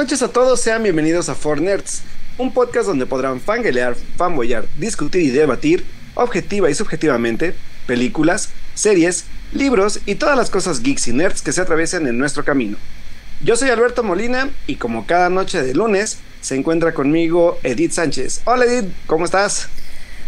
Noches a todos, sean bienvenidos a For Nerds, un podcast donde podrán fanguelear, fanboyar, discutir y debatir, objetiva y subjetivamente, películas, series, libros y todas las cosas geeks y nerds que se atraviesen en nuestro camino. Yo soy Alberto Molina y como cada noche de lunes se encuentra conmigo Edith Sánchez. Hola Edith, ¿cómo estás?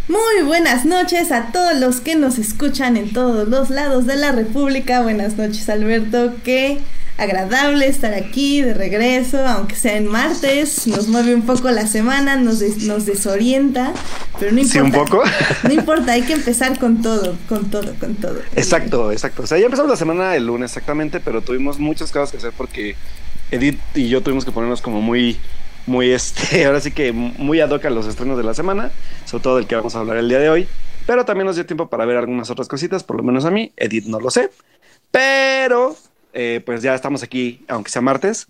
Muy buenas noches a todos los que nos escuchan en todos los lados de la República. Buenas noches Alberto, qué agradable estar aquí de regreso, aunque sea en martes, nos mueve un poco la semana, nos, nos desorienta, pero no importa. Sí, un poco. No importa, hay que empezar con todo, con todo, con todo. Exacto, exacto. O sea, ya empezamos la semana el lunes exactamente, pero tuvimos muchas cosas que hacer porque Edith y yo tuvimos que ponernos como muy muy este, ahora sí que muy ad hoc a los estrenos de la semana, sobre todo del que vamos a hablar el día de hoy, pero también nos dio tiempo para ver algunas otras cositas, por lo menos a mí, Edith no lo sé, pero eh, pues ya estamos aquí, aunque sea martes,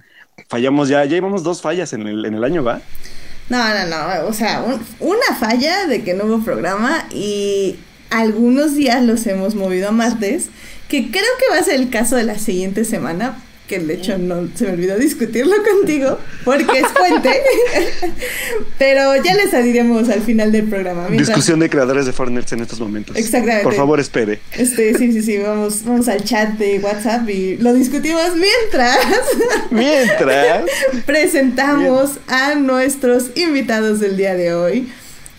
fallamos ya, ya llevamos dos fallas en el, en el año, ¿va? No, no, no, o sea, una falla de que no hubo programa y algunos días los hemos movido a martes, que creo que va a ser el caso de la siguiente semana, que de hecho no se me olvidó discutirlo contigo porque es fuente, pero ya les diremos al final del programa. Discusión de creadores de Fortnite en estos momentos. Exactamente. Por favor, espere. Este, sí, sí, sí, vamos, vamos al chat de WhatsApp y lo discutimos mientras. Mientras. presentamos a nuestros invitados del día de hoy.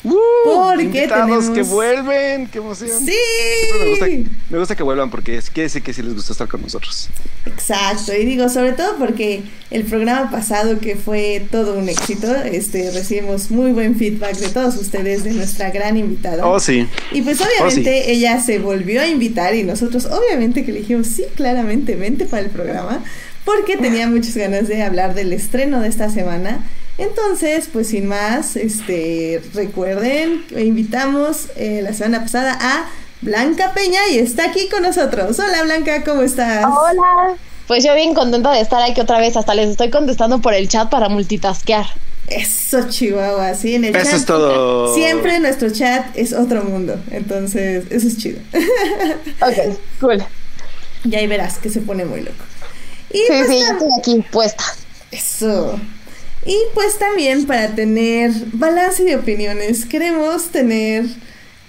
Uh, porque invitados que vuelven, qué emoción. Sí. Me gusta, me gusta, que vuelvan porque es que sé que sí les gusta estar con nosotros. Exacto, y digo, sobre todo porque el programa pasado que fue todo un éxito, este recibimos muy buen feedback de todos ustedes de nuestra gran invitada. Oh, sí. Y pues Oh, obviamente ella se volvió a invitar y nosotros obviamente que le dijimos, sí, claramente, vente para el programa, porque tenía muchas ganas de hablar del estreno de esta semana entonces, pues sin más, este, recuerden, invitamos eh, la semana pasada a Blanca Peña y está aquí con nosotros. Hola Blanca, ¿cómo estás? Hola. Pues yo bien contenta de estar aquí otra vez, hasta les estoy contestando por el chat para multitasquear. Eso, Chihuahua, sí, en el eso chat. es todo. Siempre nuestro chat es otro mundo, entonces eso es chido. ok, cool. Y ahí verás que se pone muy loco. Y sí, pues, sí, yo estoy aquí puesta. Eso. Y pues también para tener balance de opiniones queremos tener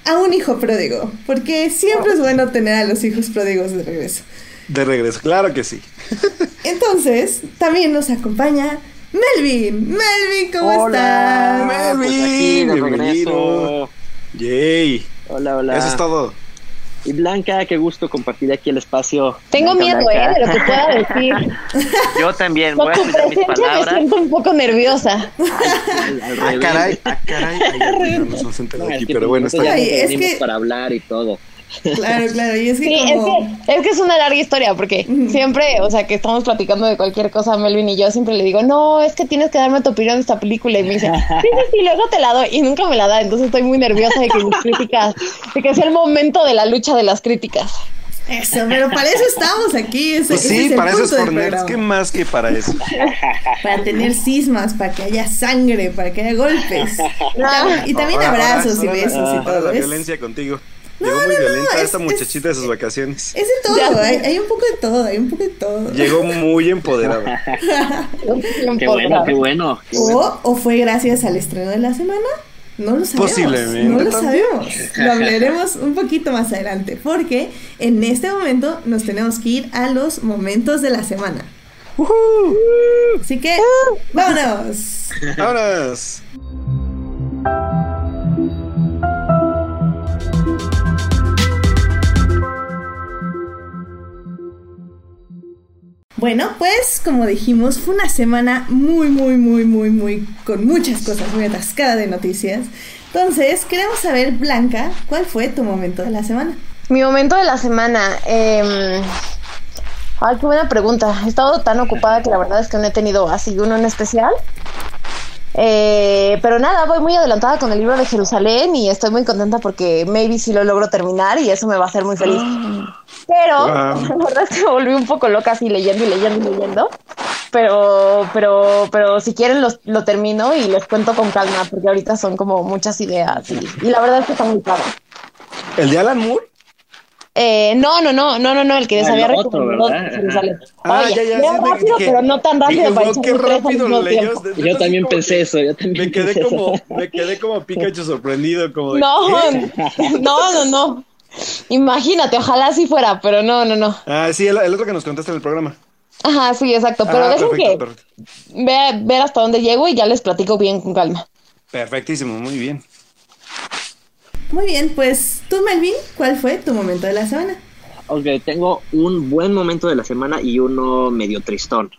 a un hijo pródigo, porque siempre es bueno tener a los hijos pródigos de regreso. De regreso, claro que sí. Entonces, también nos acompaña Melvin. Melvin, ¿cómo hola, estás? Melvin, pues aquí, de bienvenido. Yay. Hola, hola. Eso es todo. Y Blanca, qué gusto compartir aquí el espacio. Tengo Blanca, miedo, Blanca. ¿eh? De lo que pueda decir. Yo también, Con voy a tu cuidar mis presencia me palabras. siento un poco nerviosa. Al- al Ah, caray, ah, caray. Ay, no nos hemos enterado No, aquí, pero bueno, está Ay, nos es que- para hablar y todo. Claro, claro. Y es que Sí, es que, es que es una larga historia, porque siempre, o sea, que estamos platicando de cualquier cosa, Melvin y yo siempre le digo, no, es que tienes que darme tu opinión de esta película. Y me dice, sí, sí, sí, luego te la doy. Y nunca me la da, entonces estoy muy nerviosa de que mis críticas, de que sea el momento de la lucha de las críticas. Eso, pero para eso estamos aquí. Ese, Pues ese sí, es el para eso es Fortnite. programa. ¿Qué más que para eso? Para tener cismas, para que haya sangre, para que haya golpes. Y, tam- y también Ahora- abrazos ahora- y besos y todo. la violencia contigo. No, Llegó muy no, no, violenta es- esta es- muchachita de sus vacaciones. es de todo, hay, hay un poco de todo, hay un poco de todo. Llegó muy empoderada. Qué bueno, qué bueno. qué bueno. O, o fue gracias al estreno de la semana. No lo sabemos. Posiblemente No lo también. sabemos. Lo hablaremos un poquito más adelante. Porque en este momento nos tenemos que ir a los momentos de la semana. Así que, vámonos. Vámonos. Bueno, pues como dijimos, fue una semana muy, muy, muy, muy, muy, con muchas cosas, muy atascada de noticias. Entonces, queremos saber, Blanca, ¿cuál fue tu momento de la semana? Mi momento de la semana. eh, Ay, qué buena pregunta. He estado tan ocupada que la verdad es que no he tenido así uno en especial. Eh, pero nada, voy muy adelantada con el libro de Jerusalén y estoy muy contenta porque maybe sí lo logro terminar y eso me va a hacer muy feliz. Pero Wow. la verdad es que me volví un poco loca así leyendo y leyendo y leyendo. Pero, pero, pero si quieren los- lo termino y les cuento con calma porque ahorita son como muchas ideas y, y la verdad es que está muy padre. ¿El de Alan Moore? Eh, no, no, no, no, no, no, el que les Ah, había el otro, recomendado. Ah, Oye, ya, ya, sí, rápido, pero no tan rápido dije, para wow, qué rápido lo leyó. De- Yo también pensé que- eso, yo también Me quedé pensé como, eso. me quedé como Pikachu sorprendido, como de No, ¿qué? no, no, no. Imagínate, ojalá sí fuera, pero no, no, no. Ah, sí, el, el otro que nos contaste en el programa. Ajá, sí, exacto. Pero Ah, dejen perfecto, que perfecto. vea, ver hasta dónde llego y ya les platico bien con calma. Perfectísimo, muy bien. Muy bien, pues tú, Melvin, ¿cuál fue tu momento de la semana? Ok, tengo un buen momento de la semana y uno medio tristón.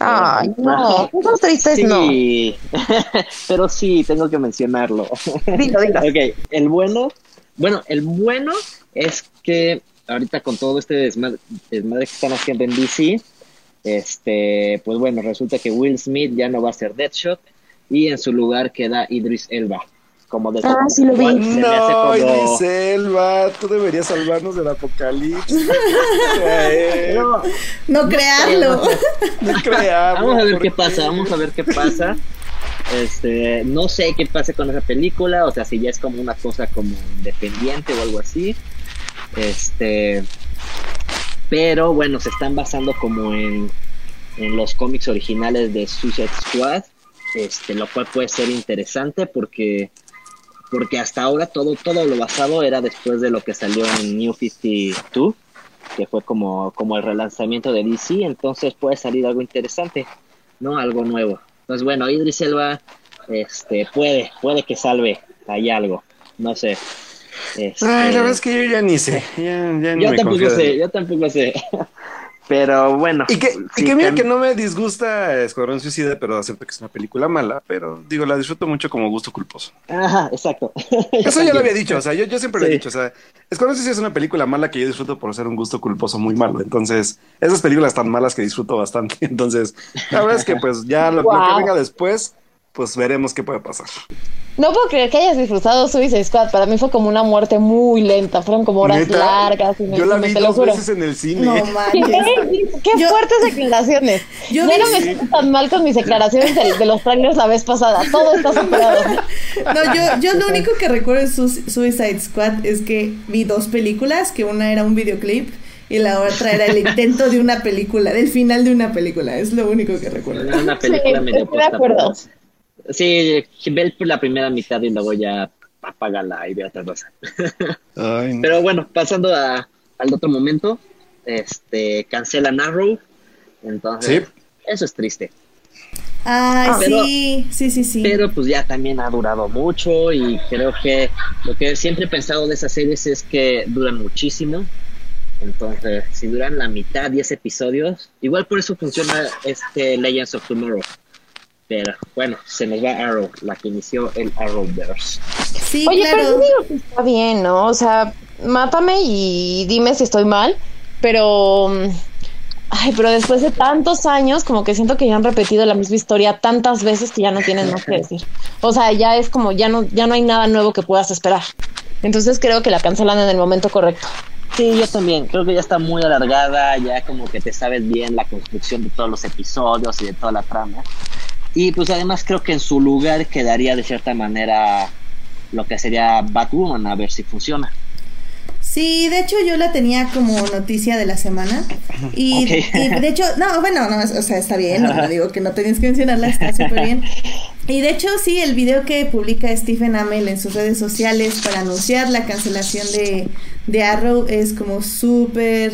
Ay, no, cosas tristes Sí, pero sí, tengo que mencionarlo. no. Dilo, dilo. Ok, el bueno, bueno, el bueno es que ahorita con todo este desmadre, desmadre que están haciendo en DC, este, pues bueno, resulta que Will Smith ya no va a ser Deadshot y en su lugar queda Idris Elba. Como de Ah, sí lo vi. No, como- Elba, tú deberías salvarnos del apocalipsis. No, No crearlo. no creamos, Vamos a ver ¿por qué pasa, vamos a ver qué pasa. Este, no sé qué pase con esa película, o sea, si ya es como una cosa como independiente o algo así. Este, pero bueno, se están basando como en, en los cómics originales de Suicide Squad, este, lo cual puede ser interesante porque porque hasta ahora todo todo lo basado era después de lo que salió en New 52 que fue como, como el relanzamiento de DC, entonces puede salir algo interesante, ¿no? Algo nuevo. Entonces, bueno, Idris Elba este, puede, puede que salve ahí algo, no sé. Este, Ay, la verdad es que yo ya ni sé. Ya, ya ni yo me tampoco confío de- sé, yo tampoco sé. Pero bueno. Y que, sí, y que mira que no me disgusta Escuadrón Suicida, pero acepto que es una película mala. Pero digo, la disfruto mucho como gusto culposo. Ajá, exacto. Eso ya lo había dicho, o sea, yo, yo siempre lo he dicho, o sea, Escuadrón Suicida es una película mala que yo disfruto por ser un gusto culposo muy malo. Entonces, esas películas tan malas que disfruto bastante. Entonces, la verdad es que pues ya lo, lo que venga después, pues veremos qué puede pasar. No puedo creer que hayas disfrutado Suicide Squad. Para mí fue como una muerte muy lenta. Fueron como horas ¿Neta? largas. Y me- Yo la me- vi dos veces en el cine. No ¿Qué? manches. Qué Yo- fuertes declaraciones. yo no me siento tan mal con mis declaraciones de, de los trailers la vez pasada. Todo está superado. No, yo, yo lo único que recuerdo de Su- Suicide Squad es que vi dos películas, que una era un videoclip y la otra era el intento de una película, del final de una película. Es lo único que recuerdo. Era una película Sí, medio de acuerdo. Sí, ve la primera mitad y luego ya apágala y ve otra cosa. Ay, no. Pero bueno, pasando a- al otro momento, este cancelan Arrow, entonces Sí. eso es triste. Ay, Ah, pero- sí, sí, sí, sí. Pero pues ya también ha durado mucho y creo que lo que siempre he pensado de esas series es que duran muchísimo. Entonces, si duran la mitad, 10 episodios, igual por eso funciona este Legends of Tomorrow. Pero bueno, se nos va Arrow, la que inició el Arrowverse. sí, Oye, pero claro. yo digo que está bien, ¿no? O sea, mátame y dime si estoy mal. Pero. mm, Ay, pero después de tantos años, como que siento que ya han repetido la misma historia tantas veces que ya no tienen más que decir. O sea, ya es como, ya no, ya no hay nada nuevo que puedas esperar. Entonces creo que la cancelan en el momento correcto. Sí, yo también. Creo que ya está muy alargada, ya como que te sabes bien la construcción de todos los episodios y de toda la trama. Y pues además creo que en su lugar quedaría de cierta manera lo que sería Batwoman, a ver si funciona. Sí, de hecho yo la tenía como noticia de la semana. Y, y de hecho, no, bueno, no, o sea, está bien, no, no digo que no tenías que mencionarla, está súper bien. Y de hecho, sí, el video que publica Stephen Amell en sus redes sociales para anunciar la cancelación de, de Arrow es como súper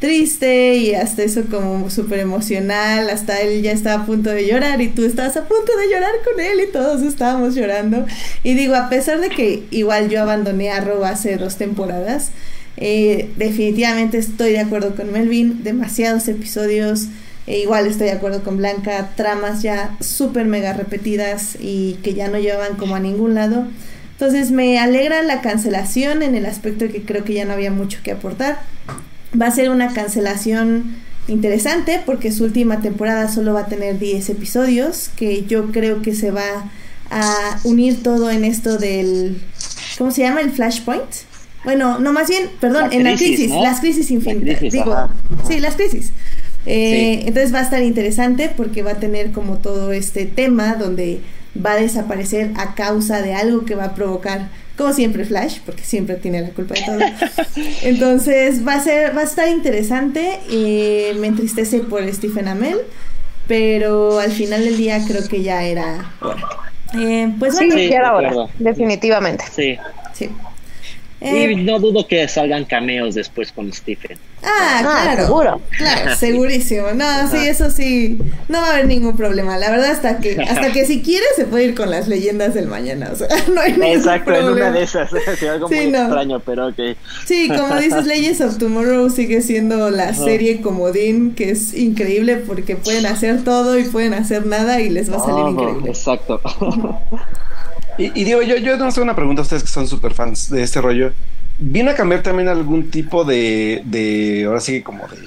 triste y hasta eso como súper emocional, hasta él ya estaba a punto de llorar y tú estabas a punto de llorar con él y todos estábamos llorando. Y digo, a pesar de que igual yo abandoné Arrow hace dos temporadas, eh, definitivamente estoy de acuerdo con Melvin, demasiados episodios, e igual estoy de acuerdo con Blanca, tramas ya súper mega repetidas y que ya no llevaban como a ningún lado. Entonces me alegra la cancelación en el aspecto que creo que ya no había mucho que aportar. Va a ser una cancelación interesante porque su última temporada solo va a tener 10 episodios, que yo creo que se va a unir todo en esto del... ¿Cómo se llama? El Flashpoint. Bueno, no, más bien, perdón, La en la crisis, las crisis infinitas. digo, ajá. sí, las crisis. Eh, Sí. Entonces va a estar interesante porque va a tener como todo este tema donde va a desaparecer a causa de algo que va a provocar, como siempre, Flash, porque siempre tiene la culpa de todo. Entonces va a ser, va a estar interesante y me entristece por Stephen Amell, pero al final del día creo que ya era Eh, pues bueno, Sí, ya era hora, definitivamente. Sí. sí. Y Eh, no dudo que salgan cameos después con Stephen. ah, Ah, claro. seguro. Claro, segurísimo. No, sí, eso sí, no va a haber ningún problema. La verdad, hasta que, hasta que si quiere se puede ir con las leyendas del mañana. O sea, no hay ningún Exacto, en problema. una de esas. Es algo Sí, muy no. extraño, pero ok. Sí, como dices, Legends of Tomorrow sigue siendo la serie comodín que es increíble porque pueden hacer todo y pueden hacer nada y les va a salir increíble. Exacto. Y, y digo, yo, yo no sé una pregunta a ustedes que son super fans de este rollo. ¿Vino a cambiar también algún tipo de, de ahora sí, como de,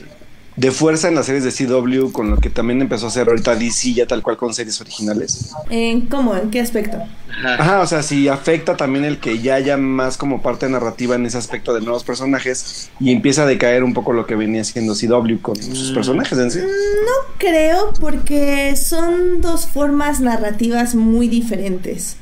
de fuerza en las series de CW con lo que también empezó a hacer ahorita DC ya tal cual con series originales? ¿En cómo? ¿En qué aspecto? Ajá. Ajá, o sea, si afecta también el que ya haya más como parte narrativa en ese aspecto de nuevos personajes y empieza a decaer un poco lo que venía haciendo CW con sus Mm. personajes en sí. No creo porque son dos formas narrativas muy diferentes.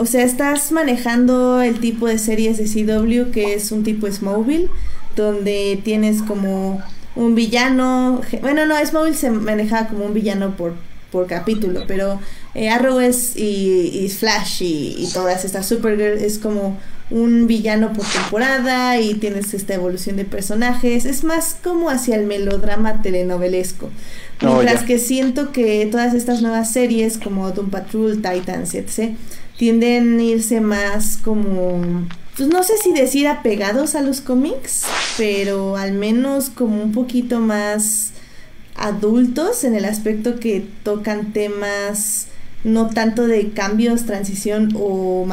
O sea, estás manejando el tipo de series de CW que es un tipo Smallville, donde tienes como un villano. Bueno, no, Smallville se manejaba como un villano por, por capítulo, pero eh, Arrow es y, y Flash y, y todas estas Supergirl es como un villano por temporada y tienes esta evolución de personajes. Es más como hacia el melodrama telenovelesco. Oh, Mientras que siento que todas estas nuevas series como Doom Patrol, Titans, etc., tienden a irse más como, pues no sé si decir apegados a los cómics, pero al menos como un poquito más adultos en el aspecto que tocan temas no tanto de cambios, transición o,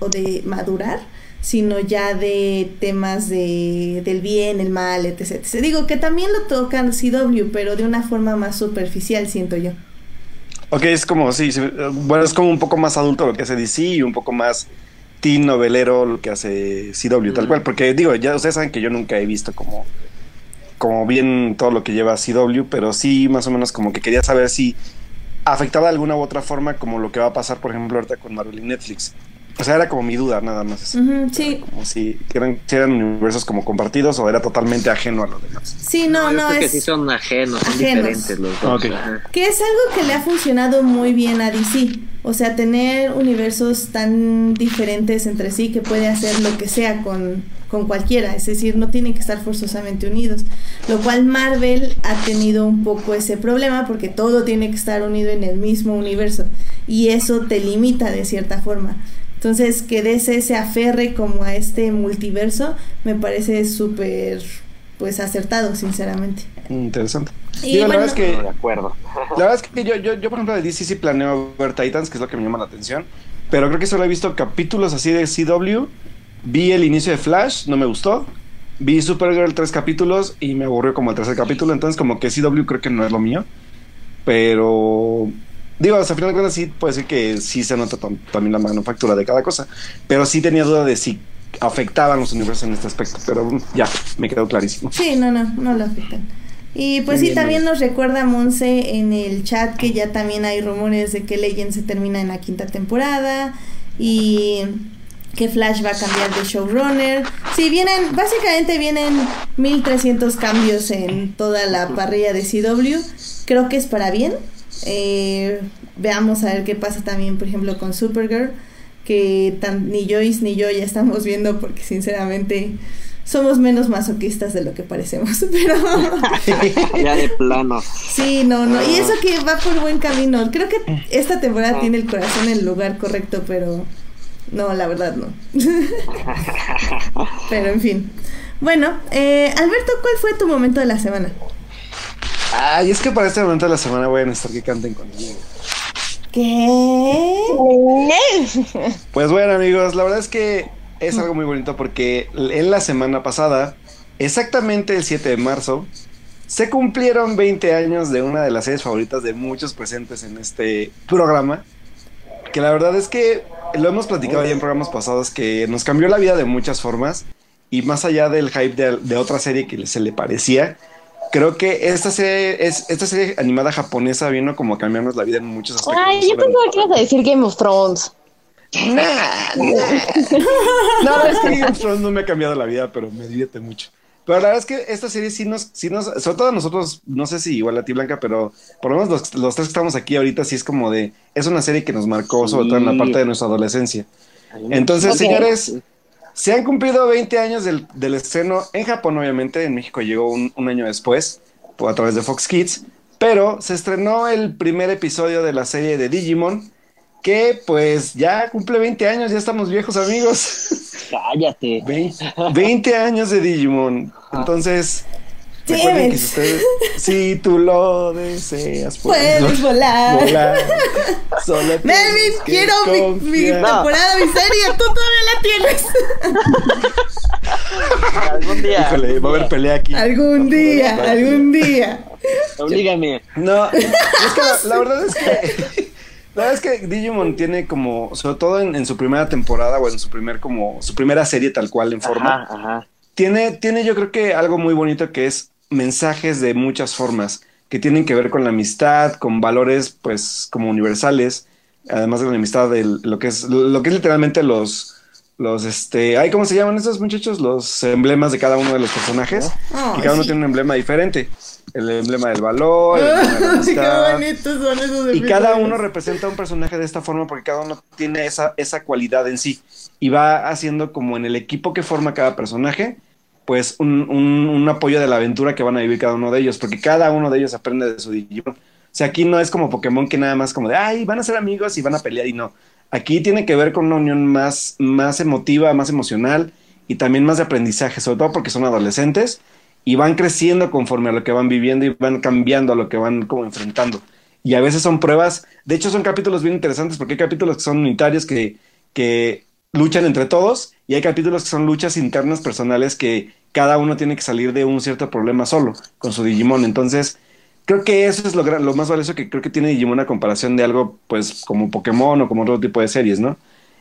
o de madurar, sino ya de temas de, del bien, el mal, etc. Digo que también lo tocan CW, pero de una forma más superficial, siento yo. Ok, es como, sí, sí, bueno, es como un poco más adulto lo que hace DC y un poco más teen novelero lo que hace CW, tal cual, porque digo, ya ustedes saben que yo nunca he visto como, como bien todo lo que lleva CW, pero sí más o menos como que quería saber si afectaba de alguna u otra forma como lo que va a pasar, por ejemplo, ahorita con Marvel y Netflix. O sea, era como mi duda, nada más. eso. Ujú, sí, Como si eran, si eran universos como compartidos o era totalmente ajeno a lo demás. sí, no, no, creo que es... sí son ajenos, son ajenos. diferentes los dos. Ok. ajá. Que es algo que le ha funcionado muy bien a DC. O sea, tener universos tan diferentes entre sí que puede hacer lo que sea con, con cualquiera. Es decir, no tienen que estar forzosamente unidos. Lo cual Marvel ha tenido un poco ese problema porque todo tiene que estar unido en el mismo universo. Y eso te limita de cierta forma. Entonces, que DC se aferre como a este multiverso me parece súper, pues, acertado, sinceramente. Interesante. Y Digo, la bueno- verdad es que De acuerdo. La verdad es que yo, yo, yo, por ejemplo, de DC sí planeo ver Titans, que es lo que me llama la atención. Pero creo que solo he visto capítulos así de CW. Vi el inicio de Flash, no me gustó. Vi Supergirl tres capítulos y me aburrió como el tercer capítulo. Entonces, como que CW creo que no es lo mío. Pero. Digo, hasta final de cuentas sí puede decir que sí se nota tam- también la manufactura de cada cosa. Pero sí tenía duda de si afectaban los universos en este aspecto. Pero ya, me quedó clarísimo. Sí, no, no, no lo afectan. Y pues sí, también nos recuerda Monse en el chat que ya también hay rumores de que Legend se termina en la quinta temporada y que Flash va a cambiar de showrunner. Sí, vienen, básicamente vienen 1300 cambios en toda la parrilla de CW. Creo que es para bien. Eh, veamos a ver qué pasa también, por ejemplo, con Supergirl, que tan, ni Joyce ni yo ya estamos viendo porque sinceramente somos menos masoquistas de lo que parecemos, pero Ya de plano. sí, no, no, y eso que va por buen camino. Creo que esta temporada tiene el corazón en el lugar correcto, pero no, la verdad no. pero en fin. Bueno, eh, Alberto, ¿cuál fue tu momento de la semana? Ay, es que para este momento de la semana voy a necesitar que canten conmigo. ¿Qué? Pues bueno, amigos, la verdad es que es algo muy bonito porque en la semana pasada, exactamente el 7 de marzo, se cumplieron 20 años de una de las series favoritas de muchos presentes en este programa. Que la verdad es que lo hemos platicado ya en programas pasados que nos cambió la vida de muchas formas. Y más allá del hype de, de otra serie que se le parecía, creo que esta serie, es, esta serie animada japonesa vino como a cambiarnos la vida en muchos aspectos. Ay, yo pensaba que ibas a decir Game of Thrones. Nah, nah. No, es que Game of Thrones no me ha cambiado la vida, pero me divierte mucho. Pero la verdad es que esta serie sí nos, sí nos, sobre todo a nosotros, no sé si igual a ti, Blanca, pero por lo menos los, los tres que estamos aquí ahorita sí es como de, es una serie que nos marcó, sobre todo en la parte de nuestra adolescencia. Entonces, señores, se han cumplido 20 años del, del estreno en Japón, obviamente, en México llegó un, un año después, a través de Fox Kids, pero se estrenó el primer episodio de la serie de Digimon, que pues ya cumple 20 años, ya estamos viejos amigos. Cállate. 20, 20 años de Digimon. Entonces, recuerden que si, ustedes- si tú lo deseas, Puedes volar. volar. Solo Melvin, que quiero mi, mi temporada, mi serie. Tú todavía la tienes. Algún día. Híjole, va a haber pelea aquí. Algún día, algún día. Oblígame. No, es que la, la verdad es que la verdad es que Digimon tiene como, sobre todo en, en su primera temporada o en su primer como su primera serie tal cual en forma, Ajá, ajá. tiene, tiene yo creo que algo muy bonito que es mensajes de muchas formas que tienen que ver con la amistad, con valores pues como universales, además de la amistad de lo que es lo que es literalmente los los este, ay, ¿cómo se llaman estos muchachos? Los emblemas de cada uno de los personajes, Ay, que cada uno sí. tiene un emblema diferente. El emblema del valor, el emblema de la Ay, qué bonitos son esos Y cada uno representa un personaje de esta forma porque cada uno tiene esa, esa cualidad en sí. Y va haciendo como en el equipo que forma cada personaje, pues un, un- un apoyo de la aventura que van a vivir cada uno de ellos, porque cada uno de ellos aprende de su Digimon. O sea, aquí no es como Pokémon que nada más como de, ay, van a ser amigos y van a pelear y no. Aquí tiene que ver con una unión más, más emotiva, más emocional y también más de aprendizaje, sobre todo porque son adolescentes y van creciendo conforme a lo que van viviendo y van cambiando a lo que van como enfrentando. Y a veces son pruebas, de hecho son capítulos bien interesantes porque hay capítulos que son unitarios que, que luchan entre todos y hay capítulos que son luchas internas personales que cada uno tiene que salir de un cierto problema solo con su Digimon. Entonces, creo que eso es lo, lo más valioso que creo que tiene Digimon a comparación de algo pues como Pokémon o como otro tipo de series, ¿no?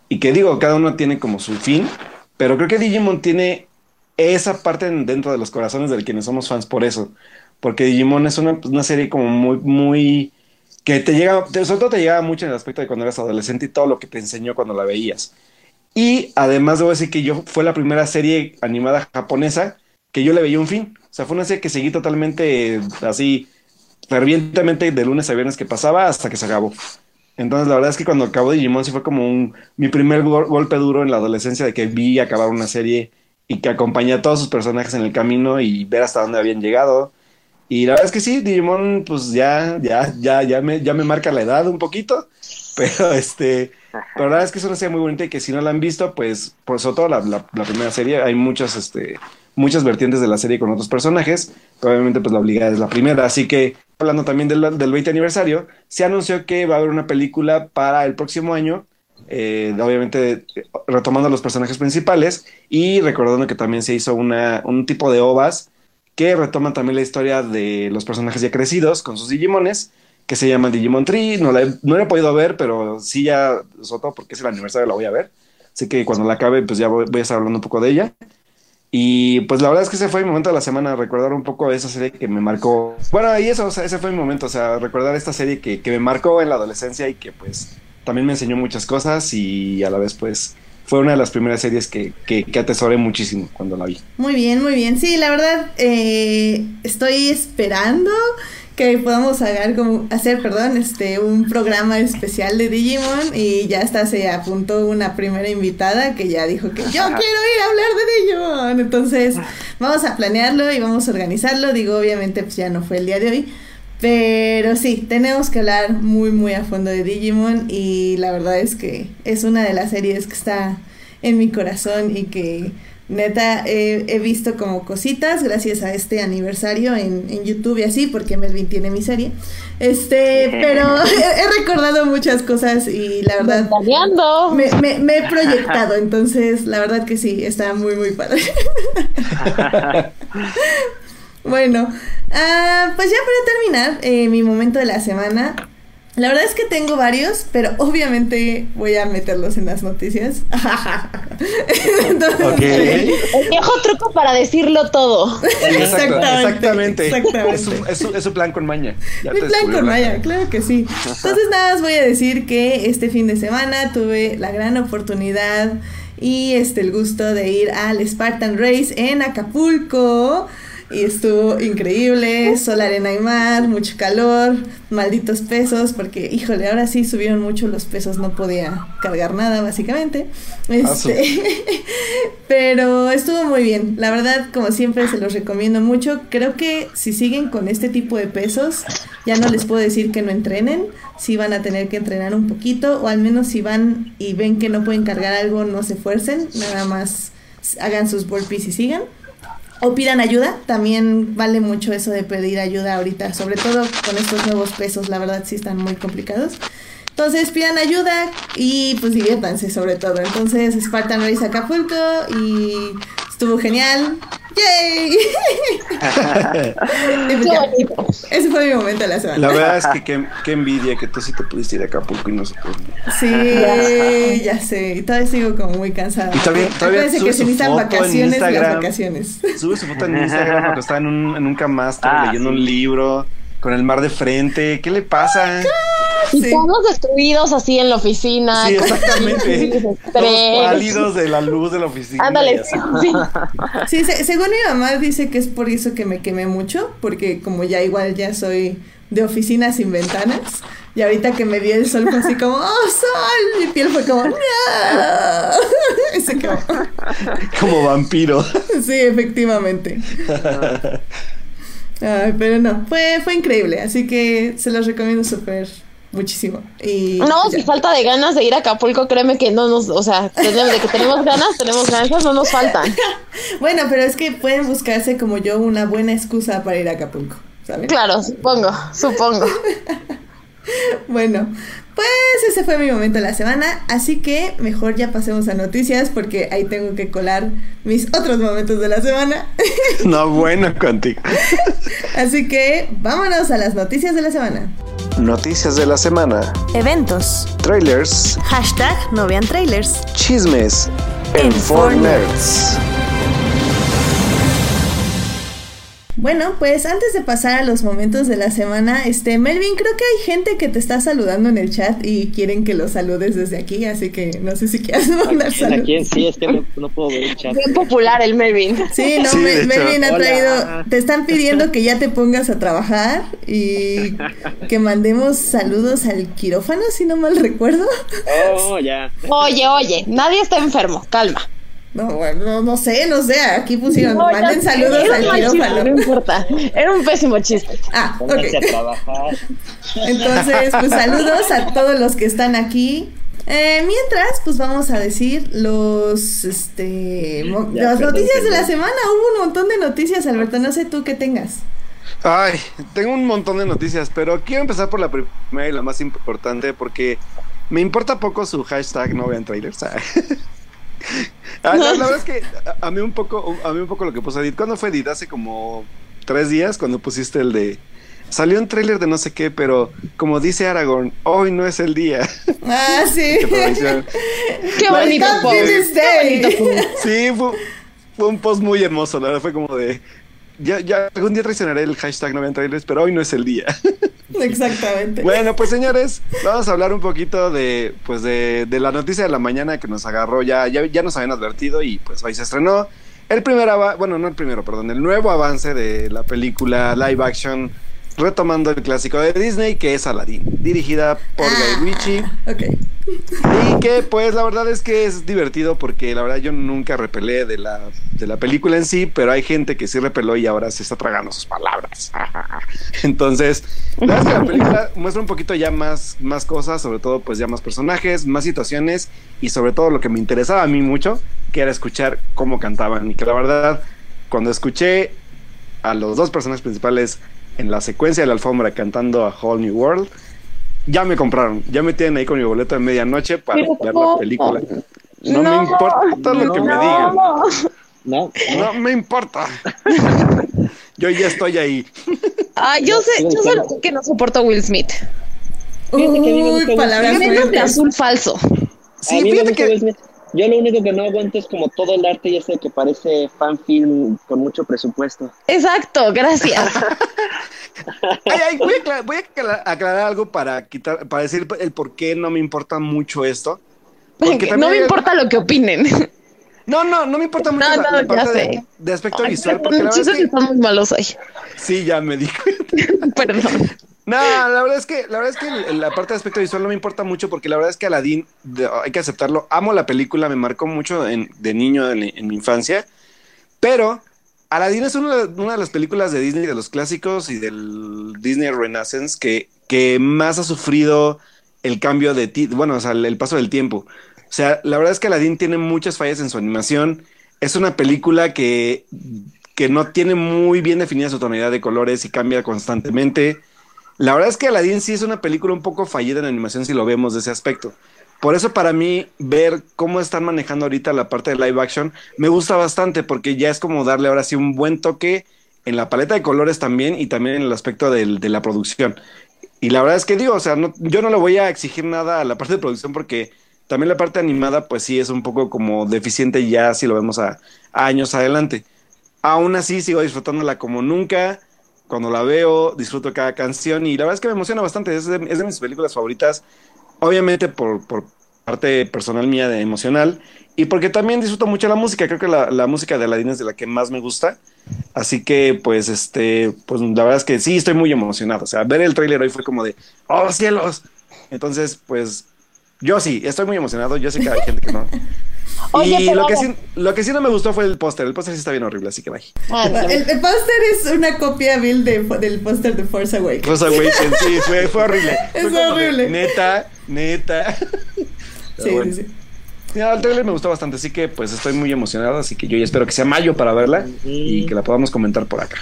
Y que digo, cada uno tiene como su fin, pero creo que Digimon tiene esa parte en- dentro de los corazones de quienes somos fans por eso. Porque Digimon es una, pues, una serie como muy, muy... que te llega, sobre todo te llegaba mucho en el aspecto de cuando eras adolescente y todo lo que te enseñó cuando la veías. Y además debo decir que yo fue la primera serie animada japonesa que yo le veía un fin. O sea, fue una serie que seguí totalmente así fervientemente de lunes a viernes que pasaba hasta que se acabó. Entonces, la verdad es que cuando acabó Digimon sí fue como un, mi primer gol- golpe duro en la adolescencia de que vi acabar una serie y que acompañé a todos sus personajes en el camino y ver hasta dónde habían llegado. Y la verdad es que sí, Digimon, pues ya, ya, ya, ya me, ya me marca la edad un poquito, pero este, la verdad es que es una serie muy bonita y que si no la han visto, pues, por sobre todo la, primera serie, hay muchas, este, muchas vertientes de la serie con otros personajes, pero obviamente pues la obligada es la primera, así que hablando también del, del 20 aniversario, se anunció que va a haber una película para el próximo año, eh, obviamente retomando los personajes principales y recordando que también se hizo una, un tipo de ovas que retoman también la historia de los personajes ya crecidos con sus Digimones, que se llama Digimon Tree. No la, he, no he podido ver, pero sí ya, sobre porque es el aniversario, la voy a ver. Así que cuando la acabe, pues ya voy, voy a estar hablando un poco de ella. Y pues la verdad es que ese fue mi momento de la semana, recordar un poco esa serie que me marcó. Bueno, y eso, o sea, ese fue mi momento, o sea, recordar esta serie que, que me marcó en la adolescencia y que pues también me enseñó muchas cosas y a la vez pues fue una de las primeras series que, que, que atesoré muchísimo cuando la vi. Muy bien, muy bien. Sí, la verdad, eh, estoy esperando que podamos hacer, como, hacer perdón, este, un programa especial de Digimon y ya hasta se apuntó una primera invitada que ya dijo que yo quiero ir a hablar de Digimon. Entonces, vamos a planearlo y vamos a organizarlo. Digo, obviamente, pues ya no fue el día de hoy. Pero sí, tenemos que hablar muy, muy a fondo de Digimon y la verdad es que es una de las series que está en mi corazón y que neta he, he visto como cositas gracias a este aniversario en, en YouTube y así, porque Melvin tiene mi serie. Este, pero he, he recordado muchas cosas y la verdad me, me, me he proyectado, entonces la verdad que sí, está muy, muy padre. Bueno, ah, pues ya para terminar, eh, mi momento de la semana. La verdad es que tengo varios, pero obviamente voy a meterlos en las noticias. Entonces. El viejo truco para decirlo todo. Sí, exacto, Exactamente, exactamente. exactamente. Es su, es su- es su plan con maña. Ya Mi plan con Maya, claro que sí. Entonces nada más voy a decir que este fin de semana tuve la gran oportunidad y este el gusto de ir al Spartan Race en Acapulco. Y estuvo increíble, sol, arena y mar, mucho calor, malditos pesos, porque híjole, ahora sí subieron mucho los pesos, no podía cargar nada básicamente. Ah, Este, pero estuvo muy bien, la verdad como siempre se los recomiendo mucho. Creo que si siguen con este tipo de pesos, ya no les puedo decir que no entrenen, si van a tener que entrenar un poquito, o al menos si van y ven que no pueden cargar algo, no se esfuercen, nada más hagan sus burpees y sigan. O pidan ayuda, también vale mucho eso de pedir ayuda ahorita, sobre todo con estos nuevos pesos, la verdad sí están muy complicados. Entonces pidan ayuda y pues diviértanse sobre todo. Entonces Spartan Race Acapulco y estuvo genial. ¡Yay! Ese fue mi momento de la semana. La verdad es que qué, qué envidia que tú sí te pudiste ir a Acapulco y nosotros no. Sí, ya sé. Todavía sigo como muy cansada. Y todavía- todavía Acuérdense sube que se necesitan vacaciones las vacaciones. Sube su foto en Instagram cuando está en un, en un camastro Ah, leyendo sí. un libro, con el mar de frente. ¿Qué le pasa? Y Sí. todos destruidos así en la oficina. Sí, exactamente. estrés. Todos pálidos de la luz de la oficina. Ándale, sí. Sí, se- según mi mamá dice que es por eso que me quemé mucho, porque como ya igual ya soy de oficina sin ventanas, y ahorita que me dio el sol fue así como, ¡oh, sol! Mi piel fue como, ¡no! Y se quemó. Como vampiro. Sí, efectivamente. Ay, pero no, fue, fue increíble, así que se los recomiendo súper muchísimo. Y No, ya. si falta de ganas de ir a Acapulco, créeme que no nos, o sea, tenemos, de que tenemos ganas, tenemos ganas, no nos faltan. Bueno, pero es que pueden buscarse como yo una buena excusa para ir a Acapulco, ¿saben? Claro, supongo, supongo. Bueno, pues ese fue mi momento de la semana, así que mejor ya pasemos a noticias porque ahí tengo que colar mis otros momentos de la semana. No, bueno, contigo. así que vámonos a las noticias de la semana. Noticias de la semana. Eventos. Trailers. Hashtag no vean trailers. Chismes. En 4 Nerds. Bueno, pues antes de pasar a los momentos de la semana, este Melvin, creo que hay gente que te está saludando en el chat y quieren que los saludes desde aquí, así que no sé si quieres mandar ¿A saludos. quién? Sí, es que no, no puedo ver el chat. Bien popular el Melvin. Sí, no, Sí. Melvin ha Hola. traído, te están pidiendo que ya te pongas a trabajar y que mandemos saludos al quirófano, si no mal recuerdo. Oh, ya. Oye, oye, nadie está enfermo, calma. No, bueno, no, no sé, no sé, aquí pusieron, No, manden saludos era al un mal chiste, quirófano. No importa, era un pésimo chiste. Ah, ok. Pónganse a trabajar. Entonces, pues saludos a todos los que están aquí. Eh, mientras, pues vamos a decir los, este, Ya, las noticias de la semana. Hubo un montón de noticias, Alberto. No sé tú qué tengas. Ay, tengo un montón de noticias, pero quiero empezar por la primera y la más importante porque me importa poco su hashtag no vean trailers. Ah, la, la verdad es que a, mí un poco, a mí un poco lo que puso Edith. ¿Cuándo fue Edith? Hace como tres días cuando pusiste el de salió un trailer de no sé qué, pero como dice Aragorn, hoy no es el día. Ah, sí. Qué bonito post. Qué bonito post. Sí, fue, fue un post muy hermoso. La verdad fue como de ya, ya algún día traicionaré el hashtag no vean trailers, pero hoy no es el día. Exactamente. Bueno, pues señores, vamos a hablar un poquito de, pues de, de la noticia de la mañana que nos agarró, ya, ya, ya nos habían advertido y pues hoy se estrenó el primer bueno, no el primero, perdón, el nuevo avance de la película live action retomando el clásico de Disney que es Aladdin, dirigida por Ah, Guy Ritchie Ok. y que pues la verdad es que es divertido porque la verdad yo nunca repelé de la, de la película en sí, pero hay gente que sí repeló y ahora se está tragando sus palabras. Entonces, la verdad es que la película muestra un poquito ya más, más cosas, sobre todo pues ya más personajes, más situaciones y sobre todo lo que me interesaba a mí mucho, que era escuchar cómo cantaban y que la verdad cuando escuché a los dos personajes principales en la secuencia de la alfombra cantando a Whole New World, ya me compraron, ya me tienen ahí con mi boleto de medianoche para Pero ver ¿cómo? la película. No, No, me importa lo que me digan. No, No me importa. Yo ya estoy ahí. Ah, yo sé, yo sé lo que no soporto a Will Smith. Uy, palabras fuertes. azul falso. Sí, fíjate que- Will Smith. Yo lo único que no aguanto es como todo el arte y ese que parece fan film con mucho presupuesto. Exacto, gracias. Ay, ay, voy a, aclarar, voy a aclarar- aclarar algo para quitar, para decir el por qué no me importa mucho esto. Porque no me importa lo que opinen. No, no, no me importa mucho No, la, no, la ya parte de, sé. de aspecto Ay, visual, perdón, porque la verdad es que están muy malos hoy. sí, ya me di cuenta. Perdón. No, la verdad es que la verdad es que la parte de aspecto visual no me importa mucho porque la verdad es que Aladdin, hay que aceptarlo, amo la película, me marcó mucho en- de niño en, mi infancia, pero Aladdin es una, una de las películas de Disney, de los clásicos y del Disney Renaissance que, que más ha sufrido el cambio de ti, bueno, o sea, el, el paso del tiempo. O sea, la verdad es que Aladdin tiene muchas fallas en su animación. Es una película que, que no tiene muy bien definida su tonalidad de colores y cambia constantemente. La verdad es que Aladdin sí es una película un poco fallida en animación si lo vemos de ese aspecto. Por eso para mí ver cómo están manejando ahorita la parte de live action me gusta bastante porque ya es como darle ahora sí un buen toque en la paleta de colores también y también en el aspecto de la producción. Y la verdad es que digo, o sea, no- yo no le voy a exigir nada a la parte de producción porque también la parte animada pues sí es un poco como deficiente ya si lo vemos a, a años adelante. Aún así sigo disfrutándola como nunca. Cuando la veo, disfruto cada canción y la verdad es que me emociona bastante. Es de, es de mis películas favoritas. Obviamente por, por parte personal mía de emocional y porque también disfruto mucho la música. Creo que la, la música de Aladdin es de la que más me gusta. Así que pues este, pues la verdad es que sí estoy muy emocionado. O sea, ver el tráiler hoy fue como de, oh cielos. Entonces pues yo sí, estoy muy emocionado. Yo sé que hay gente que no. Oye, y lo que, sí, lo que sí no me gustó fue el póster. El póster sí está bien horrible, así que bye. Ah. El, el póster es una copia vil de, del póster de Force Awakens. Force Awakens, sí, fue, fue horrible. Es Fue como de, horrible. neta, neta. Pero Sí, bueno. sí, sí. Ya, el trailer me gustó bastante, así que pues estoy muy emocionado, así que yo ya espero que sea mayo para verla y que la podamos comentar por acá.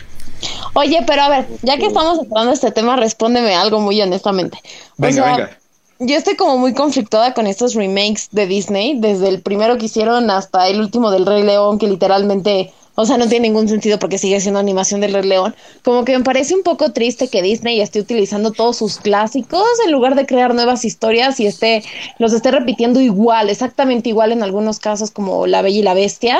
Oye, pero a ver, ya que estamos a este tema, respóndeme algo muy honestamente. O Venga, sea, venga. Yo estoy como muy conflictuada con estos remakes de Disney, desde el primero que hicieron hasta el último del Rey León, que literalmente, o sea, no tiene ningún sentido porque sigue siendo animación del Rey León. Como que me parece un poco triste que Disney esté utilizando todos sus clásicos en lugar de crear nuevas historias y esté, los esté repitiendo igual, exactamente igual en algunos casos como La Bella y la Bestia.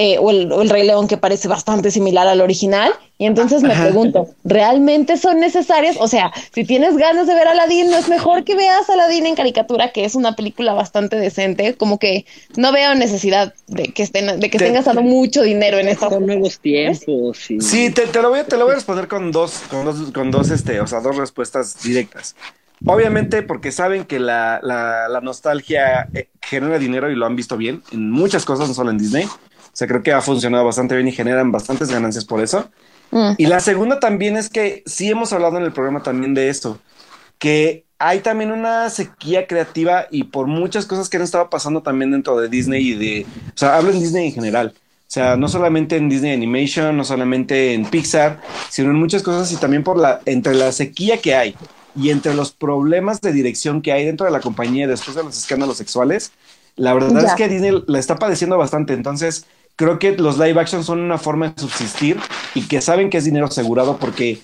Eh, o, el, o el Rey León que parece bastante similar al original. Y entonces me pregunto, ¿realmente son necesarias? O sea, si tienes ganas de ver Aladdin, ¿no es mejor que veas Aladdin en caricatura, que es una película bastante decente? Como que no veo necesidad de que estén, de que Te- estén gastando mucho dinero en esta Son nuevos tiempos. Y... Sí, te, te lo voy, a- te lo voy a responder con dos, con dos, con dos, este, o sea, dos respuestas directas. Obviamente, porque saben que la, la, la nostalgia eh, genera dinero y lo han visto bien en muchas cosas, no solo en Disney. O sea, creo que ha funcionado bastante bien y generan bastantes ganancias por eso. Mm. Y la segunda también es que sí hemos hablado en el programa también de esto, que hay también una sequía creativa y por muchas cosas que han estado pasando también dentro de Disney y de, o sea, hablo en Disney en general. O sea, no solamente en Disney Animation, no solamente en Pixar, sino en muchas cosas y también por la, entre la sequía que hay y entre los problemas de dirección que hay dentro de la compañía después de los escándalos sexuales, la verdad Ya. es que Disney la está padeciendo bastante. Entonces, creo que los live action son una forma de subsistir y que saben que es dinero asegurado porque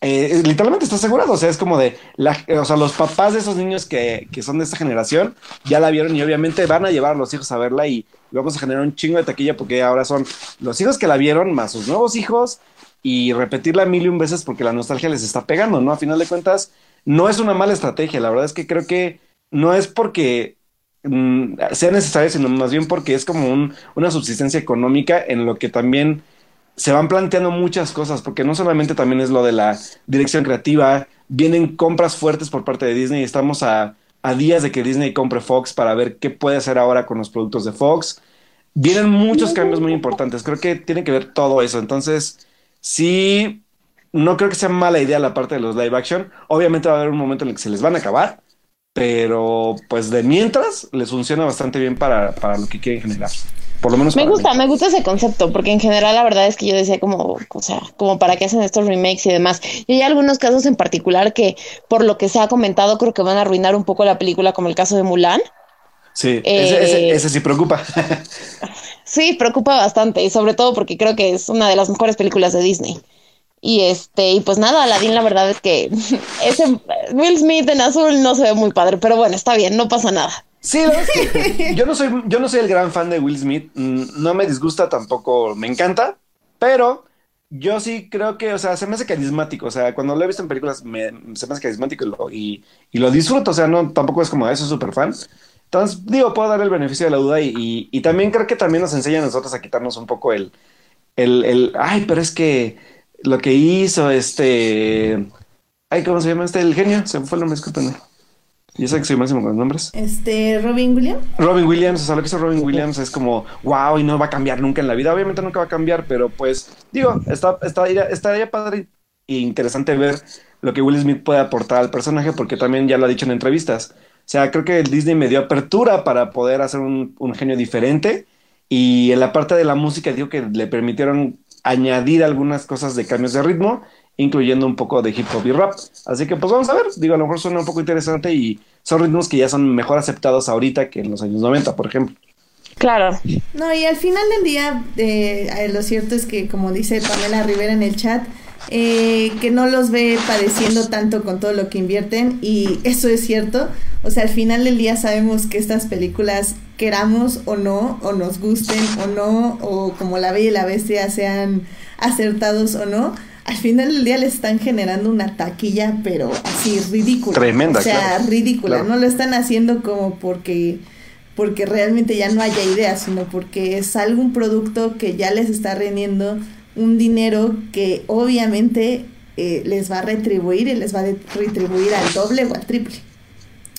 eh, literalmente está asegurado. O sea, es como de, la, o sea, los papás de esos niños que, que son de esta generación ya la vieron y obviamente van a llevar a los hijos a verla y vamos a generar un chingo de taquilla porque ahora son los hijos que la vieron más sus nuevos hijos y repetirla mil y un veces porque la nostalgia les está pegando, ¿no? A final de cuentas, no es una mala estrategia. La verdad es que creo que no es porque mm, sea necesario, sino más bien porque es como un- una subsistencia económica en lo que también se van planteando muchas cosas, porque no solamente también es lo de la dirección creativa, vienen compras fuertes por parte de Disney, estamos a, a días de que Disney compre Fox para ver qué puede hacer ahora con los productos de Fox. Vienen muchos cambios muy importantes, creo que tiene que ver todo eso, entonces sí, no creo que sea mala idea la parte de los live action, obviamente va a haber un momento en el que se les van a acabar, pero pues de mientras les funciona bastante bien para, para lo que quieren generar. Por lo menos Me gusta, mí. me gusta ese concepto, porque en general la verdad es que yo decía como, o sea, como para qué hacen estos remakes y demás. Y hay algunos casos en particular que, por lo que se ha comentado, creo que van a arruinar un poco la película, como el caso de Mulan. Sí, ese, ese- Eh, ese sí preocupa. Sí, preocupa bastante, y sobre todo porque creo que es una de las mejores películas de Disney. Y este, y pues nada, Aladdin la verdad es que ese Will Smith en azul no se ve muy padre, pero bueno, está bien, no pasa nada. Sí, yo no soy, yo no soy el gran fan de Will Smith, mm, no me disgusta tampoco, me encanta, pero yo sí creo que, o sea, se me hace carismático, o sea, cuando lo he visto en películas me, se me hace carismático y lo, y, lo disfruto, o sea, no, tampoco es como eso súper fan. Entonces, digo, puedo dar el beneficio de la duda y, y, también creo que también nos enseña a nosotros a quitarnos un poco el, el, el, ay, pero es que lo que hizo este, ay, ¿cómo se llama este? El genio, se me fue el nombre, discúlpenme. Y esa que soy máximo con los nombres. Este, Robin Williams. Robin Williams, o sea, lo que hizo Robin Williams es como, wow, y no va a cambiar nunca en la vida. Obviamente nunca va a cambiar, pero pues, digo, está, está, estaría padre e interesante ver lo que Will Smith puede aportar al personaje, porque también ya lo ha dicho en entrevistas. O sea, creo que Disney me dio apertura para poder hacer un, un genio diferente. Y en la parte de la música, digo que le permitieron añadir algunas cosas de cambios de ritmo incluyendo un poco de hip hop y rap. Así que pues vamos a ver, digo, a lo mejor suena un poco interesante y son ritmos que ya son mejor aceptados ahorita que en los años 90, por ejemplo. Claro. No, y al final del día, eh, lo cierto es que, como dice Pamela Rivera en el chat, eh, que no los ve padeciendo tanto con todo lo que invierten y eso es cierto. O sea, al final del día sabemos que estas películas, queramos o no, o nos gusten o no, o como La Bella y la Bestia sean acertados o no, al final del día le están generando una taquilla, pero así ridícula. Tremenda. O sea, ridícula. No lo están haciendo como porque porque realmente ya no haya idea, sino porque es algún producto que ya les está rendiendo un dinero que obviamente eh, les va a retribuir y les va a retribuir al doble o al triple.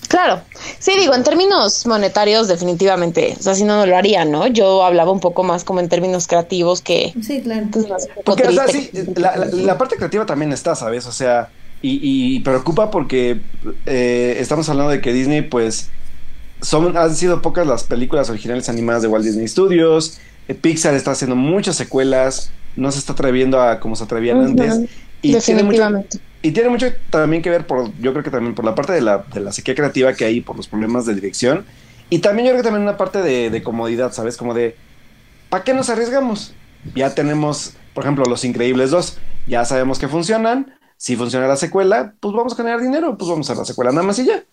Claro, sí, digo, en términos monetarios definitivamente, o sea, si no, no lo haría, ¿no? Yo hablaba un poco más como en términos creativos que... Sí, claro. Pues, porque, o sea, sí, la, parte creativa también está, ¿sabes? O sea, y, preocupa porque eh, estamos hablando de que Disney, pues, son, han sido pocas las películas originales animadas de Walt Disney Studios, eh, Pixar está haciendo muchas secuelas, no se está atreviendo a como se atrevían antes. Y Definitivamente. Y tiene mucho también que ver por, yo creo que también por la parte de la, de la sequía creativa que hay, por los problemas de dirección. Y también yo creo que también una parte de, comodidad, ¿sabes? Como de, ¿para qué nos arriesgamos? Ya tenemos, por ejemplo, Los Increíbles 2, ya sabemos que funcionan. Si funciona la secuela, pues vamos a generar dinero, pues vamos a la secuela nada más y ya.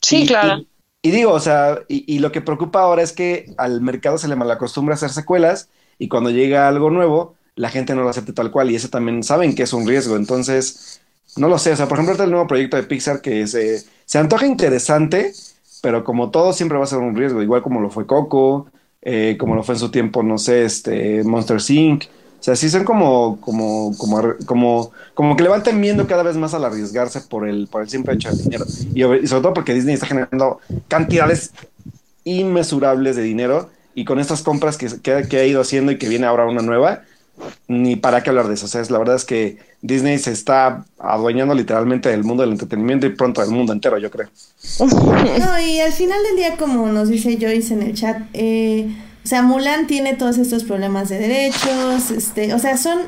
Sí, claro. Y, digo, o sea, y, lo que preocupa ahora es que al mercado se le malacostumbra hacer secuelas y cuando llega algo nuevo, la gente no lo acepte tal cual y eso también saben que es un riesgo. Entonces, no lo sé, o sea, por ejemplo, el nuevo proyecto de Pixar que se, se antoja interesante, pero como todo siempre va a ser un riesgo, igual como lo fue Coco, eh, como lo fue en su tiempo, no sé, este Monster Inc. O sea, sí son como, como, como, como, como que le van temiendo cada vez más al arriesgarse por el, por el simple hecho de dinero. Y, sobre todo porque Disney está generando cantidades inmesurables de dinero y con estas compras que, que, que ha ido haciendo y que viene ahora una nueva, ni para qué hablar de eso. O sea, la verdad es que Disney se está adueñando literalmente del mundo del entretenimiento y pronto del mundo entero, yo creo. No, y al final del día, como nos dice Joyce en el chat, eh, o sea, Mulan tiene todos estos problemas de derechos, este, o sea, son,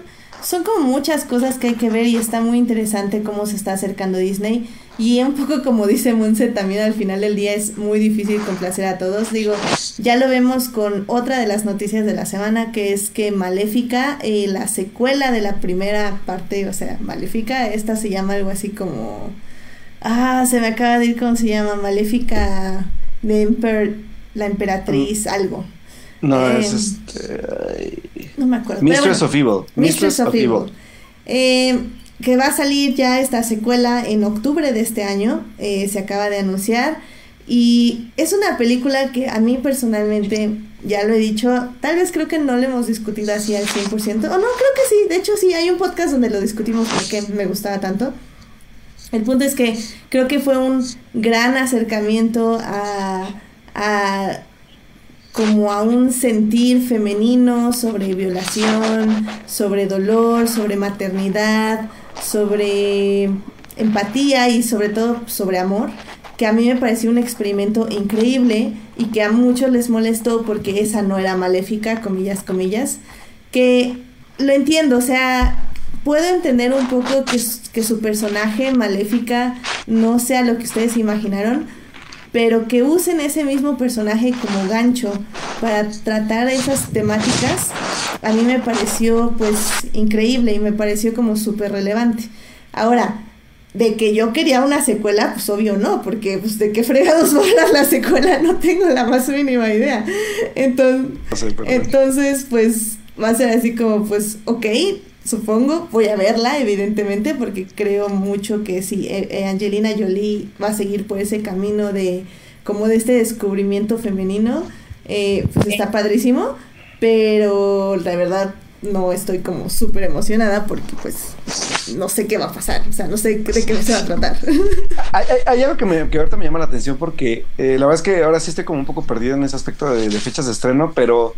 son como muchas cosas que hay que ver y está muy interesante cómo se está acercando Disney. Y un poco como dice Monse, también al final del día es muy difícil complacer a todos. Digo, ya lo vemos con otra de las noticias de la semana, que es que Maléfica, eh, la secuela de la primera parte, o sea, Maléfica, esta se llama algo así como... Ah, se me acaba de ir cómo se llama, Maléfica de Emper, la emperatriz, mm. algo. No, es em, este... No me acuerdo. Mistress of Evil. Mistress, of, Evil. Eh, que va a salir ya esta secuela en octubre de este año, eh, se acaba de anunciar. Y es una película que a mí personalmente, ya lo he dicho, tal vez creo que no lo hemos discutido así al 100%, o no, creo que sí, de hecho sí, hay un podcast donde lo discutimos porque me gustaba tanto. El punto es que creo que fue un gran acercamiento a, a como a un sentir femenino sobre violación, sobre dolor, sobre maternidad, sobre empatía y sobre todo sobre amor, que a mí me pareció un experimento increíble y que a muchos les molestó porque esa no era maléfica, comillas, comillas, que lo entiendo, o sea, puedo entender un poco que, que su personaje maléfica no sea lo que ustedes imaginaron, pero que usen ese mismo personaje como gancho para tratar esas temáticas, a mí me pareció pues increíble y me pareció como súper relevante. Ahora, de que yo quería una secuela, pues obvio no, porque pues de qué fregados va a la secuela no tengo la más mínima idea. Entonces, entonces pues va a ser así como pues ok, supongo, voy a verla evidentemente porque creo mucho que si eh, eh, Angelina Jolie va a seguir por ese camino de como de este descubrimiento femenino, eh, pues está padrísimo, pero la verdad no estoy como súper emocionada porque pues no sé qué va a pasar, o sea, no sé de qué se va a tratar. Hay, algo que, me, que ahorita me llama la atención porque eh, la verdad es que ahora sí estoy como un poco perdido en ese aspecto de, fechas de estreno, pero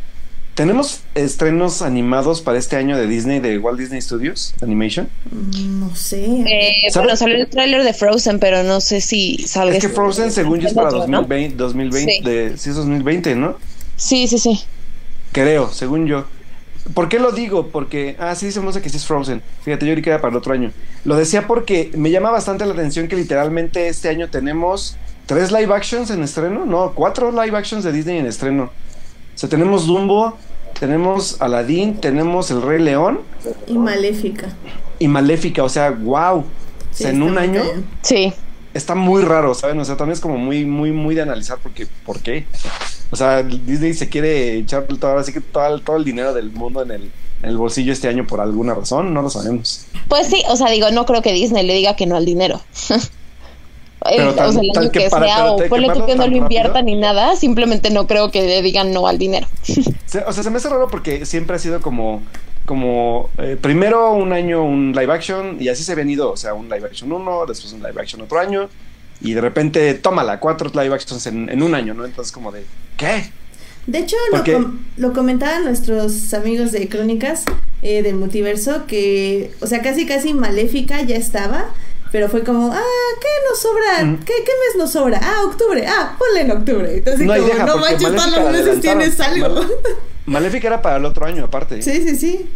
¿tenemos estrenos animados para este año de Disney, de Walt Disney Studios Animation? Mm, no sé. Eh, bueno, salió el tráiler de Frozen, pero no sé si salga. Es que este Frozen, según yo, es para 2020, 2020 sí. es 2020, ¿no? Sí, sí, sí. Creo, según yo. ¿Por qué lo digo? Porque, ah, sí, dice que sí es Frozen. Fíjate, yo que era para el otro año. Lo decía porque me llama bastante la atención que literalmente este año tenemos tres live actions en estreno, no, cuatro live actions de Disney en estreno. O sea, tenemos Dumbo, tenemos Aladdin, tenemos El Rey León. Y Maléfica. Y Maléfica, o sea, wow. o sea, en un año. Sí. Está muy raro, ¿saben? O sea, también es como muy, muy, muy de analizar porque, ¿por qué? O sea, Disney se quiere echar todo, así que todo, todo el dinero del mundo en el, en el bolsillo este año por alguna razón, no lo sabemos. Pues sí, o sea, digo, no creo que Disney le diga que no al dinero. Pero o sea, el año que, sea, o ponle tú que no lo invierta ni nada, simplemente no creo que le digan no al dinero. o sea, se me hace raro porque siempre ha sido como, como eh, primero un año un live action y así se ha venido, o sea, un live action uno, después un live action otro año y de repente tómala, cuatro live actions en, en un año, ¿no? Entonces como de, ¿qué? De hecho, lo, lo, comentaban nuestros amigos de Crónicas eh, del Multiverso, que, o sea, casi casi Maléfica ya estaba, pero fue como, ah, ¿qué nos sobra? ¿Qué, ¿Qué, mes nos sobra? Ah, octubre, ah, ponle en octubre. Entonces, no, como, no manches, todos los meses tienes algo. Maléfica era para el otro año, aparte. Sí, sí, sí.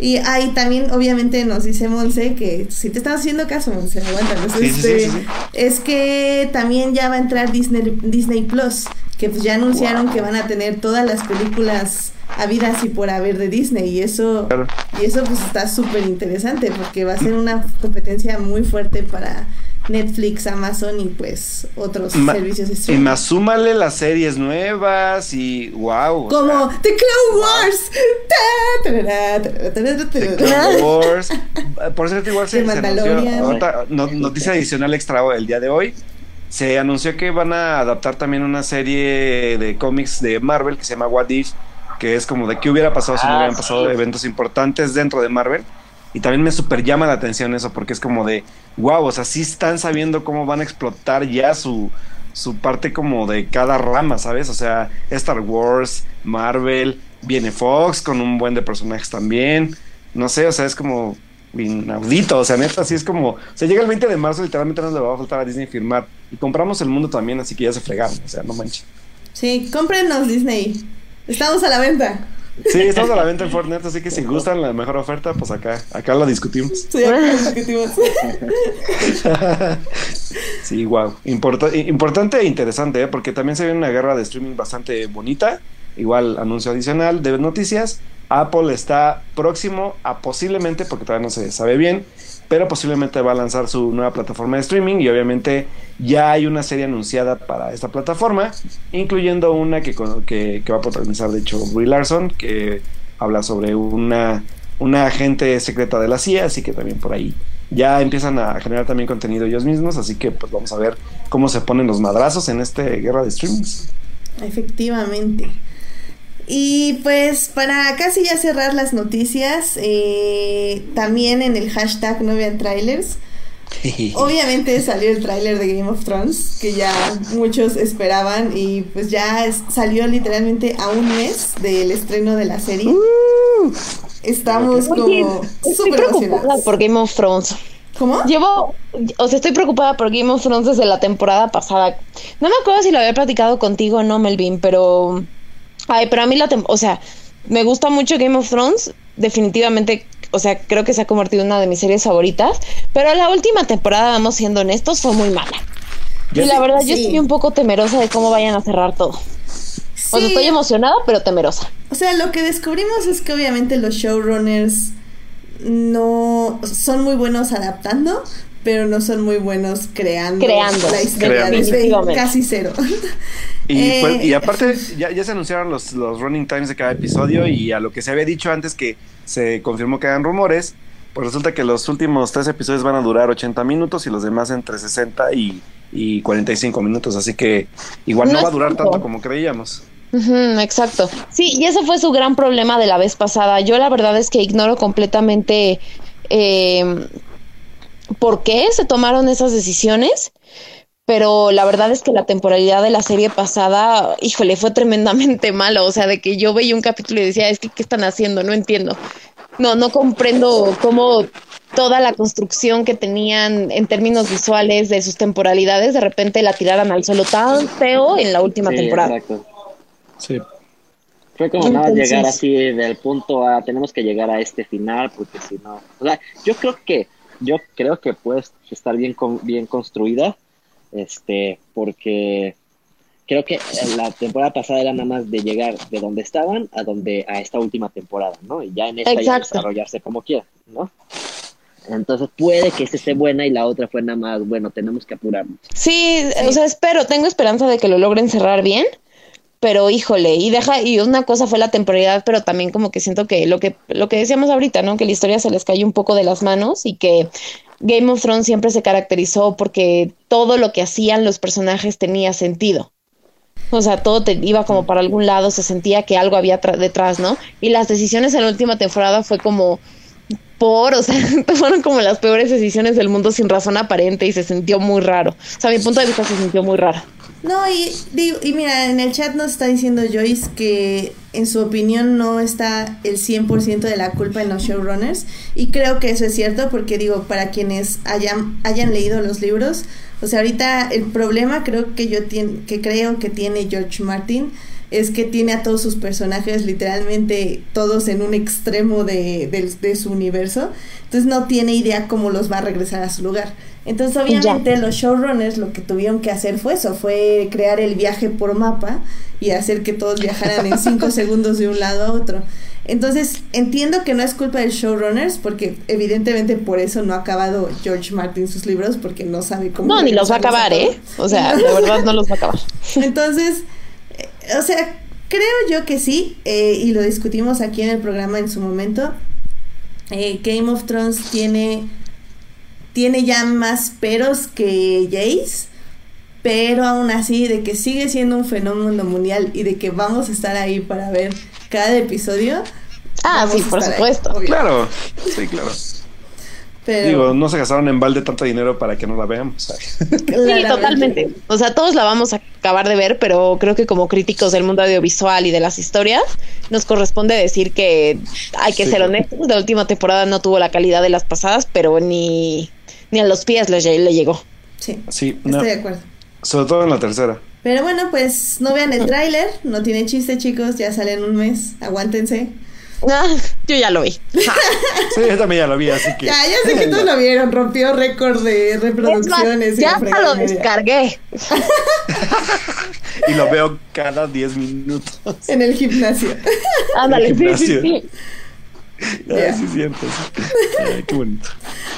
Y ahí también, obviamente, nos dice Monse que si te estás haciendo caso, Monse, aguanta. Este, es que también ya va a entrar Disney, Disney Plus, que pues ya anunciaron que van a tener todas las películas habidas y por haber de Disney. Y eso, y eso pues está súper interesante porque va a ser una competencia muy fuerte para Netflix, Amazon y pues otros servicios de streaming. Y más súmale las series nuevas y wow. Como The Clone Wars. The Clone Wars. Por cierto, igual se, se anunció, noticia adicional extra el día de hoy. Se anunció que van a adaptar también una serie de cómics de Marvel que se llama What If, que es como de qué hubiera pasado si no hubieran ah, pasado eventos importantes dentro de Marvel. Y también me super llama la atención eso, porque es como de, wow, o sea, sí están sabiendo cómo van a explotar ya su, su parte como de cada rama, ¿sabes? O sea, Star Wars, Marvel, viene Fox con un buen de personajes también. No sé, o sea, es como inaudito, o sea, neta, así es como, o sea, llega el 20 de marzo, literalmente nos le va a faltar a Disney firmar. Y compramos el mundo también, así que ya se fregaron, o sea, no manches. Sí, cómprenos Disney. Estamos a la venta. Sí, estamos a la venta en Fortnite, así que si gustan la mejor oferta, pues acá, acá lo discutimos. Sí, acá discutimos. sí, wow. importante e interesante, ¿eh? porque también se ve una guerra de streaming bastante bonita. Igual, anuncio adicional de noticias. Apple está próximo a posiblemente, porque todavía no se sabe bien, pero posiblemente va a lanzar su nueva plataforma de streaming y obviamente ya hay una serie anunciada para esta plataforma, incluyendo una que, que, va a protagonizar de hecho Brie Larson, que habla sobre una, una agente secreta de la CIA, así que también por ahí ya empiezan a generar también contenido ellos mismos, así que pues vamos a ver cómo se ponen los madrazos en esta guerra de streamings. Efectivamente. Y pues para casi ya cerrar las noticias, eh, también en el hashtag no vean trailers. Obviamente salió el tráiler de Game of Thrones, que ya muchos esperaban y pues ya salió literalmente a un mes del estreno de la serie. Uh. Estamos como estoy preocupada por Game of Thrones. ¿Cómo? Llevo, o sea, estoy preocupada por Game of Thrones desde la temporada pasada. No me acuerdo si lo había platicado contigo o no, Melvin, pero Ay, pero a mí la, o sea, me gusta mucho Game of Thrones, definitivamente, o sea, creo que se ha convertido en una de mis series favoritas, pero la última temporada, vamos siendo honestos, fue muy mala. y la verdad, yo estoy un poco temerosa de cómo vayan a cerrar todo. O sea, estoy emocionada, pero temerosa. O sea, lo que descubrimos es que obviamente los showrunners no son muy buenos adaptando, pero no son muy buenos creando, Creando. la historia desde casi cero. Y, Eh, pues- y aparte, ya, ya se anunciaron los, los running times de cada episodio y a lo que se había dicho antes que se confirmó que eran rumores, pues resulta que los últimos tres episodios van a durar 80 minutos y los demás entre 60 y, y 45 minutos, así que igual no, No va a durar tanto. como creíamos. Exacto. Sí, y ese fue su gran problema de la vez pasada. Yo la verdad es que ignoro completamente eh, por qué se tomaron esas decisiones, pero la verdad es que la temporalidad de la serie pasada, híjole, fue tremendamente malo. O sea, de que yo veía un capítulo y decía, es que, ¿qué están haciendo? No entiendo. No, no comprendo cómo toda la construcción que tenían en términos visuales de sus temporalidades de repente la tiraran al suelo tan feo en la última Sí, temporada. exacto. Sí. Fue como nada llegar así del punto A, tenemos que llegar a este final, porque si no. O sea, yo creo que, yo creo que puede estar bien, con- bien construida, este, porque creo que la temporada pasada era nada más de llegar de donde estaban a donde a esta última temporada, ¿no? Y ya en esta ya desarrollarse como quieran, ¿no? Entonces puede que esta esté buena y la otra fue nada más, bueno, tenemos que apurarnos. Sí, o sea, espero, tengo esperanza de que lo logren cerrar bien, pero híjole, y deja, y una cosa fue la temporalidad, pero también como que siento que lo que, lo que decíamos ahorita, ¿no? Que la historia se les cayó un poco de las manos y que Game of Thrones siempre se caracterizó porque todo lo que hacían los personajes tenía sentido. O sea, todo iba como para algún lado, se sentía que algo había detrás, ¿no? Y las decisiones en la última temporada fue como por, o sea, fueron como las peores decisiones del mundo sin razón aparente y se sintió muy raro. O sea, mi punto de vista se sintió muy raro. No, y, digo- y mira, en el chat nos está diciendo Joyce que en su opinión no está el 100% de la culpa en los showrunners. Y creo que eso es cierto porque digo, para quienes hayan, hayan leído los libros, o sea, ahorita el problema creo que yo tien- que creo que tiene George Martin es que tiene a todos sus personajes literalmente todos en un extremo de, del- de su universo. Entonces no tiene idea cómo los va a regresar a su lugar. Entonces obviamente los showrunners lo que tuvieron que hacer fue eso, fue crear el viaje por mapa y hacer que todos viajaran en cinco segundos de un lado a otro. Entonces entiendo que no es culpa de showrunners porque evidentemente por eso no ha acabado George Martin sus libros porque no sabe cómo... No, ni los va a acabar, ¿eh? O sea, de verdad no los va a acabar. Entonces, eh, o sea, creo yo que sí, eh, y lo discutimos aquí en el programa en su momento. eh, Game of Thrones tiene, tiene ya más peros que Jace, pero aún así, de que sigue siendo un fenómeno mundial y de que vamos a estar ahí para ver cada episodio. Ah, sí, por ahí, supuesto. Claro, sí, claro. Pero, Digo, no se gastaron en balde tanto dinero para que no la veamos. Sí, claramente. totalmente. O sea, todos la vamos a acabar de ver, pero creo que como críticos del mundo audiovisual y de las historias, nos corresponde decir que hay que Sí, ser honestos. La última temporada no tuvo la calidad de las pasadas, pero ni, ni a los pies le, le llegó. Sí, Sí, no, estoy de acuerdo. sobre todo en la tercera. Pero bueno, pues no vean el tráiler, no tiene chiste chicos, ya sale en un mes, aguántense. Ah, yo ya lo vi. Sí, yo también ya lo vi, así que. Ya, ya sé que todos lo vieron, rompió récord de Es más, reproducciones. y ya lo descargué. Y lo veo cada 10 minutos. En el gimnasio. Ándale, sí, sí, gimnasio. sí. Sí, siento. sí. Ay, qué bonito.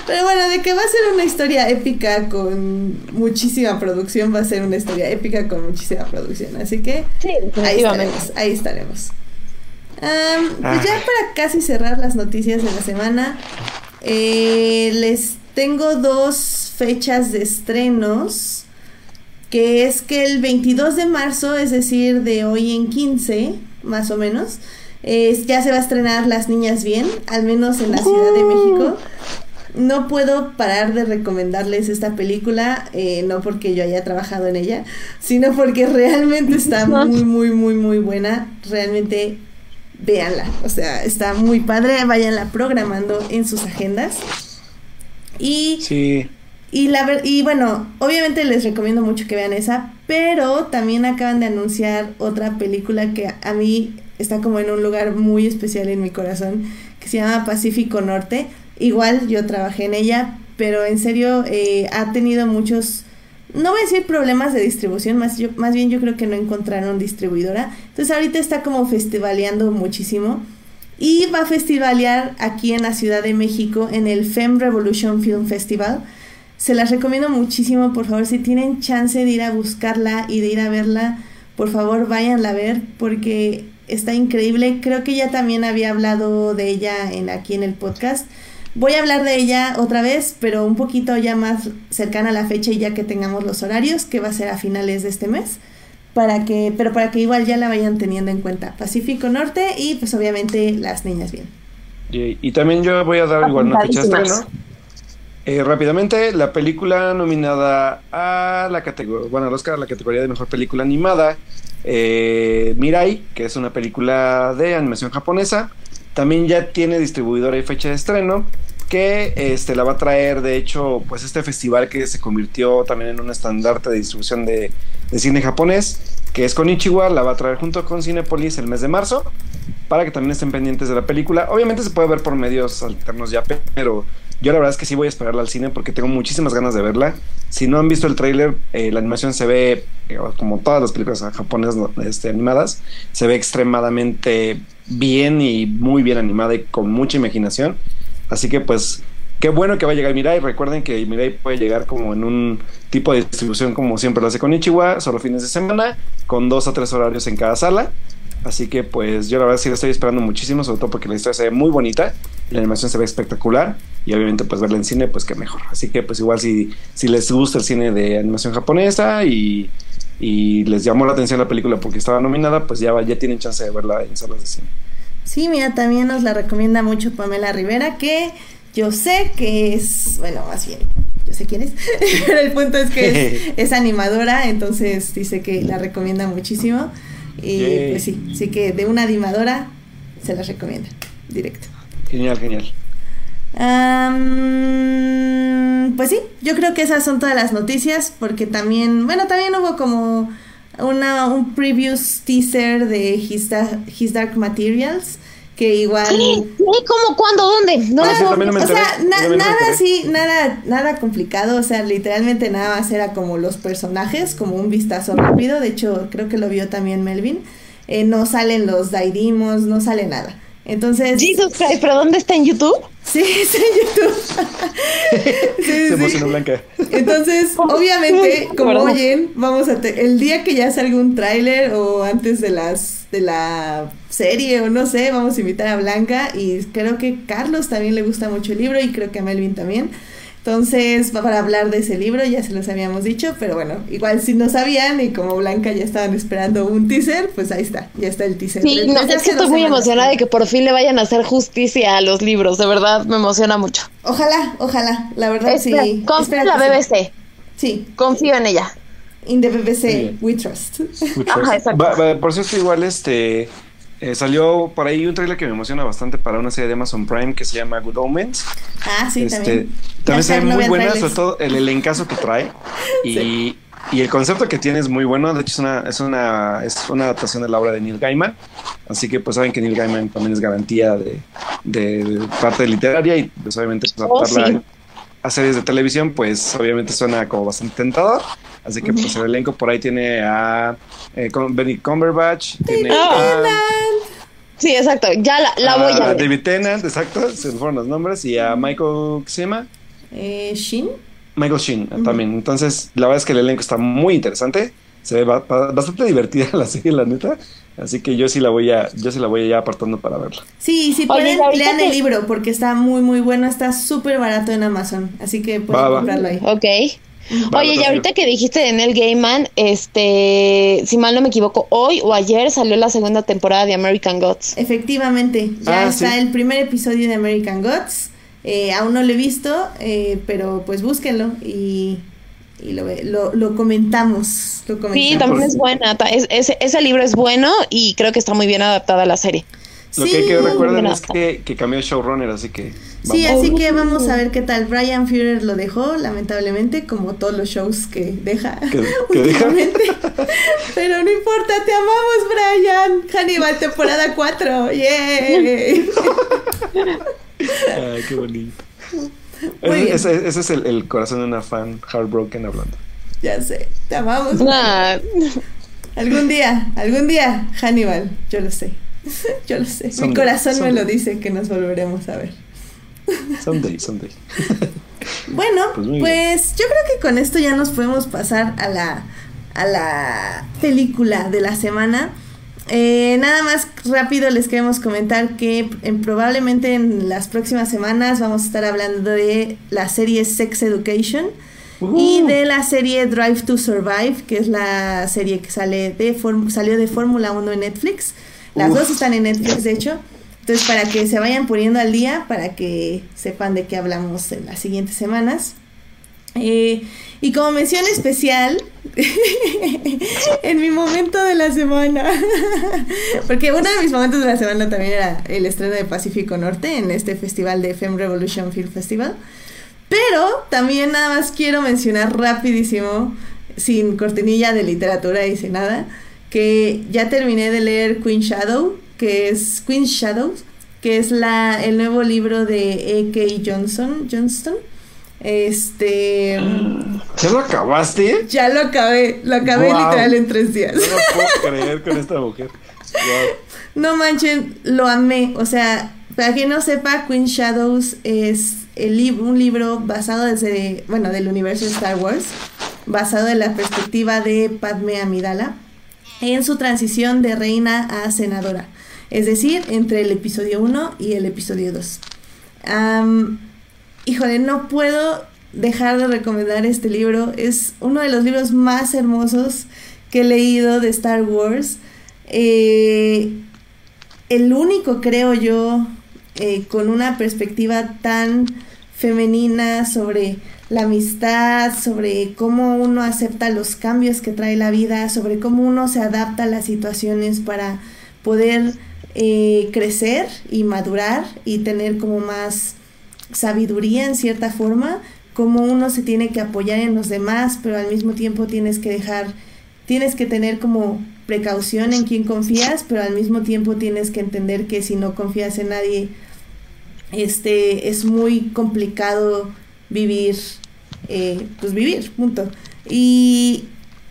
Pero bueno, de que va a ser una historia épica con muchísima producción, va a ser una historia épica con muchísima producción. Así que Sí, ahí estaremos, ahí estaremos. Pues Ah. ya para casi cerrar las noticias de la semana, eh, les tengo dos fechas de estrenos, que es que el 22 de marzo, es decir, de hoy en 15, más o menos, ya se va a estrenar Las Niñas Bien, al menos en la Ciudad de México. No puedo parar de recomendarles esta película, eh, no porque yo haya trabajado en ella, sino porque realmente está muy, muy, muy, muy buena. Realmente véanla. O sea, está muy padre. Váyanla programando en sus agendas. Y, Sí. y, la, ver- y bueno, obviamente les recomiendo mucho que vean esa, pero también acaban de anunciar otra película que a mí está como en un lugar muy especial en mi corazón, que se llama Pacífico Norte. Igual yo trabajé en ella, pero en serio eh, ha tenido muchos no voy a decir problemas de distribución, más, yo, más bien yo creo que no encontraron distribuidora. Entonces ahorita está como festivaleando muchísimo. Y va a festivalear aquí en la Ciudad de México en el Fem Revolution Film Festival. Se las recomiendo muchísimo, por favor, si tienen chance de ir a buscarla y de ir a verla, por favor váyanla a ver porque está increíble. Creo que ya también había hablado de ella en, aquí en el podcast. Voy a hablar de ella otra vez, pero un poquito ya más cercana a la fecha y ya que tengamos los horarios, que va a ser a finales de este mes, para que, pero para que igual ya la vayan teniendo en cuenta. Pacífico Norte y pues obviamente las niñas bien. Y, y también yo voy a dar igual una fecha de estreno. Eh, rápidamente, la película nominada a la categoría, bueno, al Oscar, a la categoría de mejor película animada, eh, Mirai, que es una película de animación japonesa, también ya tiene distribuidora y fecha de estreno que este, la va a traer, de hecho, pues este festival que se convirtió también en un estandarte de distribución de, de cine japonés, que es con Ichiwa, la va a traer junto con Cinepolis el mes de marzo, para que también estén pendientes de la película. Obviamente se puede ver por medios alternos ya, pero yo la verdad es que sí voy a esperarla al cine porque tengo muchísimas ganas de verla. Si no han visto el tráiler, eh, la animación se ve, eh, como todas las películas japonesas este, animadas, se ve extremadamente bien y muy bien animada y con mucha imaginación. Así que pues qué bueno que va a llegar Mirai. Recuerden que Mirai puede llegar como en un tipo de distribución como siempre lo hace con Ichiwa, solo fines de semana, con dos a tres horarios en cada sala. Así que pues yo la verdad sí la estoy esperando muchísimo, sobre todo porque la historia se ve muy bonita, la animación se ve espectacular y obviamente pues verla en cine pues que mejor. Así que pues igual si, si les gusta el cine de animación japonesa y, y les llamó la atención la película porque estaba nominada, pues ya, ya tienen chance de verla en salas de cine. Sí, mira, también nos la recomienda mucho Pamela Rivera, que yo sé que es, bueno, más bien, yo sé quién es, pero el punto es que es, es animadora, entonces dice que la recomienda muchísimo. Y pues sí, sí que de una animadora se las recomienda, directo. Genial, genial. Pues sí, yo creo que esas son todas las noticias, porque también, bueno, también hubo como una, un previous teaser de His, Da- His Dark Materials, que igual... ¿Qué? ¿Cómo? ¿Cuándo? ¿Dónde? ¿Dónde? Ah, no o sea, na- no nada así, nada, nada complicado, o sea, literalmente nada más era como los personajes, como un vistazo rápido, de hecho creo que lo vio también Melvin, Eh, no salen los Daidimos, no sale nada. Entonces, Jesus Christ, ¿pero dónde está en YouTube? sí, está en YouTube. Sí, Se sí. Blanca. Entonces, obviamente, como ¿Verdad? oyen, vamos a te- el día que ya salga un tráiler o antes de las de la serie o no sé, vamos a invitar a Blanca y creo que Carlos también le gusta mucho el libro y creo que a Melvin también. Entonces, va para hablar de ese libro, ya se los habíamos dicho, pero bueno, igual si no sabían y como Blanca ya estaban esperando un teaser, pues ahí está, ya está el teaser. Sí, no, es que estoy muy semanas. emocionada de que por fin le vayan a hacer justicia a los libros, de verdad, me emociona mucho. Ojalá, ojalá, la verdad Espera, sí. confío en la. BBC, Sí, confío en ella. in the BBC, we trust. Ajá, exacto. Va- va- por cierto, igual este eh, salió por ahí un trailer que me emociona bastante para una serie de Amazon Prime que se llama Good Omens. Ah, sí, Este, también. también se ve muy buena, sobre todo el elencazo que trae. Y, y el concepto que tiene es muy bueno. De hecho, es una, es una, es una adaptación de la obra de Neil Gaiman. Así que pues saben que Neil Gaiman también es garantía de, de- de parte literaria y pues obviamente pues, Oh, adaptarla sí. A series de televisión pues obviamente suena como bastante tentador. Así que pues el elenco por ahí tiene a eh, Benny Cumberbatch, tiene a, Sí, exacto, ya la, la voy a ver. David Tennant, exacto, se me fueron los nombres, y a Michael, ¿qué se llama? Eh, Shin. Michael Sheen también. Entonces, la verdad es que el elenco está muy interesante. Se ve ba- ba- bastante divertida la serie, la neta. Así que yo sí la voy a, yo sí la voy a ya apartando para verla. Sí, sí Oye, pueden, lean el libro porque está muy, muy bueno. Está súper barato en Amazon. Así que pueden Va, va. comprarlo ahí. Ok. Va, Oye, y ahorita que dijiste de Neil Gaiman, este, si mal no me equivoco, hoy o ayer salió la segunda temporada de American Gods. Efectivamente, ya Ah, está sí. el primer episodio de American Gods. Eh, aún no lo he visto, eh, pero pues búsquenlo y, y lo, ve- lo, lo comentamos. Lo comentamos. Sí, también es buena. es- ese, ese libro es bueno y creo que está muy bien adaptada a la serie. Lo Sí, que hay que recuerden buena. es que, que cambió el showrunner, así que Sí, así que vamos a ver qué tal. Brian Führer lo dejó, lamentablemente, como todos los shows que deja ¿Que- que deja? últimamente. Pero no importa, te amamos, Brian. Hannibal, temporada 4. ¡Yay! Ay, qué bonito. Muy bien. Ese, es el, el corazón de una fan heartbroken hablando. Ya sé, te amamos. Nah. Algún día, algún día, Hannibal, yo lo sé. Yo lo sé. Mi Someday, corazón me lo dice que nos volveremos a ver. Someday, someday. Bueno, Pues pues yo creo que con esto ya nos podemos pasar a la, a la película de la semana. Eh, nada más rápido les queremos comentar que en- probablemente en las próximas semanas vamos a estar hablando de la serie Sex Education y de la serie Drive to Survive, que es la serie que sale de salió de Fórmula 1 en Netflix. Las Uf. dos están en Netflix, de hecho. Entonces, para que se vayan poniendo al día, para que sepan de qué hablamos en las siguientes semanas. Eh, y como mención especial, en mi momento de la semana, porque uno de mis momentos de la semana también era el estreno de Pacífico Norte en este festival de Femme Revolution Film Festival. Pero también nada más quiero mencionar rapidísimo, sin cortinilla de literatura y sin nada, que ya terminé de leer Queen Shadow, que es Queen Shadows, que es la el nuevo libro de A.K. Johnson, Johnston. Este ¿Ya lo acabaste? ya lo acabé, lo acabé literal en tres días. No lo puedo creer con esta mujer. Wow. No manchen, lo amé. O sea, para quien no sepa, Queen Shadows es el lib- un libro basado desde, bueno, del universo de Star Wars, basado en la perspectiva de Padme Amidala en su transición de reina a senadora. Es decir, entre el episodio 1 y el episodio 2. Am, híjole, no puedo dejar de recomendar este libro. Es uno de los libros más hermosos que he leído de Star Wars. Eh, el único, creo yo, eh, con una perspectiva tan femenina sobre la amistad, sobre cómo uno acepta los cambios que trae la vida, sobre cómo uno se adapta a las situaciones para poder eh, crecer y madurar y tener como más sabiduría en cierta forma, cómo uno se tiene que apoyar en los demás, pero al mismo tiempo tienes que dejar, tienes que tener como precaución en quien confías, pero al mismo tiempo tienes que entender que si no confías en nadie, este es muy complicado vivir, eh, pues vivir, punto. Y,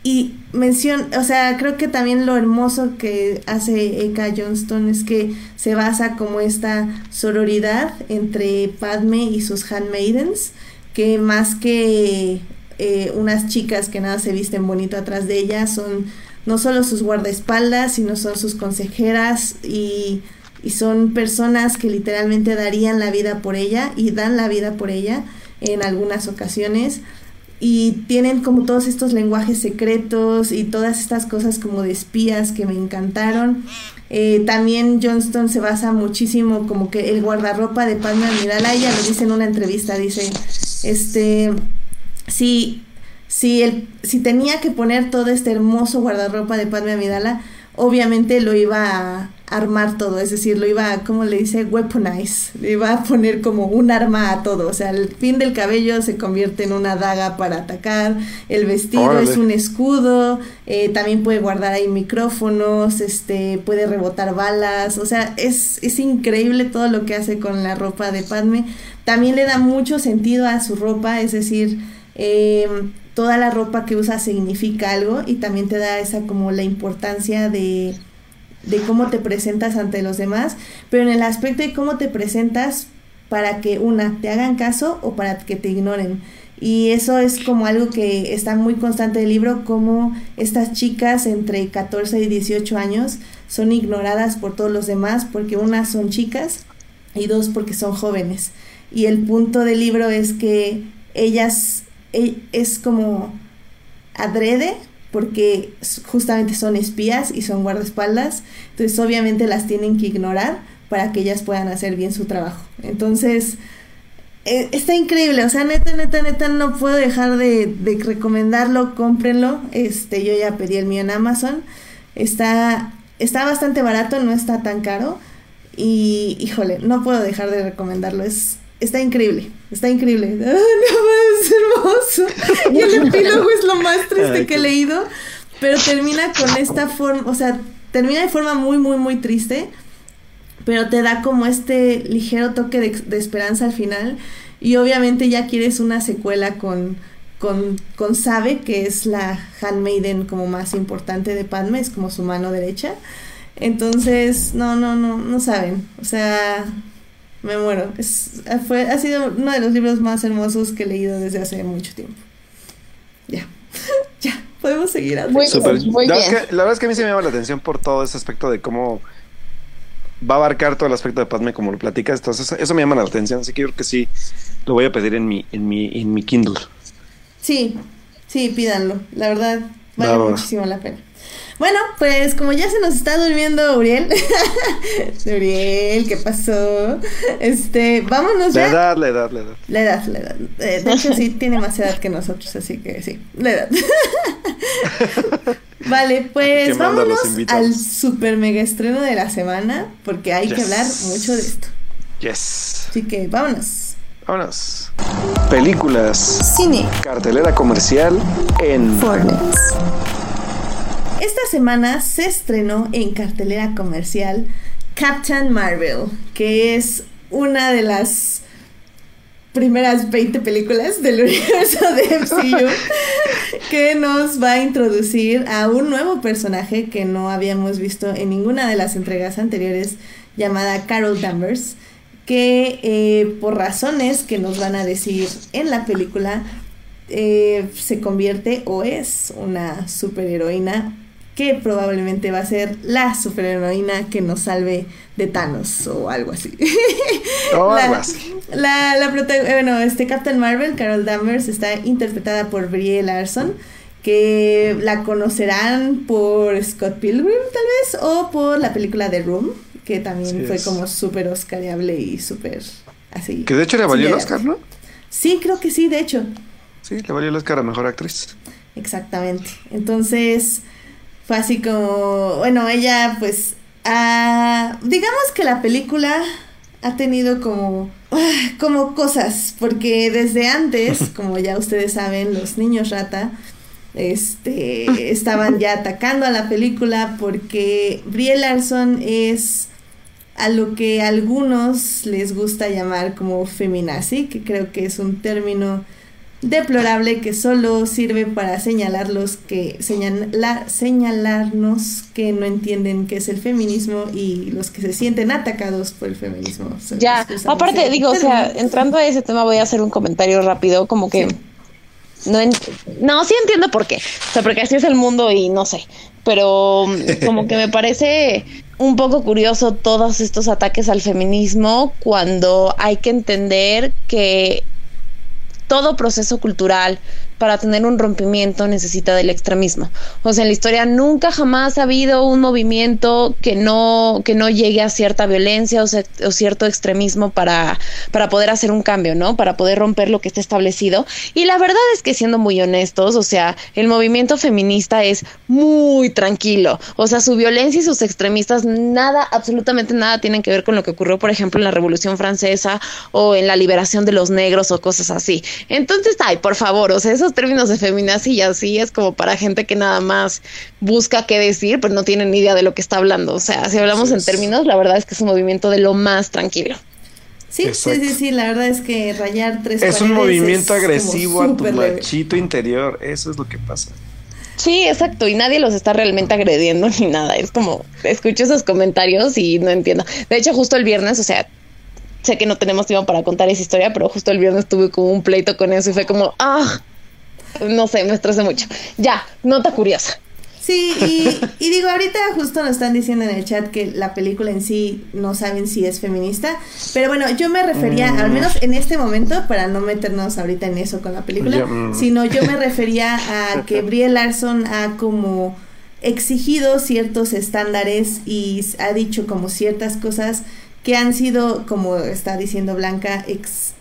y mención, o sea, creo que también lo hermoso que hace Eka Johnston es que se basa como esta sororidad entre Padme y sus handmaidens, que más que eh, unas chicas que nada se visten bonito atrás de ella, son no solo sus guardaespaldas, sino son sus consejeras y, y son personas que literalmente darían la vida por ella y dan la vida por ella en algunas ocasiones y tienen como todos estos lenguajes secretos y todas estas cosas como de espías que me encantaron. Eh, también Johnston se basa muchísimo como que el guardarropa de Padme Amidala, ella lo dice en una entrevista, dice, este, si, si, el, si tenía que poner todo este hermoso guardarropa de Padme Amidala, obviamente lo iba a armar todo, es decir, lo iba a, ¿cómo le dice? Weaponize, le iba a poner como un arma a todo, o sea, el fin del cabello se convierte en una daga para atacar, el vestido Órale. es un escudo, eh, también puede guardar ahí micrófonos, este, puede rebotar balas, o sea, es, es increíble todo lo que hace con la ropa de Padme, también le da mucho sentido a su ropa, es decir, eh, toda la ropa que usa significa algo y también te da esa como la importancia de, de cómo te presentas ante los demás, pero en el aspecto de cómo te presentas para que una te hagan caso o para que te ignoren. Y eso es como algo que está muy constante del libro, como estas chicas entre 14 y 18 años son ignoradas por todos los demás porque una son chicas y dos porque son jóvenes. Y el punto del libro es que ellas e- es como adrede porque justamente son espías y son guardaespaldas, entonces obviamente las tienen que ignorar para que ellas puedan hacer bien su trabajo. Entonces, eh, está increíble, o sea, neta, neta, neta, no puedo dejar de, de recomendarlo, cómprenlo, este, yo ya pedí el mío en Amazon, está, está bastante barato, no está tan caro, y híjole, no puedo dejar de recomendarlo, es, está increíble, está increíble, ¡Ah, no, es hermoso, y el epílogo es lo más triste que he leído, pero termina con esta forma, o sea, termina de forma muy, muy, muy triste, pero te da como este ligero toque de, de esperanza al final y obviamente ya quieres una secuela con, con, con Sabe, que es la handmaiden como más importante de Padme, es como su mano derecha. Entonces, no, no, no, no saben. O sea, me muero. Es, fue, ha sido uno de los libros más hermosos que he leído desde hace mucho tiempo. Ya, ya, podemos seguir adelante. Muy, la, Verdad que, la verdad es que a mí se me llama la atención por todo ese aspecto de cómo va a abarcar todo el aspecto de Padme como lo platicas. Entonces, eso me llama la atención. Así que yo creo que sí lo voy a pedir en mi, en mi, en mi Kindle. Sí, sí, pídanlo. La verdad, vale muchísimo la pena. Bueno, pues como ya se nos está durmiendo Uriel. Uriel, ¿qué pasó? Este, vámonos ya. La edad, la edad, la edad. La edad, la edad. Eh, de hecho, sí tiene más edad que nosotros, así que sí, la edad. vale, pues vámonos al super mega estreno de la semana, porque hay que hablar mucho de esto. Yes. Así que vámonos. Vámonos. Películas. Cine. Cartelera comercial en Fornex. Esta semana se estrenó en cartelera comercial Captain Marvel, que es una de las primeras 20 películas del universo de MCU que nos va a introducir a un nuevo personaje que no habíamos visto en ninguna de las entregas anteriores llamada Carol Danvers que eh, por razones que nos van a decir en la película eh, se convierte o es una superheroína que probablemente va a ser la superheroína que nos salve de Thanos o algo así. O algo así. La, la bueno, este Captain Marvel, Carol Danvers, está interpretada por Brie Larson, que la conocerán por Scott Pilgrim tal vez, o por la película The Room, que también fue como súper oscariable y súper así. Que de hecho le valió el Oscar, ¿no? Sí, creo que sí, de hecho. Sí, le valió el Oscar a Mejor Actriz. Exactamente. Entonces fue así como, bueno, ella pues, ah, digamos que la película ha tenido como, ah, como cosas, porque desde antes, como ya ustedes saben, los niños rata, este, estaban ya atacando a la película porque Brie Larson es a lo que a algunos les gusta llamar como feminazi, que creo que es un término deplorable que solo sirve para señalarlos que señala, señalarnos que no entienden qué es el feminismo y los que se sienten atacados por el feminismo. ya, aparte digo, o sea, entrando a ese tema voy a hacer un comentario rápido, como que no no sí entiendo por qué, o sea, porque así es el mundo y no sé, pero como que me parece un poco curioso todos estos ataques al feminismo cuando hay que entender que todo proceso cultural para tener un rompimiento necesita del extremismo. O sea, en la historia nunca jamás ha habido un movimiento que no, que no llegue a cierta violencia o, cierto extremismo para, para poder hacer un cambio, ¿no? Para poder romper lo que está establecido. Y la verdad es que siendo muy honestos, o sea, el movimiento feminista es muy tranquilo. O sea, su violencia y sus extremistas nada, absolutamente nada tienen que ver con lo que ocurrió, por ejemplo, en la Revolución Francesa o en la liberación de los negros o cosas así. Entonces, ay, por favor, o sea, esos términos de feminazi y así es como para gente que nada más busca qué decir, pero no tiene ni idea de lo que está hablando. O sea, si hablamos en términos, la verdad es que es un movimiento de lo más tranquilo. Sí, sí, sí, sí, la verdad es que rayar tres Es un movimiento agresivo a tu machito interior, eso es lo que pasa. Sí, exacto, y nadie los está realmente agrediendo ni nada. Es como, escucho esos comentarios y no entiendo. De hecho, justo el viernes, o sea, sé que no tenemos tiempo para contar esa historia, pero justo el viernes tuve como un pleito con eso y fue como, ah, no sé, me estresé mucho. Ya, nota curiosa. Sí, y, digo, ahorita justo nos están diciendo en el chat que la película en sí no saben si es feminista, pero bueno, yo me refería, al mm. menos en este momento, para no meternos ahorita en eso con la película, mm. sino yo me refería a que Brie Larson ha como exigido ciertos estándares y ha dicho como ciertas cosas que han sido, como está diciendo Blanca, ex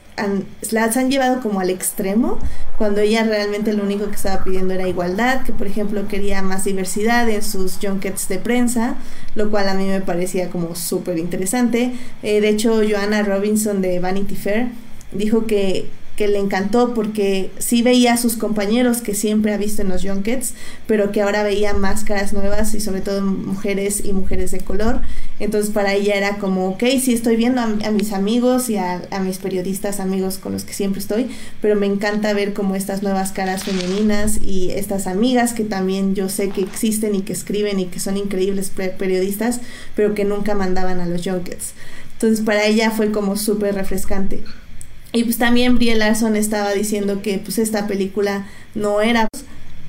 las han llevado como al extremo, cuando ella realmente lo único que estaba pidiendo era igualdad, que por ejemplo quería más diversidad en sus junkets de prensa, lo cual a mí me parecía como súper interesante. Eh, de hecho, Joanna Robinson de Vanity Fair dijo que que le encantó porque sí veía a sus compañeros que siempre ha visto en los junkets, pero que ahora veía máscaras nuevas y sobre todo mujeres y mujeres de color. Entonces para ella era como, ok, sí estoy viendo a, mis amigos y a, mis periodistas amigos con los que siempre estoy, pero me encanta ver como estas nuevas caras femeninas y estas amigas que también yo sé que existen y que escriben y que son increíbles periodistas, pero que nunca mandaban a los junkets. Entonces para ella fue como súper refrescante. Y pues también Brie Larson estaba diciendo que pues esta película no era...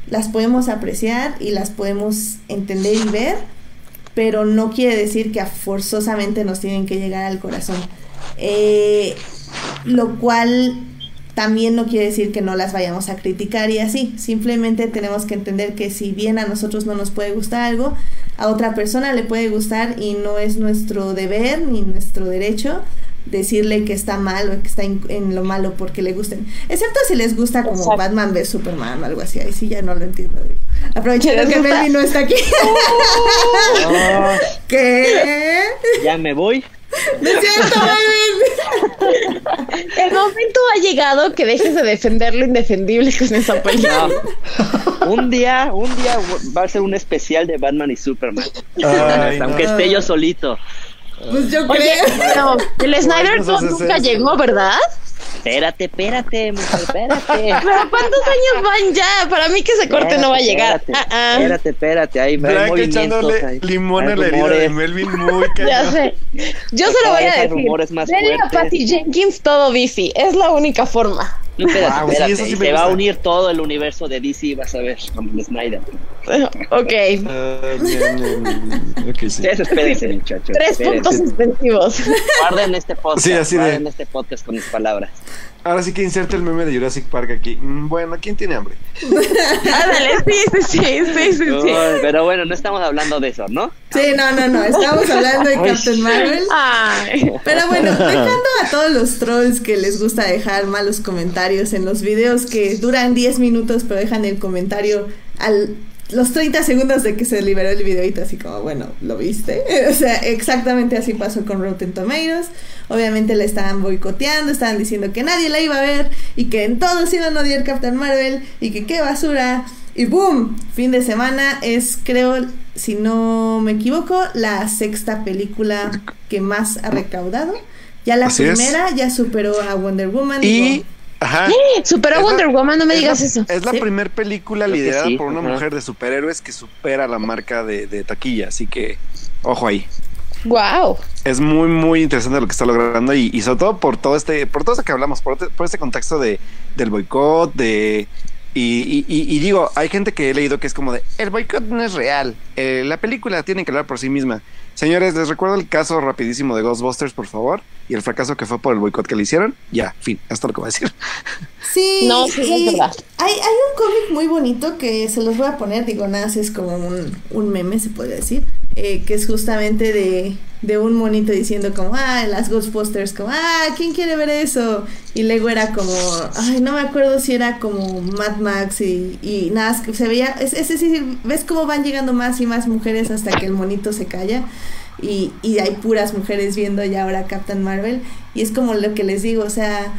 Las podemos apreciar y las podemos entender y ver, pero no quiere decir que forzosamente nos tienen que llegar al corazón. Eh, lo cual también no quiere decir que no las vayamos a criticar y así. Simplemente tenemos que entender que si bien a nosotros no nos puede gustar algo, a otra persona le puede gustar y no es nuestro deber ni nuestro derecho decirle que está mal o que está en, lo malo porque le gusten. Excepto si les gusta como Batman v Superman o algo así. Ahí sí ya no lo entiendo. Aprovechando que Melvin no está aquí. ¿Qué? Ya me voy. No es cierto, El momento ha llegado que dejes de defender lo indefendible con esa película. Un día, un día va a ser un especial de Batman y Superman. aunque esté yo solito. Pues yo Oye, creo. Pero el Snyder nunca llegó, ¿verdad? Espérate, espérate, mujer, espérate. Pero ¿cuántos años van ya? Para mí que ese corte no va a llegar. Espérate, uh -uh. espérate, espérate, ahí va echándole hay, limón a la herida de Melvin muy Ya sé. Yo se lo voy a decir. Denle a Patty Jenkins todo bici. Es la única forma. No, espérate, wow, espérate. Sí, sí se va a unir todo el universo de DC, vas a ver, el Snyder. Ok. Uh, bien, bien, okay sí. Espérense, muchachos. Tres espérense. puntos suspensivos. Guarden este podcast. Sí, así de... guarden este podcast con mis palabras. Ahora sí que inserte el meme de Jurassic Park aquí. Mm, bueno, ¿quién tiene hambre? Ándale, sí, sí, sí, sí, sí, sí. Oh, pero bueno, no estamos hablando de eso, ¿no? Sí, no, no, no. Estamos hablando de Captain Marvel. Ay. Pero bueno, dejando a todos los trolls que les gusta dejar malos comentarios en los videos que duran 10 minutos, pero dejan el comentario al los 30 segundos de que se liberó el videito, así como, bueno, ¿lo viste? o sea, exactamente así pasó con Rotten Tomatoes. Obviamente le estaban boicoteando, estaban diciendo que nadie la iba a ver y que en todos iban a odiar Captain Marvel y que qué basura. Y boom, fin de semana es, creo, si no me equivoco, la sexta película que más ha recaudado. Ya la Así primera ya superó a Wonder Woman. Y... Ajá. Superó a Wonder Woman, no me digas la, eso. Es la ¿Sí? primera película Creo liderada sí, por una ajá. mujer de superhéroes que supera la marca de, de taquilla, así que ojo ahí. Wow. Es muy, muy interesante lo que está logrando y, y sobre todo por todo este, por todo eso que hablamos, por, por este contexto de, del boicot, de y, y, y, y digo, hay gente que he leído que es como de el boicot no es real, eh, la película tiene que hablar por sí misma. Señores, les recuerdo el caso rapidísimo de Ghostbusters, por favor, y el fracaso que fue por el boicot que le hicieron. Ya, fin, esto es lo que voy a decir. Sí, No, sí, es verdad. hay, hay un cómic muy bonito que se los voy a poner, digo, nada, es como un, un meme, se podría decir, eh, que es justamente de, de un monito diciendo como, ah, las Ghostbusters, como, ah, ¿quién quiere ver eso? Y luego era como, ay, no me acuerdo si era como Mad Max y, y nada, se veía, es, es decir, ves cómo van llegando más y más mujeres hasta que el monito se calla. Y, y hay puras mujeres viendo ya ahora Captain Marvel. Y es como lo que les digo, o sea,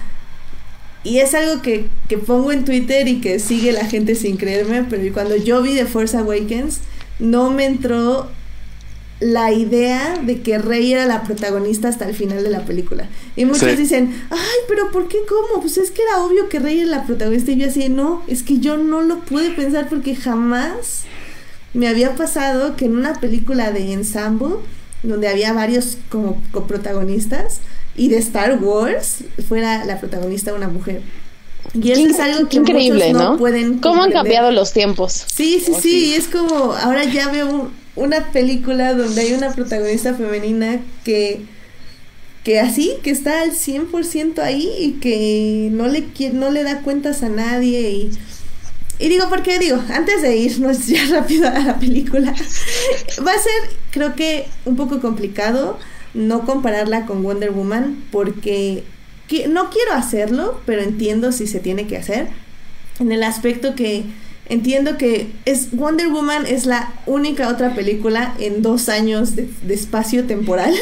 y es algo que, que pongo en Twitter y que sigue la gente sin creerme, pero cuando yo vi The Force Awakens, no me entró la idea de que Rey era la protagonista hasta el final de la película. Y muchos Sí. dicen, ay, pero ¿por qué cómo? Pues es que era obvio que Rey era la protagonista. Y yo así, no, es que yo no lo pude pensar porque jamás me había pasado que en una película de ensemble, donde había varios como coprotagonistas, y de Star Wars, fuera la protagonista una mujer. Y eso es algo que increíble, muchos no, ¿no? pueden ¿Cómo han cambiado los tiempos? Sí, sí, Oh, sí, sí. es como, ahora ya veo un- una película donde hay una protagonista femenina que, que así, que está al 100% ahí y que no le, no le da cuentas a nadie y... Y digo, porque digo, antes de irnos ya rápido a la película, va a ser, creo que, un poco complicado no compararla con Wonder Woman porque que- no quiero hacerlo, pero entiendo si se tiene que hacer. En el aspecto que entiendo que es Wonder Woman es la única otra película en dos años de, espacio temporal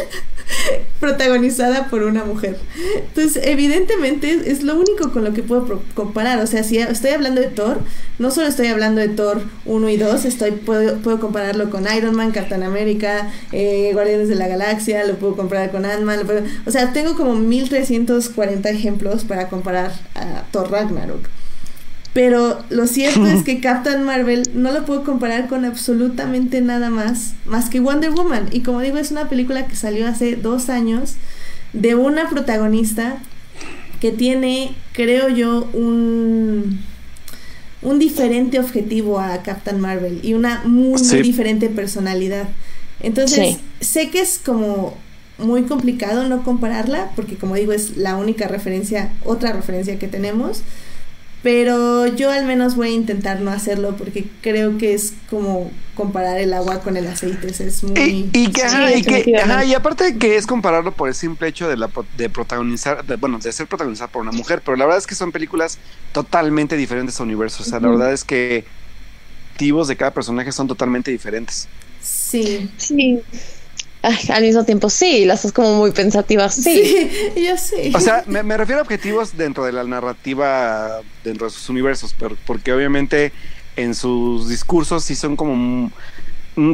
protagonizada por una mujer. Entonces, evidentemente es lo único con lo que puedo comparar. O sea, si estoy hablando de Thor, no solo estoy hablando de Thor 1 y 2, estoy, puedo, puedo compararlo con Iron Man, Captain America, eh, Guardianes de la Galaxia, lo puedo comparar con Ant-Man. O sea, tengo como 1340 ejemplos para comparar a Thor Ragnarok. Pero lo cierto es que Captain Marvel no lo puedo comparar con absolutamente nada más, más que Wonder Woman. Y como digo, es una película que salió hace dos años de una protagonista que tiene, creo yo, un, un diferente objetivo a Captain Marvel y una muy, muy diferente personalidad. Entonces, sé que es como muy complicado no compararla, porque como digo, es la única referencia, otra referencia que tenemos pero yo al menos voy a intentar no hacerlo porque creo que es como comparar el agua con el aceite. Es muy. Y, que, y, aparte de que es compararlo por el simple hecho de, la, de protagonizar, bueno, de ser protagonizada por una mujer, pero la verdad es que son películas totalmente diferentes a universos. O sea, la verdad es que activos de cada personaje son totalmente diferentes. Sí. Sí al mismo tiempo sí, las dos como muy pensativas, sí. sí yo sí. O sea, me, refiero a objetivos dentro de la narrativa, dentro de sus universos, pero porque obviamente en sus discursos sí son como...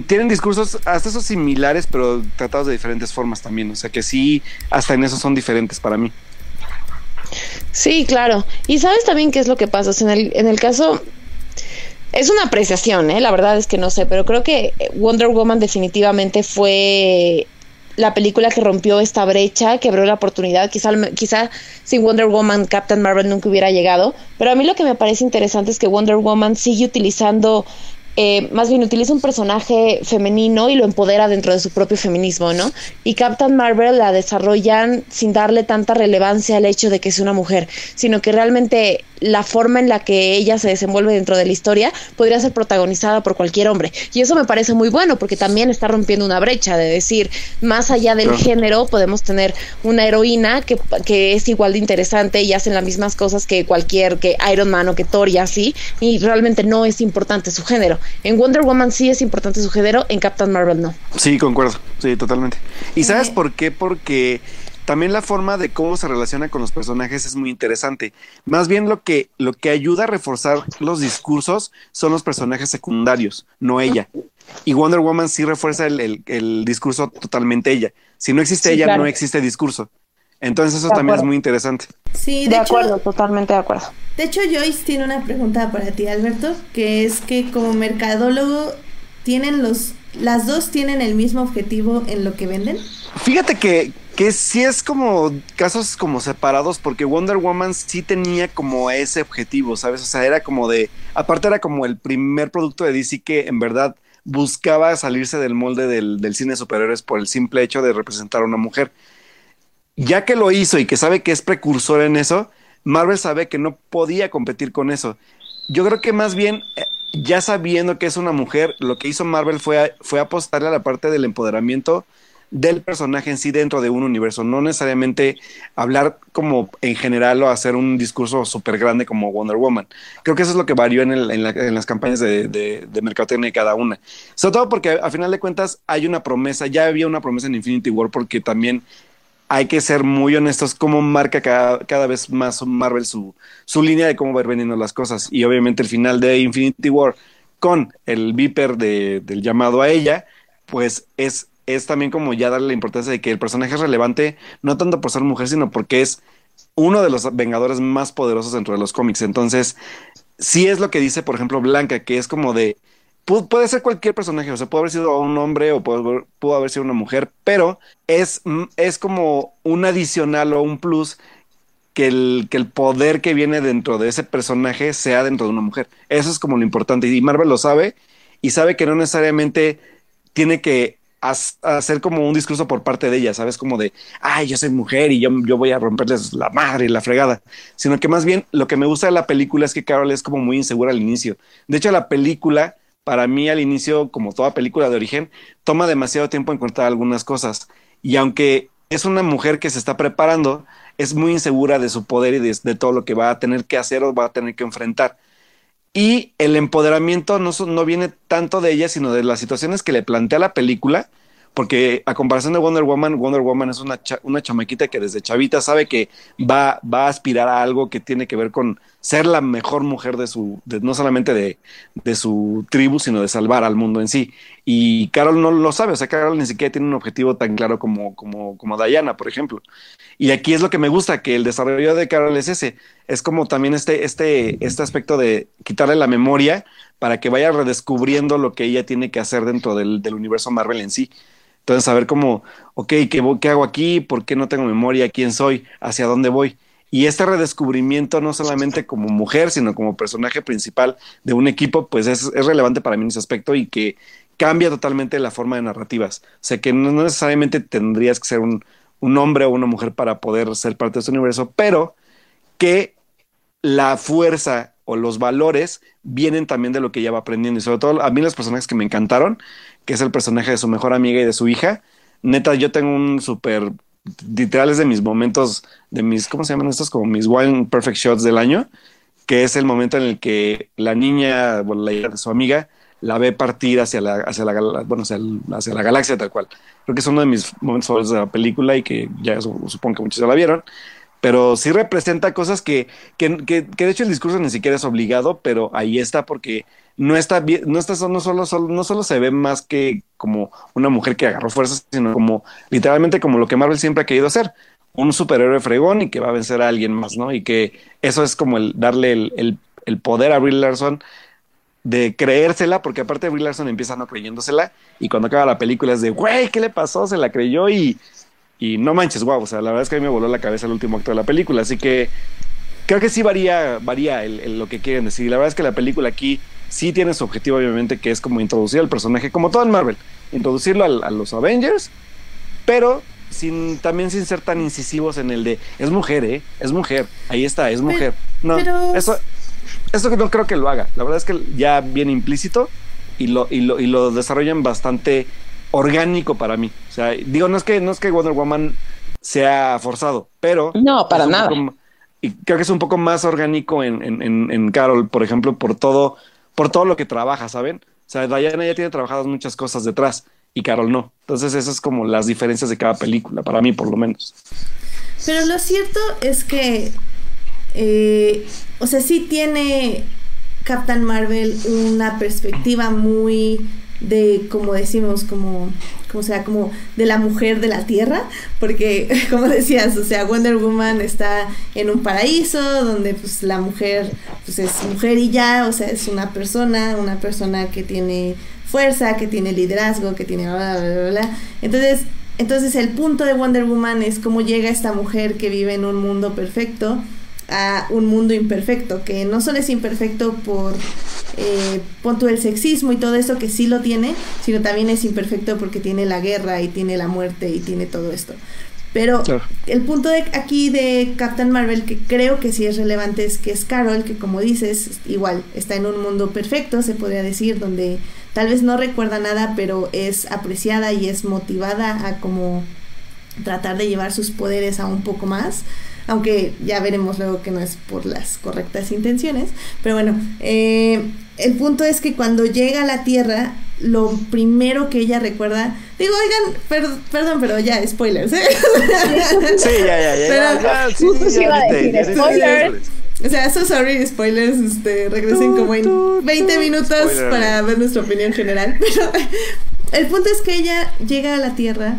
tienen discursos hasta esos similares, pero tratados de diferentes formas también. O sea que sí, hasta en eso son diferentes para mí. Sí, claro. Y sabes también qué es lo que pasa. en, el, en el caso es una apreciación, ¿eh? la verdad es que no sé, pero creo que Wonder Woman definitivamente fue la película que rompió esta brecha, que abrió la oportunidad. Quizá, quizá sin Wonder Woman, Captain Marvel nunca hubiera llegado. Pero a mí lo que me parece interesante es que Wonder Woman sigue utilizando eh, más bien utiliza un personaje femenino y lo empodera dentro de su propio feminismo, ¿no? Y Captain Marvel la desarrollan sin darle tanta relevancia al hecho de que es una mujer, sino que realmente la forma en la que ella se desenvuelve dentro de la historia podría ser protagonizada por cualquier hombre. Y eso me parece muy bueno porque también está rompiendo una brecha de decir, más allá del género, podemos tener una heroína que, que es igual de interesante y hacen las mismas cosas que cualquier, que Iron Man o que Thor y así, y realmente no es importante su género. En Wonder Woman sí es importante su género, en Captain Marvel no. Sí, concuerdo, sí, totalmente. ¿Y sabes por qué? Porque también la forma de cómo se relaciona con los personajes es muy interesante. Más bien lo que, lo que ayuda a reforzar los discursos son los personajes secundarios, no ella. Y Wonder Woman sí refuerza el, discurso totalmente ella. Si no existe ella, no existe discurso. Entonces eso también es muy interesante. Sí, de, acuerdo, totalmente de acuerdo. De hecho, Joyce tiene una pregunta para ti, Alberto, que es que como mercadólogo, ¿tienen los, las dos tienen el mismo objetivo en lo que venden? Fíjate que, que sí es como casos como separados, porque Wonder Woman sí tenía como ese objetivo, ¿sabes? O sea, era como de, aparte era como el primer producto de DC que en verdad buscaba salirse del molde del, del cine de superhéroes por el simple hecho de representar a una mujer. Ya que lo hizo y que sabe que es precursor en eso, Marvel sabe que no podía competir con eso. Yo creo que más bien, eh, ya sabiendo que es una mujer, lo que hizo Marvel fue, fue apostarle a la parte del empoderamiento del personaje en sí dentro de un universo, no necesariamente hablar como en general o hacer un discurso súper grande como Wonder Woman. Creo que eso es lo que varió en, las campañas de, de, de, mercadotecnia de cada una. Sobre todo porque a final de cuentas hay una promesa, ya había una promesa en Infinity War porque también hay que ser muy honestos cómo marca cada, vez más Marvel su, su línea de cómo va vendiendo las cosas. Y obviamente el final de Infinity War con el Viper de, del llamado a ella, pues es, es también como ya darle la importancia de que el personaje es relevante, no tanto por ser mujer, sino porque es uno de los Vengadores más poderosos dentro de los cómics. Entonces, sí es lo que dice, por ejemplo, Blanca, que es como de puede ser cualquier personaje, o sea, puede haber sido un hombre o pudo haber sido una mujer, pero es, mm, es como un adicional o un plus que el, que el poder que viene dentro de ese personaje sea dentro de una mujer. Eso es como lo importante. Y Marvel lo sabe y sabe que no necesariamente tiene que hacer como un discurso por parte de ella, ¿sabes? Como de, ay, yo soy mujer y yo, yo voy a romperles la madre y la fregada. Sino que más bien lo que me gusta de la película es que Carol es como muy insegura al inicio. De hecho, la película para mí al inicio, como toda película de origen, toma demasiado tiempo encontrar algunas cosas. Y aunque es una mujer que se está preparando, es muy insegura de su poder y de, todo lo que va a tener que hacer o va a tener que enfrentar. Y el empoderamiento no, no viene tanto de ella, sino de las situaciones que le plantea la película porque a comparación de Wonder Woman, Wonder Woman es una, una chamaquita que desde chavita sabe que va, va a aspirar a algo que tiene que ver con ser la mejor mujer de su, no solamente de, de, su tribu, sino de salvar al mundo en sí. Y Carol no lo sabe, o sea, Carol ni siquiera tiene un objetivo tan claro como, como, como Diana, por ejemplo. Y aquí es lo que me gusta, que el desarrollo de Carol es ese, es como también este, este, este aspecto de quitarle la memoria para que vaya redescubriendo lo que ella tiene que hacer dentro del, del universo Marvel en sí. Entonces, saber cómo, ok, ¿qué, ¿qué hago aquí? ¿Por qué no tengo memoria? ¿Quién soy? ¿Hacia dónde voy? Y este redescubrimiento, no solamente como mujer, sino como personaje principal de un equipo, pues es, es relevante para mí en ese aspecto y que cambia totalmente la forma de narrativas. O sea, que no necesariamente tendrías que ser un, un hombre o una mujer para poder ser parte de este universo, pero que la fuerza o los valores vienen también de lo que ella va aprendiendo. Y sobre todo a mí los personajes que me encantaron que es el personaje de su mejor amiga y de su hija. Neta, yo tengo un súper, literales de mis momentos, de mis, ¿cómo se llaman estos? Como mis One Perfect Shots del año, que es el momento en el que la niña, bueno, la hija de su amiga, la ve partir hacia la, hacia la, bueno, hacia, hacia la galaxia tal cual. Creo que es uno de mis momentos favoritos de la película y que ya supongo que muchos ya la vieron pero sí representa cosas que, que, que, de hecho el discurso ni siquiera es obligado, pero ahí está porque no está bien, no está no solo, no solo se ve más que como una mujer que agarró fuerzas, sino como literalmente como lo que Marvel siempre ha querido hacer, un superhéroe fregón y que va a vencer a alguien más, ¿no? Y que eso es como el darle el, el, el poder a Brie Larson de creérsela, porque aparte Brie Larson empieza no creyéndosela y cuando acaba la película es de, güey, ¿qué le pasó? Se la creyó y y no manches, guau, o sea, la verdad es que a mí me voló la cabeza el último acto de la película, así que creo que sí varía, varía el, lo que quieren decir. La verdad es que la película aquí sí tiene su objetivo, obviamente, que es como introducir al personaje, como todo en Marvel, introducirlo a, los Avengers, pero sin, también sin ser tan incisivos en el de es mujer, ¿eh? Es mujer, ahí está, es mujer. no, eso, eso no creo que lo haga. La verdad es que ya viene implícito y lo, y lo, y lo desarrollan bastante orgánico para mí. O sea, digo, no es que, no es que Wonder Woman sea forzado, pero. No, para nada. y creo que es un poco más orgánico en, en, en, Carol, por ejemplo, por todo, por todo lo que trabaja, ¿saben? O sea, Diana ya tiene trabajadas muchas cosas detrás y Carol no. Entonces, esas es como las diferencias de cada película, para mí por lo menos. Pero lo cierto es que, eh, o sea, sí tiene Captain Marvel una perspectiva muy de, como decimos, como, como sea, como de la mujer de la tierra, porque como decías, o sea, Wonder Woman está en un paraíso donde pues la mujer pues es mujer y ya, o sea, es una persona, una persona que tiene fuerza, que tiene liderazgo, que tiene bla bla bla bla. Entonces, entonces el punto de Wonder Woman es cómo llega esta mujer que vive en un mundo perfecto a un mundo imperfecto, que no solo es imperfecto por eh, punto del sexismo y todo eso que sí lo tiene, sino también es imperfecto porque tiene la guerra y tiene la muerte y tiene todo esto. Pero el punto de aquí de Captain Marvel que creo que sí es relevante es que es Carol, que como dices, igual está en un mundo perfecto, se podría decir, donde tal vez no recuerda nada, pero es apreciada y es motivada a como tratar de llevar sus poderes a un poco más aunque ya veremos luego que no es por las correctas intenciones. Pero bueno, eh, el punto es que cuando llega a la Tierra, lo primero que ella recuerda, digo, oigan, perdón, pero ya, spoilers. ¿eh? Sí, ya, ya, ya. Pero, ya, sí, iba a decir, spoilers. O sea, so sorry, spoilers, este, regresen como en 20 minutos para ver nuestra opinión general. Pero el punto es que ella llega a la Tierra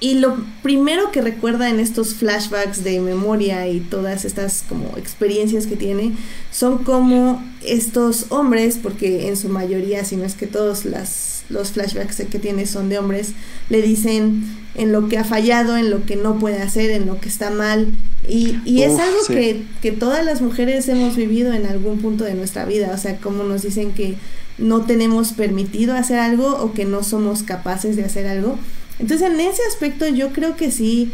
y lo primero que recuerda en estos flashbacks de memoria y todas estas como experiencias que tiene son como estos hombres, porque en su mayoría, si no es que todos las, los flashbacks que tiene son de hombres, le dicen en lo que ha fallado, en lo que no puede hacer, en lo que está mal. Y, y es algo que, que todas las mujeres hemos vivido en algún punto de nuestra vida, o sea, como nos dicen que no tenemos permitido hacer algo o que no somos capaces de hacer algo. Entonces en ese aspecto yo creo que sí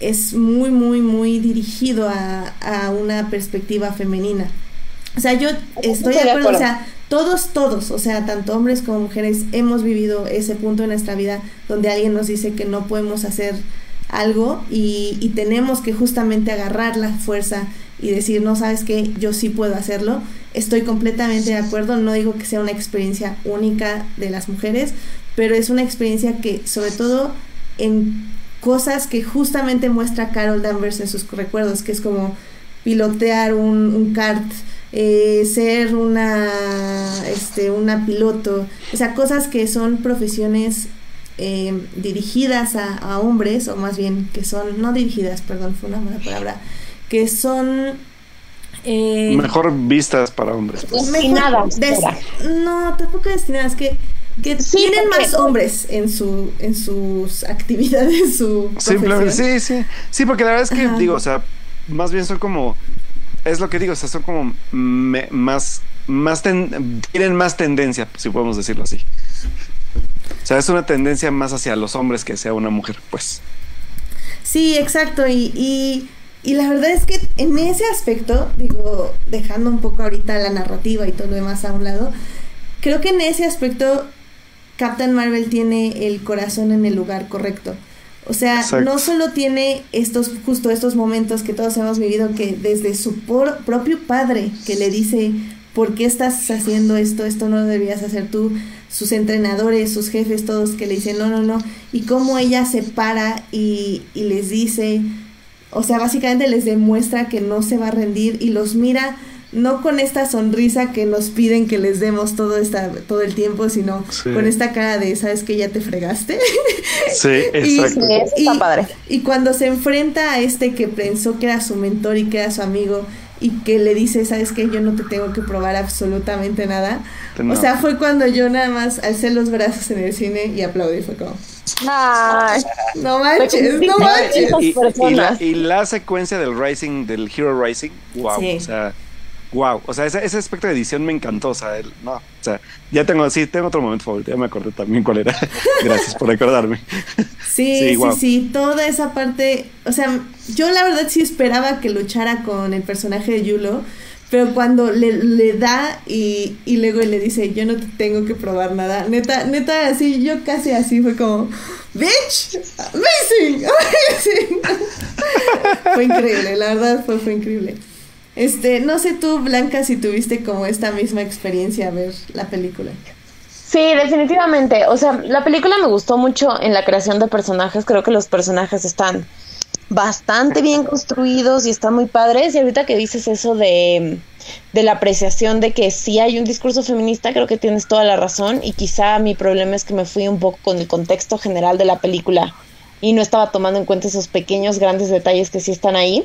es muy, muy, muy dirigido a, a una perspectiva femenina. O sea, yo estoy de acuerdo, o sea, todos, todos, o sea, tanto hombres como mujeres hemos vivido ese punto en nuestra vida donde alguien nos dice que no podemos hacer algo y, y tenemos que justamente agarrar la fuerza y decir, no sabes qué, yo sí puedo hacerlo. Estoy completamente de acuerdo, no digo que sea una experiencia única de las mujeres, pero es una experiencia que sobre todo en cosas que justamente muestra Carol Danvers en sus recuerdos, que es como pilotear un, kart, eh, ser una, este, una piloto, o sea, cosas que son profesiones eh, dirigidas a, hombres, o más bien que son, no dirigidas, perdón, fue una mala palabra, que son... Eh, mejor vistas para hombres. Pues. Destinadas. no, tampoco destinadas, que que tienen más hombres en su en sus actividades su simplemente sí sí sí porque la verdad es que digo o sea más bien son como es lo que digo o sea son como más más tienen más tendencia si podemos decirlo así o sea es una tendencia más hacia los hombres que sea una mujer pues sí exacto y, y y la verdad es que en ese aspecto, digo, dejando un poco ahorita la narrativa y todo lo demás a un lado, creo que en ese aspecto Captain Marvel tiene el corazón en el lugar correcto. O sea, no solo tiene estos, justo estos momentos que todos hemos vivido, que desde su propio padre que le dice, ¿por qué estás haciendo esto? Esto no lo debías hacer tú. Sus entrenadores, sus jefes, todos que le dicen, no, no, no. Y cómo ella se para y, y les dice, o sea, básicamente les demuestra que no se va a rendir y los mira no con esta sonrisa que nos piden que les demos todo esta todo el tiempo, sino con esta cara de sabes que ya te fregaste. Sí, exacto. y, está padre. Y cuando se enfrenta a este que pensó que era su mentor y que era su amigo y que le dice, sabes que yo no te tengo que probar absolutamente nada. O sea, fue cuando yo nada más alcé los brazos en el cine y aplaudí, fue como... Ay, no manches, no manches. Y, la, secuencia del Rising, del Hero Rising, wow, o sea wow. O sea, ese, ese, aspecto de edición me encantó. O sea, no, o sea, ya tengo, sí, tengo otro momento favorito. Ya me acordé también cuál era. Gracias por recordarme. Sí, sí, sí, toda esa parte. O sea, yo la verdad sí esperaba que luchara con el personaje de Yulo. Pero cuando le, le da y, y luego le dice, yo no te tengo que probar nada. Neta, neta, así, yo casi así fue como, bitch, amazing, amazing. fue increíble, la verdad fue, fue increíble. Este, no sé tú, Blanca, si tuviste como esta misma experiencia a ver la película. Sí, definitivamente. O sea, la película me gustó mucho en la creación de personajes. Creo que los personajes están bastante bien construidos y están muy padres. Y ahorita que dices eso de, de la apreciación de que sí hay un discurso feminista, creo que tienes toda la razón. Y quizá mi problema es que me fui un poco con el contexto general de la película y no estaba tomando en cuenta esos pequeños, grandes detalles que sí están ahí.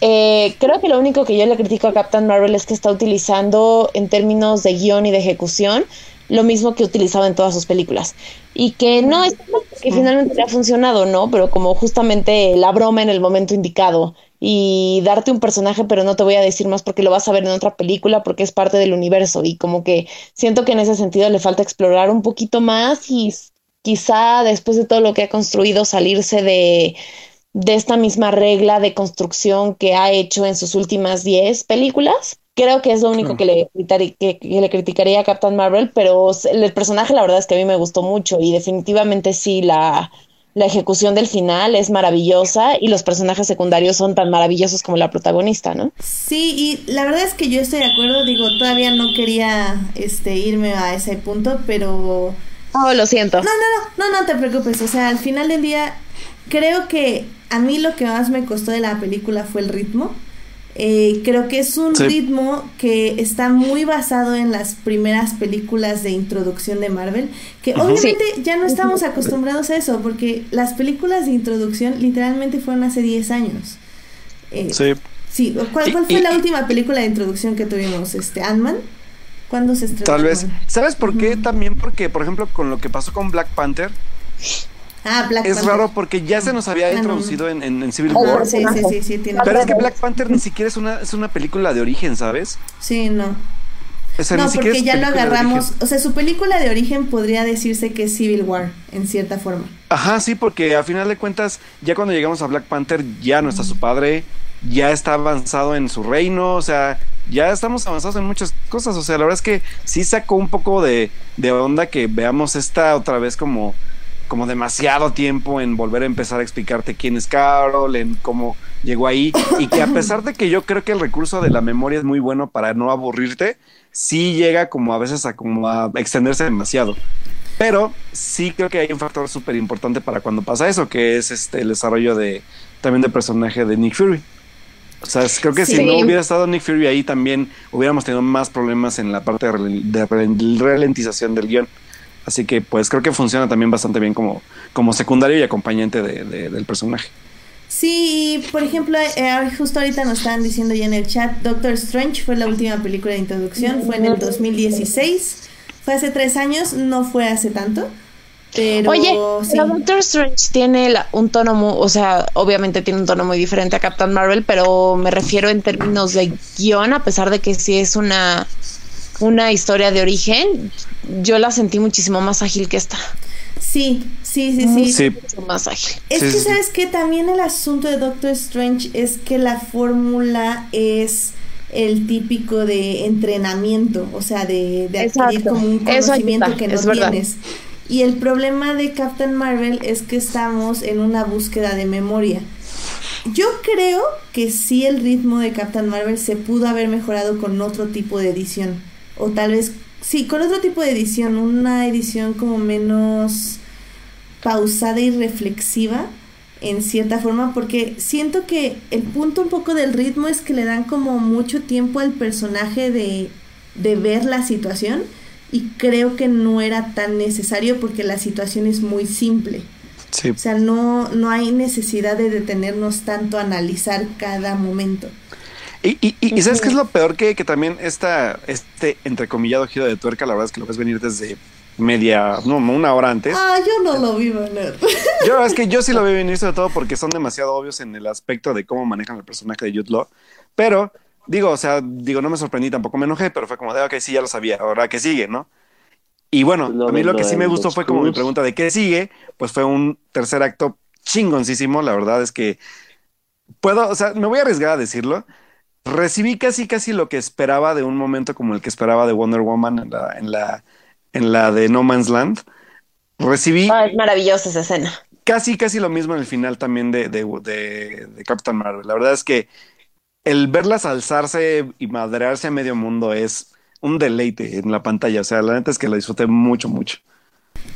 Eh, creo que lo único que yo le critico a Captain Marvel es que está utilizando en términos de guion y de ejecución lo mismo que utilizaba en todas sus películas. Y que no es que finalmente le ha funcionado, ¿no? Pero como justamente la broma en el momento indicado y darte un personaje, pero no te voy a decir más porque lo vas a ver en otra película porque es parte del universo y como que siento que en ese sentido le falta explorar un poquito más y quizá después de todo lo que ha construido salirse de de esta misma regla de construcción que ha hecho en sus últimas 10 películas. Creo que es lo único que, le que, le criticaría a Captain Marvel, pero el personaje la verdad es que a mí me gustó mucho y definitivamente sí, la, la ejecución del final es maravillosa y los personajes secundarios son tan maravillosos como la protagonista, ¿no? Sí, y la verdad es que yo estoy de acuerdo, digo, todavía no quería este irme a ese punto, pero... Oh, lo siento. No, no, no, no, no te preocupes, o sea, al final del día creo que a mí lo que más me costó de la película fue el ritmo. Eh, creo que es un ritmo que está muy basado en las primeras películas de introducción de Marvel, que obviamente ya no estamos acostumbrados a eso, porque las películas de introducción literalmente fueron hace 10 años. Eh, sí. Sí, ¿cuál, fue la última película de introducción que tuvimos? Este, Ant-Man. ¿Cuándo se estrenó? Tal vez. ¿Sabes por qué? También porque, por ejemplo, con lo que pasó con Black Panther, Ah, Black es raro porque ya se nos había introducido en, en, Civil oh, War. Sí, sí, sí, sí tiene Pero es que Black Panther ni siquiera es una, es una película de origen, ¿sabes? Sí, no. no, porque ya lo agarramos. O sea, su película de origen podría decirse que es Civil War, en cierta forma. Ajá, sí, porque a final de cuentas, ya cuando llegamos a Black Panther, ya no está su padre, ya está avanzado en su reino, o sea, ya estamos avanzados en muchas cosas. O sea, la verdad es que sí sacó un poco de, de onda que veamos esta otra vez como como demasiado tiempo en volver a empezar a explicarte quién es Carol, en cómo llegó ahí y que a pesar de que yo creo que el recurso de la memoria es muy bueno para no aburrirte, sí llega como a veces a como a extenderse demasiado. Pero sí creo que hay un factor súper importante para cuando pasa eso, que es este el desarrollo de también del personaje de Nick Fury. O sea, creo que si no hubiera estado Nick Fury ahí también hubiéramos tenido más problemas en la parte de, ralentización del guion. Así que pues creo que funciona también bastante bien como, como secundario y acompañante de- de- del personaje. Sí, por ejemplo, eh, justo ahorita nos estaban diciendo ya en el chat, Doctor Strange fue la última película de introducción, fue en el 2016, fue hace tres años, no fue hace tanto, pero Oye, sí. pero Doctor Strange tiene la- un tono muy, o sea, obviamente tiene un tono muy diferente a Captain Marvel, pero me refiero en términos de guion, a pesar de que sí es una, una historia de origen, yo la sentí muchísimo más ágil que esta. Sí, sí, sí, sí. Sí, Mucho más ágil. Es Sí, que sí, sabes que también el asunto de Doctor Strange es que la fórmula es el típico de entrenamiento, o sea, de, de adquirir Exacto. como un conocimiento que no tienes. Y el problema de Captain Marvel es que estamos en una búsqueda de memoria. Yo creo que sí el ritmo de Captain Marvel se pudo haber mejorado con otro tipo de edición. O tal vez, sí, con otro tipo de edición. Una edición como menos pausada y reflexiva en cierta forma. Porque siento que el punto un poco del ritmo es que le dan como mucho tiempo al personaje de, de ver la situación. Y creo que no era tan necesario porque la situación es muy simple. sí. O sea, no, no hay necesidad de detenernos tanto a analizar cada momento. Y, y, y- y ¿sabes qué es lo peor? Que, que también esta, este entrecomillado giro de tuerca, la verdad es que lo ves venir desde media, no, una hora antes. Ah, yo no lo vi venir. Yo, la verdad es que yo sí lo veo venir, sobre todo porque son demasiado obvios en el aspecto de cómo manejan el personaje de Jude Law. Pero, digo, o sea, digo, no me sorprendí, tampoco me enojé, pero fue como de, ok, sí, ya lo sabía, ahora que sigue, ¿no? Y bueno, Lo a mí lo que sí me gustó fue como mi pregunta de qué sigue, pues fue un tercer acto chingoncísimo, la verdad es que puedo, o sea, me voy a arriesgar a decirlo. Recibí casi casi lo que esperaba de un momento como el que esperaba de Wonder Woman en la, en la, en la de No Man's Land. Recibí Ah, es maravillosa esa escena. casi, casi lo mismo en el final también de, de, de, de Captain Marvel. La verdad es que el verlas alzarse y madrearse a medio mundo es un deleite en la pantalla. O sea, la neta es que lo disfruté mucho, mucho.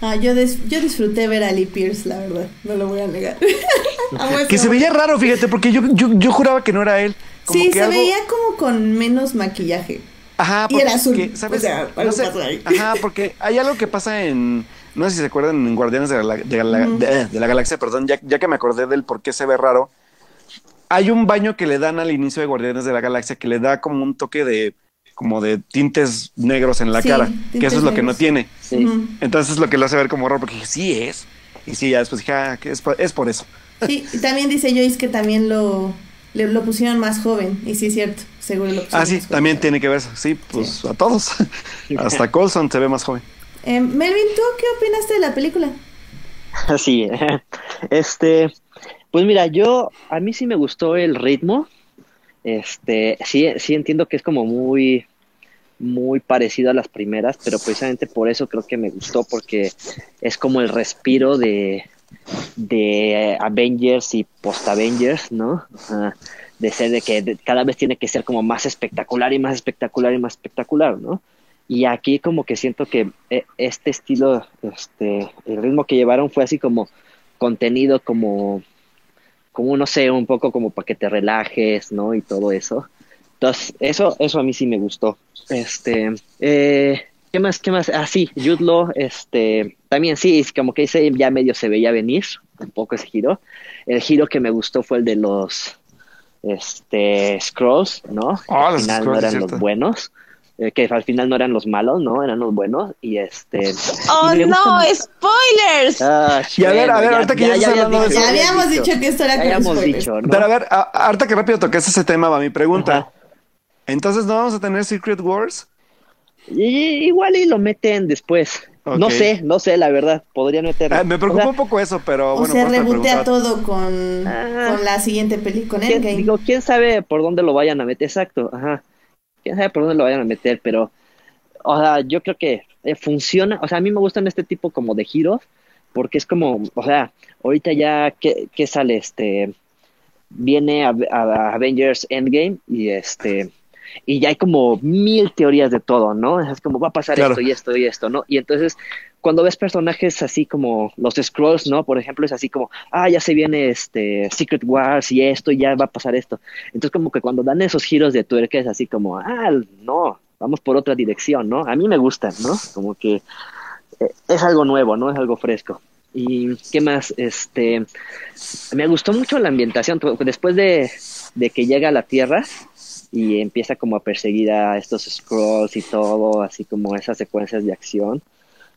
Ah, yo, dis- yo disfruté ver a Lee Pierce, la verdad. No lo voy a negar. Que se veía raro, fíjate, porque yo, yo, yo juraba que no era él. Como Sí, que se algo- veía como con menos maquillaje. Ajá, y era porque, azul. ¿sabes? O sea, No algo sé, pasó ahí. Ajá, porque hay algo que pasa en. No sé si se acuerdan en Guardianes de la, de la- Ujú. de- de la Galaxia, perdón, ya, ya que me acordé del por qué se ve raro. Hay un baño que le dan al inicio de Guardianes de la Galaxia que le da como un toque de como de tintes negros en la Sí, cara, que eso es lo que no tiene. Sí. Entonces es lo que lo hace ver como raro, porque dije, sí es. Y sí, ya después dije, ah, que es, por, es por eso. Sí, y también dice Joyce que también lo, le- lo pusieron más joven. Y sí es cierto, seguro lo pusieron Ah, sí, más joven. también tiene que ver eso. Sí, pues a todos. Hasta Colson se ve más joven. Eh, Melvin, ¿tú qué opinaste de la película? Así, este, pues mira, yo, a mí sí me gustó el ritmo, este, sí, sí entiendo que es como muy, muy parecido a las primeras, pero precisamente por eso creo que me gustó, porque es como el respiro de, de Avengers y post-Avengers, ¿no? De ser de que cada vez tiene que ser como más espectacular y más espectacular y más espectacular, ¿no? Y aquí como que siento que eh, este estilo, este, el ritmo que llevaron fue así como contenido como, como no sé, un poco como para que te relajes, ¿no? Y todo eso. Entonces, eso, eso a mí sí me gustó. Este, eh, ¿qué más, qué más? Ah, sí, Jude Law, este, también sí, es como que ese ya medio se veía venir, un poco ese giro. El giro que me gustó fue el de los, este, Scrolls, ¿no? Ah, al los final no eran los buenos. eh, que al final no eran los malos, ¿no? Eran los buenos. Y este. ¡Oh, y no! ¡Spoilers! Ah, Y a ver, a ver, ahorita que ya dicho. Ya habías habíamos dicho que esto era Ya habíamos spoilers. dicho, ¿no? Pero a ver, a- ahorita que rápido tocaste ese tema, va mi pregunta. Ajá. Entonces, ¿no vamos a tener Secret Wars? Y- igual y lo meten después. No sé, no sé, la verdad. Podrían meterlo. Ah, me preocupa O sea, un poco eso, pero O bueno. sea, eso te rebotea todo con, Ah. con la siguiente película, con ¿quién, Endgame. digo, quién sabe por dónde lo vayan a meter, exacto, ajá. Quién sabe por dónde lo vayan a meter, pero, o sea, yo creo que eh, funciona, o sea, a mí me gustan este tipo como de giros, porque es como, o sea, ahorita ya, ¿qué, qué sale este? viene a, a Avengers Endgame y este y ya hay como mil teorías de todo, ¿no? Es como va a pasar Claro. esto y esto y esto, ¿no? Y entonces cuando ves personajes así como los Scrolls, ¿no? Por ejemplo, es así como, ah, ya se viene este Secret Wars y esto y ya va a pasar esto. Entonces como que cuando dan esos giros de tuerca es así como, ah, no, vamos por otra dirección, ¿no? A mí me gustan, ¿no? Como que eh, es algo nuevo, ¿no? Es algo fresco. ¿Y qué más? Este, me gustó mucho la ambientación. Después de, de que llega a la Tierra y empieza como a perseguir a estos scrolls y todo, así como esas secuencias de acción,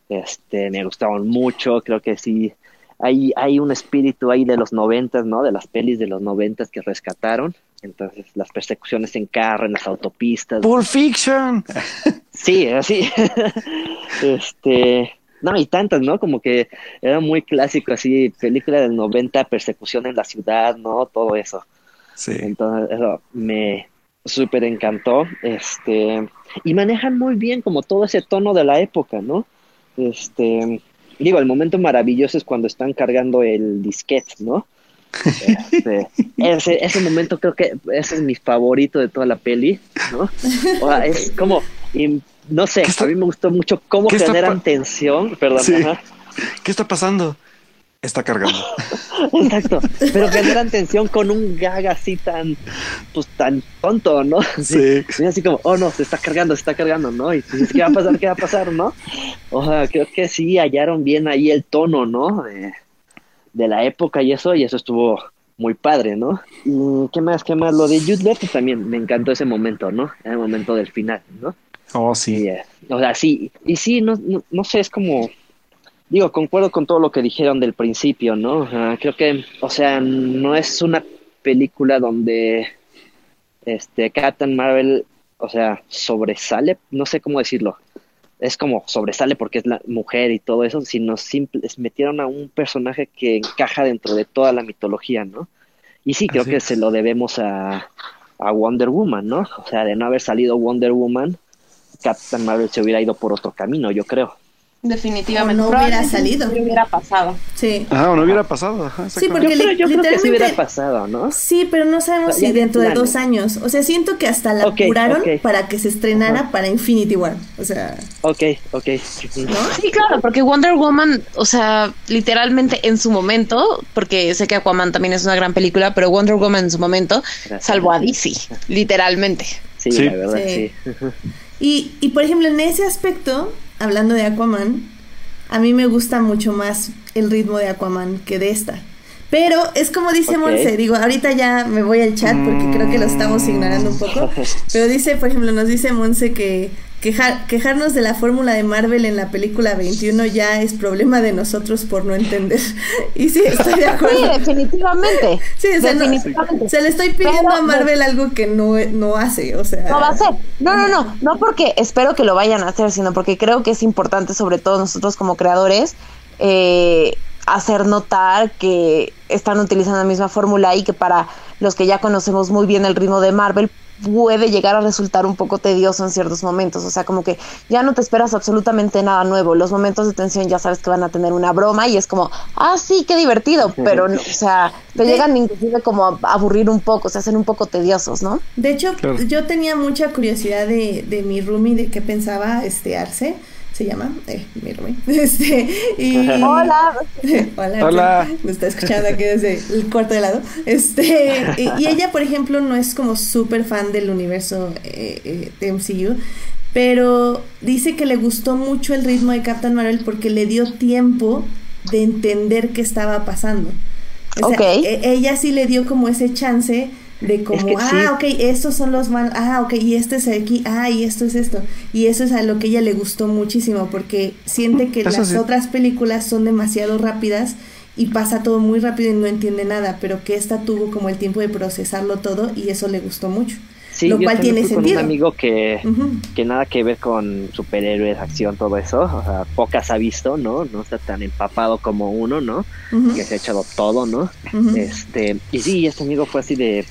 este, me gustaron mucho. Creo que sí, hay, hay un espíritu ahí de los noventas, ¿no? De las pelis de los noventas que rescataron. Entonces, las persecuciones en carro, en las autopistas. Pulp Fiction. Sí, así. este. No, y tantas, ¿no? Como que era muy clásico, así, película del 90, persecución en la ciudad, ¿no? Todo eso. Sí. Entonces, eso me súper encantó. Este. Y manejan muy bien como todo ese tono de la época, ¿no? Este. Digo, el momento maravilloso es cuando están cargando el disquete, ¿no? Este, ese, ese momento creo que ese es mi favorito de toda la peli, ¿no? O sea, es como, y no sé, ¿Qué está- a mí me gustó mucho cómo generan tensión, perdón, Sí. ¿Qué está pasando? Está cargando. exacto, pero generan tensión con un gag así tan, pues tan tonto, ¿no? Sí. Y así como, oh no, se está cargando, se está cargando, ¿no? Y dices, ¿qué va a pasar? ¿Qué va a pasar? ¿No? O sea, creo que sí hallaron bien ahí el tono, ¿no? De, de la época y eso, y eso estuvo muy padre, ¿no? Y qué más, qué más, lo de Jude Law, pues también me encantó ese momento, ¿no? El momento del final, ¿no? Oh, Y, sí. eh, o sea, sí, y sí, no, no, no sé, es como, digo, concuerdo con todo lo que dijeron del principio, ¿no? Creo que, o sea, no es una película donde este Captain Marvel, o sea, sobresale, no sé cómo decirlo. Es como sobresale porque es la mujer y todo eso, sino simple, es- metieron a un personaje que encaja dentro de toda la mitología, ¿no? Y sí, creo Así que es. se lo debemos a, a Wonder Woman, ¿no? O sea, de no haber salido Wonder Woman, Captain Marvel se hubiera ido por otro camino, yo creo. Definitivamente. O no hubiera salido. no hubiera pasado. Sí. Ah, o no hubiera pasado. Ajá, Sí, Porque exactamente. creo, li- yo creo que sí literalmente- hubiera pasado, ¿no? Sí, pero no sabemos O sea, si dentro de dos años. O sea, siento que hasta la ok. para que se estrenara para Infinity War. O sea, Ok, ok. ¿no? Sí, claro, porque Wonder Woman, o sea, literalmente en su momento, porque sé que Aquaman también es una gran película, pero Wonder Woman en su momento Gracias. salvó a DC, literalmente. Sí, Sí. la verdad, Sí. sí. Y, y por ejemplo, en ese aspecto, hablando de Aquaman, a mí me gusta mucho más el ritmo de Aquaman que de esta. Pero es como dice Ok. Monse, digo, ahorita ya me voy al chat porque creo que lo estamos ignorando un poco. Pero dice, por ejemplo, nos dice Monse que quejar- quejarnos de la fórmula de Marvel en la película 21 ya es problema de nosotros por no entender. Y sí, estoy de Sí, acuerdo. definitivamente. Sí, o sea, no- definitivamente. se le estoy pidiendo Pero- a Marvel algo que no, no hace, o sea. No va a ser. No, no, no. No porque espero que lo vayan a hacer, sino porque creo que es importante, sobre todo nosotros como creadores, eh, hacer notar que están utilizando la misma fórmula y que para los que ya conocemos muy bien el ritmo de Marvel puede llegar a resultar un poco tedioso en ciertos momentos, o sea, como que ya no te esperas absolutamente nada nuevo, los momentos de tensión ya sabes que van a tener una broma y es como, ah, sí, qué divertido, pero, no, o sea, te De- llegan inclusive como a aburrir un poco, se hacen un poco tediosos, ¿no? De hecho, Claro. yo tenía mucha curiosidad de, de mi roomie, de qué pensaba este Arce, se llama, eh, mi roomie, este, y... Hola. Hola. Hola. Me está escuchando aquí desde el cuarto de lado. Este, y, y ella, por ejemplo, no es como súper fan del universo eh, eh, de MCU, pero dice que le gustó mucho el ritmo de Captain Marvel porque le dio tiempo de entender qué estaba pasando. O sea, Ok. e- ella sí le dio como ese chance de como, que ah, sí. ok, estos son los malos, ah, ok, y este es aquí, ah, y esto es esto. Y eso es a lo que ella le gustó muchísimo, porque siente que Eso las sí. otras películas son demasiado rápidas y pasa todo muy rápido y no entiende nada, pero que esta tuvo como el tiempo de procesarlo todo y eso le gustó mucho. Sí, lo yo cual tiene fui sentido. con un amigo que, que nada que ver con superhéroes, acción, todo eso. O sea, pocas ha visto, ¿no? No está tan empapado como uno, ¿no? Que se ha echado todo, ¿no? Este, y sí, este amigo fue así de,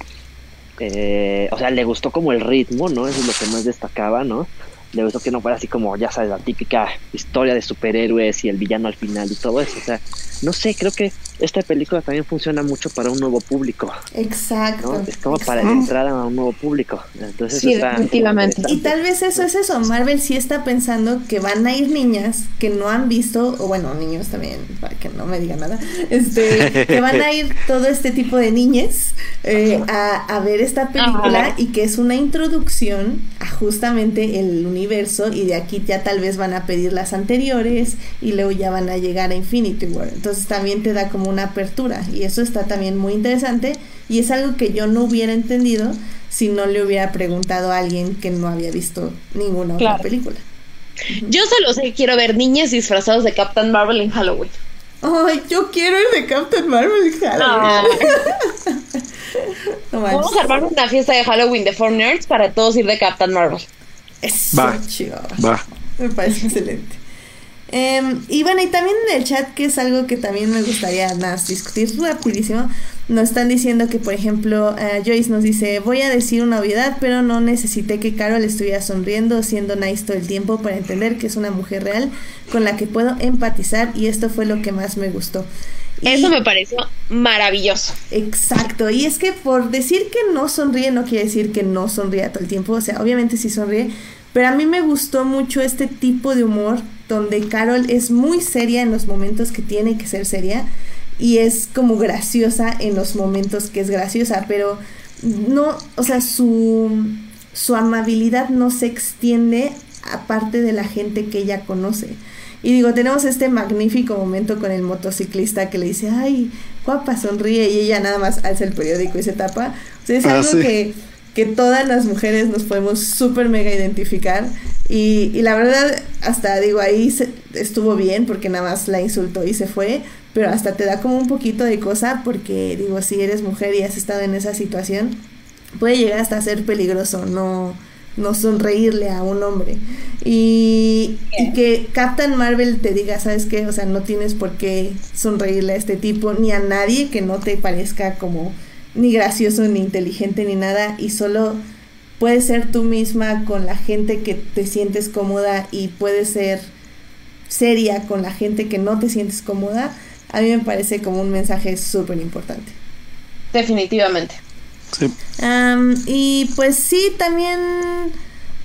eh, o sea, le gustó como el ritmo, ¿no? Eso es lo que más destacaba, ¿no? Le gustó que no fuera así como, ya sabes, la típica historia de superhéroes y el villano al final y todo eso. O sea, no sé, creo que esta película también funciona mucho para un nuevo público. Exacto. ¿no? Es como para exacto. entrar a un nuevo público. Entonces, Sí, está definitivamente. Y tal vez eso es eso. Marvel sí está pensando que van a ir niñas que no han visto, o bueno, niños también, para que no me digan nada, este, que van a ir todo este tipo de niñes eh, a, a ver esta película Ajá. y que es una introducción a justamente el universo y de aquí ya tal vez van a pedir las anteriores y luego ya van a llegar a Infinity War. Entonces también te da como una apertura y eso está también muy interesante y es algo que yo no hubiera entendido si no le hubiera preguntado a alguien que no había visto ninguna otra película. Yo solo sé que quiero ver niñas disfrazadas de Captain Marvel en Halloween. Ay, yo quiero el de Captain Marvel Halloween. No manches. Vamos a armar una fiesta de Halloween de Four Nerds para todos ir de Captain Marvel. Eso, Va. chihuahua. Va. Me parece excelente. Em, y bueno, y también en el chat, que es algo que también me gustaría más discutir rapidísimo, nos están diciendo que, por ejemplo, eh, Joyce nos dice, voy a decir una obviedad, pero no necesité que Carol estuviera sonriendo siendo nice todo el tiempo para entender que es una mujer real con la que puedo empatizar y esto fue lo que más me gustó. Y- Eso me pareció maravilloso. Exacto, y es que por decir que no sonríe no quiere decir que no sonríe todo el tiempo, o sea, obviamente sí sonríe, pero a mí me gustó mucho este tipo de humor donde Carol es muy seria en los momentos que tiene que ser seria y es como graciosa en los momentos que es graciosa, pero no, o sea, su, su amabilidad no se extiende aparte de la gente que ella conoce. Y digo, tenemos este magnífico momento con el motociclista que le dice, ay, guapa, sonríe, y ella nada más alza el periódico y se tapa. O sea, es Ah, algo sí. que, que todas las mujeres nos podemos súper mega identificar. Y, y la verdad, hasta digo, ahí se- estuvo bien porque nada más la insultó y se fue, pero hasta te da como un poquito de cosa porque digo, si eres mujer y has estado en esa situación, puede llegar hasta ser peligroso, no, no sonreírle a un hombre. Y, y que Captain Marvel te diga, ¿sabes qué? O sea, no tienes por qué sonreírle a este tipo, ni a nadie que no te parezca como ni gracioso, ni inteligente, ni nada, y solo puedes ser tú misma con la gente que te sientes cómoda y puedes ser seria con la gente que no te sientes cómoda, a mí me parece como un mensaje súper importante. Definitivamente. Sí. Y pues sí, también,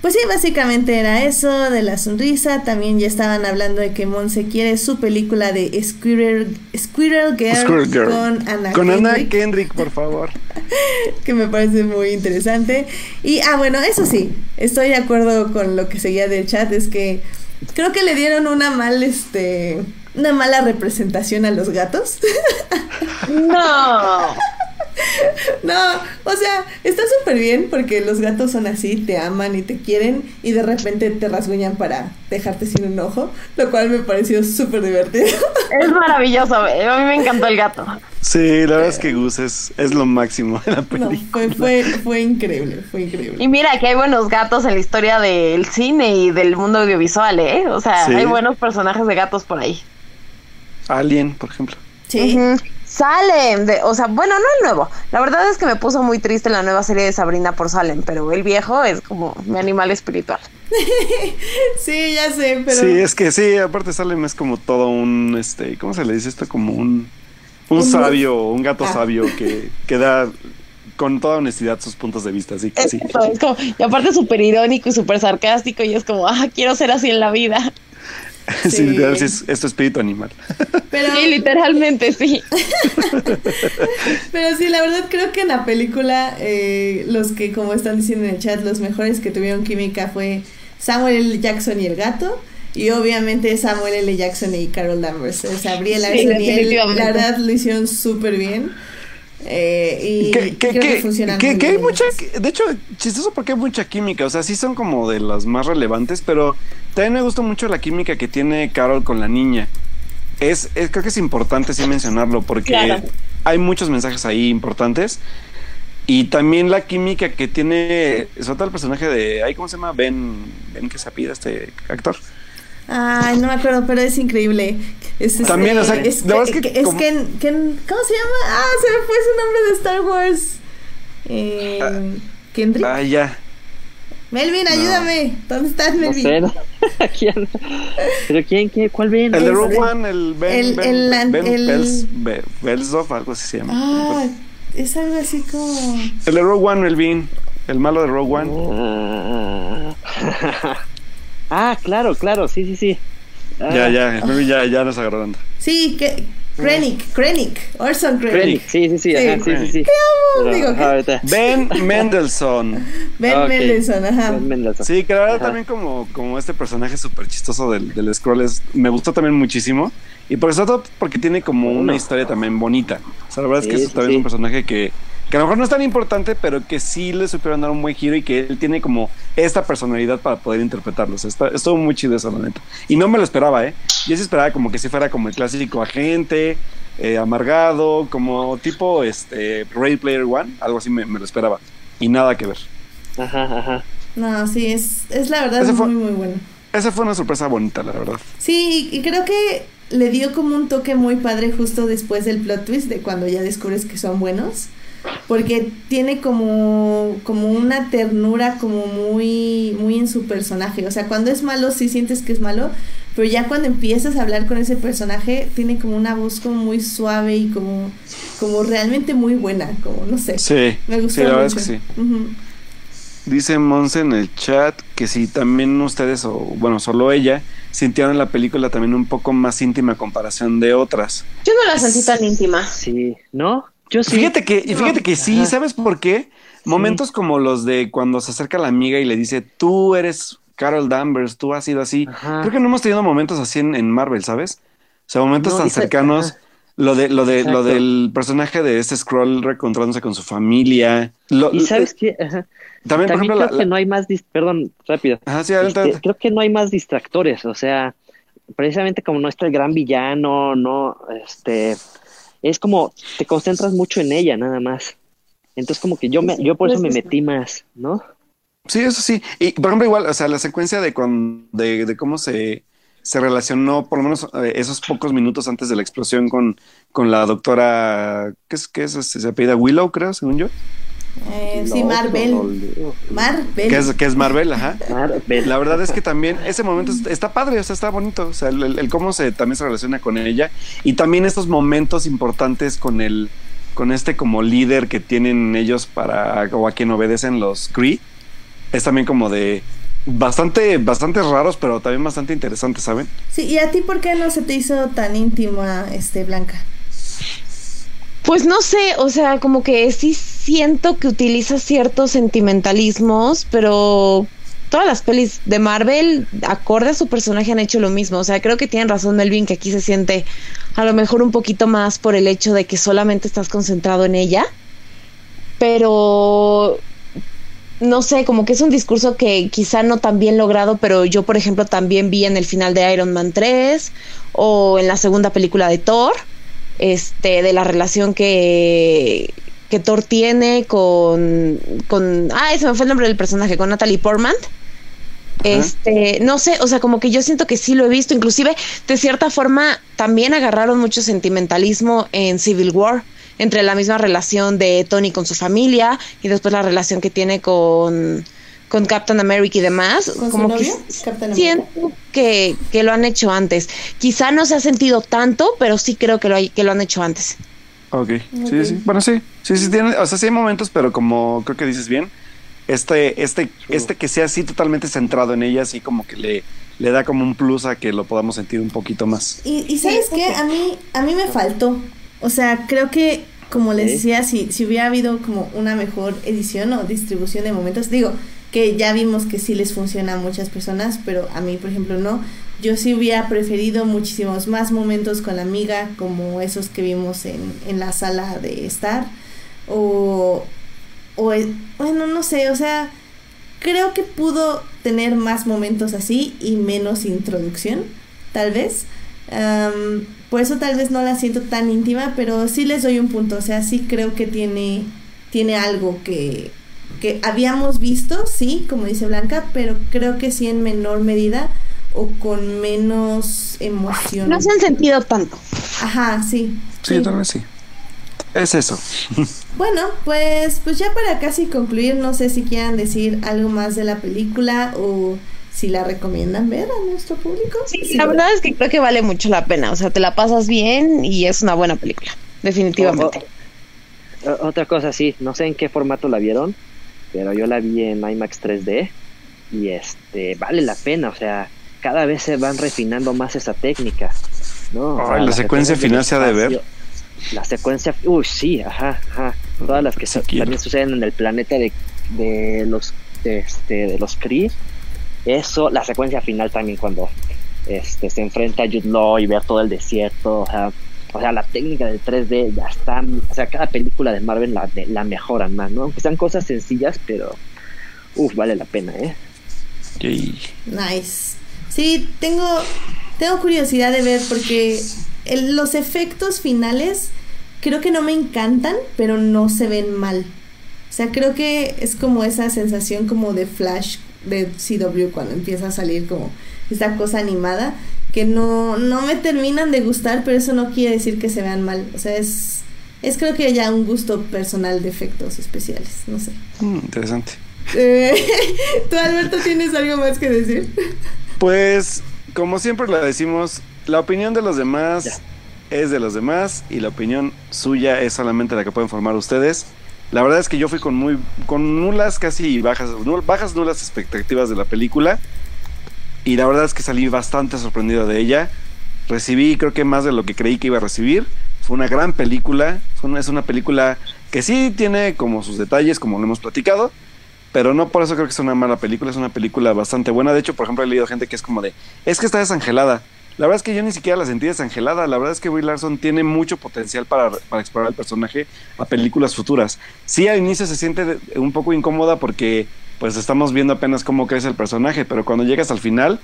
pues sí, básicamente era eso de la sonrisa. También ya estaban hablando de que Monse quiere su película de Squirrel, Squirrel Girl, Squirrel Girl. con Ana Con Ana Kendrick, Kendrick, por favor. que me parece muy interesante. Y, ah, bueno, eso sí, estoy de acuerdo con lo que seguía del chat, es que creo que le dieron una mal, este, una mala representación a los gatos. No. No, o sea, está súper bien porque los gatos son así, te aman y te quieren y de repente te rasguñan para dejarte sin un ojo, lo cual me pareció súper divertido. Es maravilloso. A mí me encantó el gato. Sí, la verdad es que Gus es, es lo máximo de la No, película. fue, fue, fue increíble, fue increíble. Y mira que hay buenos gatos en la historia del cine y del mundo audiovisual, ¿eh? O sea, Sí. hay buenos personajes de gatos por ahí. Alien, por ejemplo. Sí. Salem, de, o sea, bueno, no el nuevo. La verdad es que me puso muy triste la nueva serie de Sabrina por Salem, pero el viejo es como mi animal espiritual. sí, ya sé, pero... Sí, es que sí, aparte Salem es como todo un, este, ¿cómo se le dice esto? Como un, un Un- sabio, un gato Ah. sabio que, que da con toda honestidad sus puntos de vista, así que sí. Exacto, es como, y aparte súper irónico y súper sarcástico y es como, ah, quiero ser así en la vida. Sí, Sí. literal, sí es, es tu espíritu animal. pero, Sí, literalmente, sí. pero sí, la verdad creo que en la película, eh, los que, como están diciendo en el chat, los mejores que tuvieron química fue Samuel L. Jackson y el gato. Y obviamente Samuel L. Jackson y Carol Danvers. O sea, Sí, y él, la verdad, lo hicieron súper bien. Eh, y que, que, creo que, que- funcionan que- muy que hay mucha, de hecho, chistoso porque hay mucha química, o sea, sí son como de las más relevantes, pero también me gusta mucho la química que tiene Carol con la niña. Es, es- creo que es importante sí mencionarlo porque Claro. hay muchos mensajes ahí importantes y también la química que tiene, sobre todo el personaje de, ay, ¿cómo se llama? Ben, Ben que se apida este actor. Ay, no me acuerdo, pero es increíble. Es, este, También, o sea, es, la verdad es que es Ken- ¿cómo se llama? Ah, se me fue su nombre de Star Wars. Eh, Kendrick. Ah, ya. Melvin, ayúdame. ¿Dónde estás, No Melvin? sé, no. ¿Quién? ¿Pero quién? ¿Qué? ¿Cuál ven? El de Rogue One, el Ben, el- ben, el- Ben el- algo así se llama. Ah, es algo así como. El de Rogue One, Melvin. El malo de Rogue One. Ah, ah, claro, claro, sí, sí, sí. Ah, Ya, ya, ya, ya nos agarró onda. Sí, que. Krennic, Krennic, Orson Krennic. Krennic, sí, sí, sí, ajá, sí, sí, sí. Pero, Digo, ajá. Ben Mendelssohn. Ben Ah. Mendelssohn, ajá. Ben Mendelsohn. Sí, que la verdad Ajá. también como, como este personaje súper chistoso del, del Scroll es- me gustó también muchísimo. Y por eso todo porque tiene como una historia también bonita. O sea, la verdad es que eso sí, también sí. es un personaje que, que a lo mejor no es tan importante, pero que sí le supieron dar un buen giro y que él tiene como esta personalidad para poder interpretarlo. O sea, está, estuvo muy chido eso, la neta. Y no me lo esperaba, ¿eh? Yo sí esperaba como que sí fuera como el clásico agente, eh, amargado, como tipo este Ready Player One, algo así me, me lo esperaba. Y nada que ver. Ajá, ajá. No, sí, es, es la verdad fue- muy, muy bueno. Esa fue una sorpresa bonita, la verdad. Sí, y creo que le dio como un toque muy padre justo después del plot twist de cuando ya descubres que son buenos. Porque tiene como, como una ternura como muy, muy en su personaje. O sea, cuando es malo sí sientes que es malo, pero ya cuando empiezas a hablar con ese personaje tiene como una voz como muy suave y como, como realmente muy buena. Como, no sé. Sí, Me gustó sí, la verdad es mucho. que sí. Dice Monse en el chat que si también ustedes, o bueno, solo ella, sintieron la película también un poco más íntima a comparación de otras. Yo no la sentí tan íntima. Sí, ¿no? Yo sí. Fíjate que, y fíjate que sí, Ajá. ¿sabes por qué? Momentos como los de cuando se acerca la amiga y le dice, tú eres Carol Danvers, tú has sido así. Ajá. Creo que no hemos tenido momentos así en, en Marvel, ¿sabes? O sea, momentos No, tan cercanos. ajá. Lo de, lo de, lo del personaje de este scroll reencontrándose con su familia. Lo- ¿Y sabes qué? Ajá. También, por ejemplo, creo la- que no hay más, dis- perdón, rápido. Ajá, sí, adelante, Este, creo que no hay más distractores, o sea, precisamente como no está el gran villano, no, este, es como te concentras mucho en ella nada más. Entonces como que yo me, yo por eso me metí más, ¿no? Sí, eso sí. Y por ejemplo, igual, o sea, la secuencia de, cuan- de, de cómo se, se relacionó, por lo menos eh, esos pocos minutos antes de la explosión con, con la doctora, ¿qué es? ¿Qué es? Se apellida Willow, creo, según yo. Eh, sí, No, Marvel. Marvel. Que es, Marvel, ajá. Marvel. La verdad es que también ese momento es- está padre, o sea, está bonito. O sea, el, el- el cómo se también se relaciona con ella. Y también estos momentos importantes con el, con este como líder que tienen ellos para, o a quien obedecen los Kree. Es también como de bastante, bastante raros, pero también bastante interesantes, ¿saben? Sí, ¿y a ti por qué no se te hizo tan íntima, este, Blanca? Pues no sé, o sea, como que sí siento que utiliza ciertos sentimentalismos, pero todas las pelis de Marvel, acorde a su personaje, han hecho lo mismo. O sea, creo que tienen razón Melvin que aquí se siente a lo mejor un poquito más por el hecho de que solamente estás concentrado en ella. Pero no sé, como que es un discurso que quizá no tan bien logrado, pero yo, por ejemplo, también vi en el final de Iron Man 3 o en la segunda película de Thor, este, de la relación que, que Thor tiene con, con, ah, ese me fue el nombre del personaje, con Natalie Portman. Este, no sé, o sea, como que yo siento que sí lo he visto, inclusive de cierta forma también agarraron mucho sentimentalismo en Civil War, entre la misma relación de Tony con su familia y después la relación que tiene con, con Captain America y demás. ¿Con su como novio? que Captain America. siento que, que lo han hecho antes. Quizá no se ha sentido tanto, pero sí creo que lo, hay, que lo han hecho antes. Ok, Ok. sí, sí. Bueno, sí, sí, sí, tiene, o sea, sí hay momentos, pero como creo que dices bien, este, este, este que sea así totalmente centrado en ella, así como que le, le da como un plus a que lo podamos sentir un poquito más. Y, y sabes qué, a mí, a mí me faltó. O sea, creo que, como les decía, si, si hubiera habido como una mejor edición o distribución de momentos, digo, que ya vimos que sí les funciona a muchas personas, pero a mí, por ejemplo, no. Yo sí hubiera preferido muchísimos más momentos con la amiga, como esos que vimos en, en la sala de estar. O, o, eh, bueno, no sé, o sea, creo que pudo tener más momentos así y menos introducción, tal vez. Por eso tal vez no la siento tan íntima, pero sí les doy un punto. O sea, sí creo que tiene, tiene algo que, que habíamos visto, sí, como dice Blanca, pero creo que sí en menor medida o con menos emoción. No se han sentido tanto. Ajá, sí. Sí, tal vez sí. Es eso. Bueno, pues, pues ya para casi concluir, no sé si quieran decir algo más de la película o si la recomiendan ver a nuestro público. Sí, la verdad es que creo que vale mucho la pena. O sea, te la pasas bien y es una buena película, definitivamente. otra cosa, sí, no sé en qué formato la vieron, pero yo la vi en IMAX 3D y este vale la pena. O sea, cada vez se van refinando más esa técnica. ¿no? la, secuencia final se ha de ver. La secuencia, uy, sí, ajá, ajá. Todas las que también suceden en el planeta de, de los de, este, de los Kree eso, la secuencia final también cuando este, se enfrenta a Jude Law y ver todo el desierto, o sea, o sea, la técnica del 3D ya está, o sea, cada película de Marvel la, la mejoran más, ¿no? Aunque sean cosas sencillas, pero, uff, vale la pena, ¿eh? Nice. Sí, tengo, tengo curiosidad de ver porque los efectos finales creo que no me encantan, pero no se ven mal. O sea, creo que es como esa sensación como de flash de CW cuando empieza a salir como esta cosa animada que no, no me terminan de gustar, pero eso no quiere decir que se vean mal. O sea, es, es creo que ya un gusto personal de efectos especiales, no sé. Mm, interesante. Eh, ¿Tú, Alberto, tienes algo más que decir? Pues, como siempre le decimos, la opinión de los demás es de los demás y la opinión suya es solamente la que pueden formar ustedes. La verdad es que yo fui con muy con nulas casi bajas bajas nulas expectativas de la película y la verdad es que salí bastante sorprendido de ella. Recibí creo que más de lo que creí que iba a recibir. Fue una gran película, es una película que sí tiene como sus detalles como lo hemos platicado, pero no por eso creo que es una mala película, es una película bastante buena. De hecho, por ejemplo, he leído gente que es como de, es que está desangelada. La verdad es que yo ni siquiera la sentí desangelada. La verdad es que Will Larson tiene mucho potencial para, explorar el personaje a películas futuras. Sí, al inicio se siente un poco incómoda porque pues estamos viendo apenas cómo crece el personaje, pero cuando llegas al final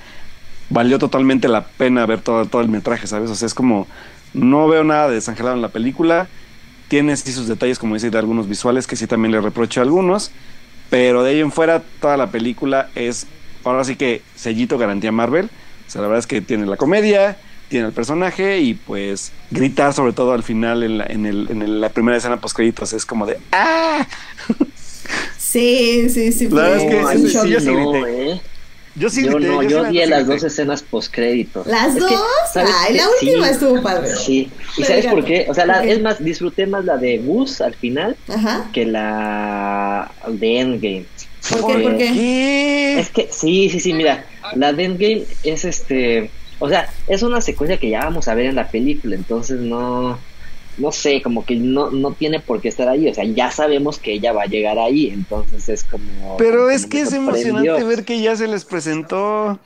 valió totalmente la pena ver todo, todo el metraje, ¿sabes? O sea, es como no veo nada de desangelado en la película. Tiene sí sus detalles, como dice, de algunos visuales que sí también le reprocho a algunos. Pero de ahí en fuera, toda la película es, ahora sí que sellito garantía Marvel. O sea, la verdad es que tiene la comedia, tiene el personaje y pues gritar sobre todo al final en la, en el, en la primera escena post créditos es como de ¡Ah! Sí, sí, sí. La verdad es que sí, sí, yo sí ¿eh? Yo sí yo no, yo, vi las dos escenas post créditos. ¿Las dos? Ay, la última estuvo padre. Sí. ¿Y sabes por qué? O sea, la, es más, disfruté más la de Gus al final que la de Endgame. ¿Por qué? ¿Por qué? Es que, sí, sí, sí, mira, la de Endgame es este, o sea, es una secuencia que ya vamos a ver en la película, entonces no, no sé, como que no, no tiene por qué estar ahí, o sea, ya sabemos que ella va a llegar ahí, entonces es como... Pero es que es emocionante ver que ya se les presentó.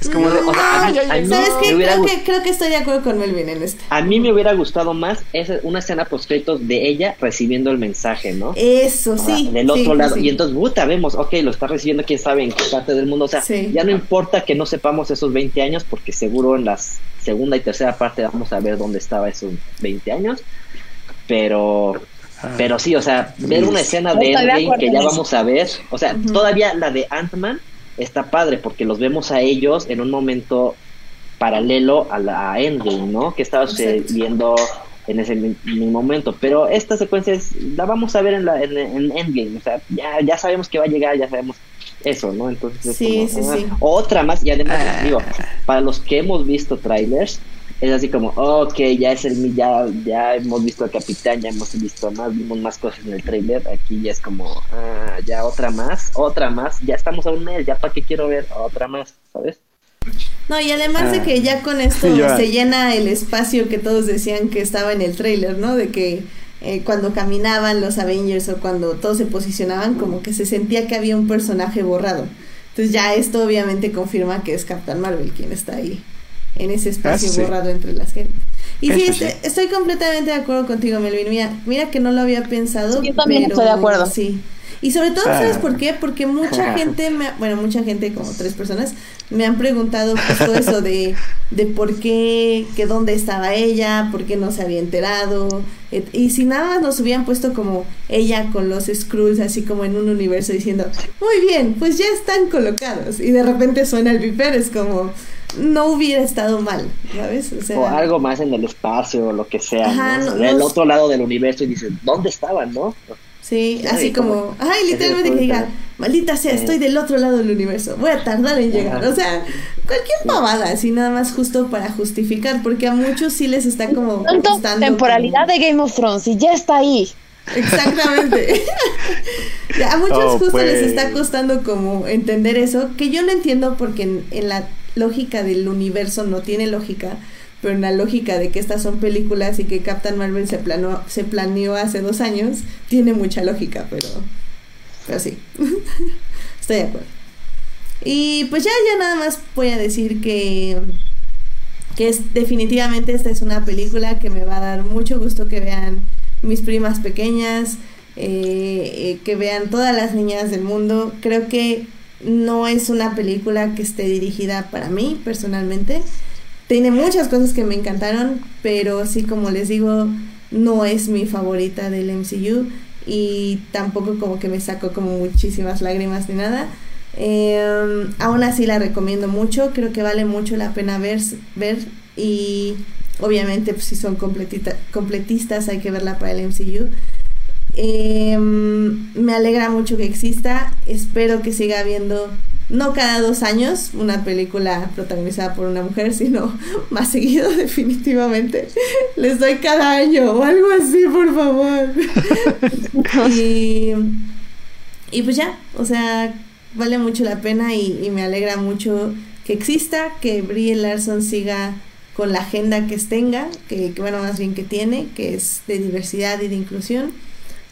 Es como de, o sea, ¿Sabes qué? Creo que, creo que estoy de acuerdo con Melvin en esto. A mí me hubiera gustado más esa, una escena post de ella recibiendo el mensaje, ¿no? Eso, sí. Del otro lado. Y entonces, puta, vemos, ok, lo está recibiendo quién sabe en qué parte del mundo. O sea, ya no importa que no sepamos esos 20 años, porque seguro en la segunda y tercera parte vamos a ver dónde estaba esos 20 años. Pero ah. pero sí, o sea, ver una escena de Endgame que ya vamos a ver, o sea, todavía la de Ant-Man está padre porque los vemos a ellos en un momento paralelo a la Endgame, ¿no? Que estaba sucediendo en ese momento. Pero esta secuencia es, la vamos a ver en, la, en, Endgame, o sea, ya, ya sabemos que va a llegar, ya sabemos eso, ¿no? Entonces, sí, sí, sí. otra más, y además, ah. digo, para los que hemos visto trailers, es así como, ok, ya es el ya, ya hemos visto al capitán, ya hemos visto más, vimos más cosas en el trailer, aquí ya es como, ah, ya otra más, otra más, ya estamos a un mes, ya para qué quiero ver otra más, ¿sabes? No, y además de que ya con esto se llena el espacio que todos decían que estaba en el trailer, ¿no? De que eh, cuando caminaban los Avengers o cuando todos se posicionaban, como que se sentía que había un personaje borrado. Entonces ya esto obviamente confirma que es Captain Marvel quien está ahí en ese espacio ah, borrado entre las gente. Y sí, este, estoy, completamente de acuerdo contigo, Melvin. Mira, mira que no lo había pensado. yo también estoy de acuerdo. Sí. Y sobre todo, ¿sabes ah. por qué? Porque mucha gente, me, bueno, mucha gente, como tres personas, me han preguntado justo eso de, de por qué, que dónde estaba ella, por qué no se había enterado. y si nada más nos hubieran puesto como ella con los Skrulls, así como en un universo diciendo, muy bien, pues ya están colocados. Y de repente suena el viper, es como, no hubiera estado mal, ¿sabes? O, sea, o algo más en el espacio o lo que sea, Ajá, ¿no? no- el no- otro lado del universo y dices, ¿dónde estaban, no? Sí, Sí, así como- como, ay, literalmente que diga, maldita sea, estoy del otro lado del universo, voy a tardar en llegar. Ajá. O sea, cualquier pavada, así nada más justo para justificar, porque a muchos sí les está como Tanto costando temporalidad como- de Game of Thrones y ya está ahí. Exactamente. a muchos Oh, justo les pues. está costando como entender eso, que yo no entiendo porque en, en la lógica del universo no tiene lógica, pero en la lógica de que estas son películas y que Captain Marvel se planeó, se planeó hace dos años, tiene mucha lógica, pero, pero sí, estoy de acuerdo. Y pues ya, ya nada más voy a decir que, que es, definitivamente esta es una película que me va a dar mucho gusto que vean mis primas pequeñas, eh, eh, que vean todas las niñas del mundo. Creo que no es una película que esté dirigida para mí personalmente. Tiene muchas cosas que me encantaron, pero sí, como les digo, no es mi favorita del MCU y tampoco como que me sacó como muchísimas lágrimas ni nada. Eh, aún así la recomiendo mucho, creo que vale mucho la pena ver, ver y obviamente pues, si son completita- completistas hay que verla para el MCU. Eh, me alegra mucho que exista, espero que siga habiendo, no cada dos años, una película protagonizada por una mujer, sino más seguido definitivamente. Les doy cada año o algo así, por favor. y, y pues ya, o sea, vale mucho la pena y, y me alegra mucho que exista, que Brie Larson siga con la agenda que tenga, que, que bueno, más bien que tiene, que es de diversidad y de inclusión,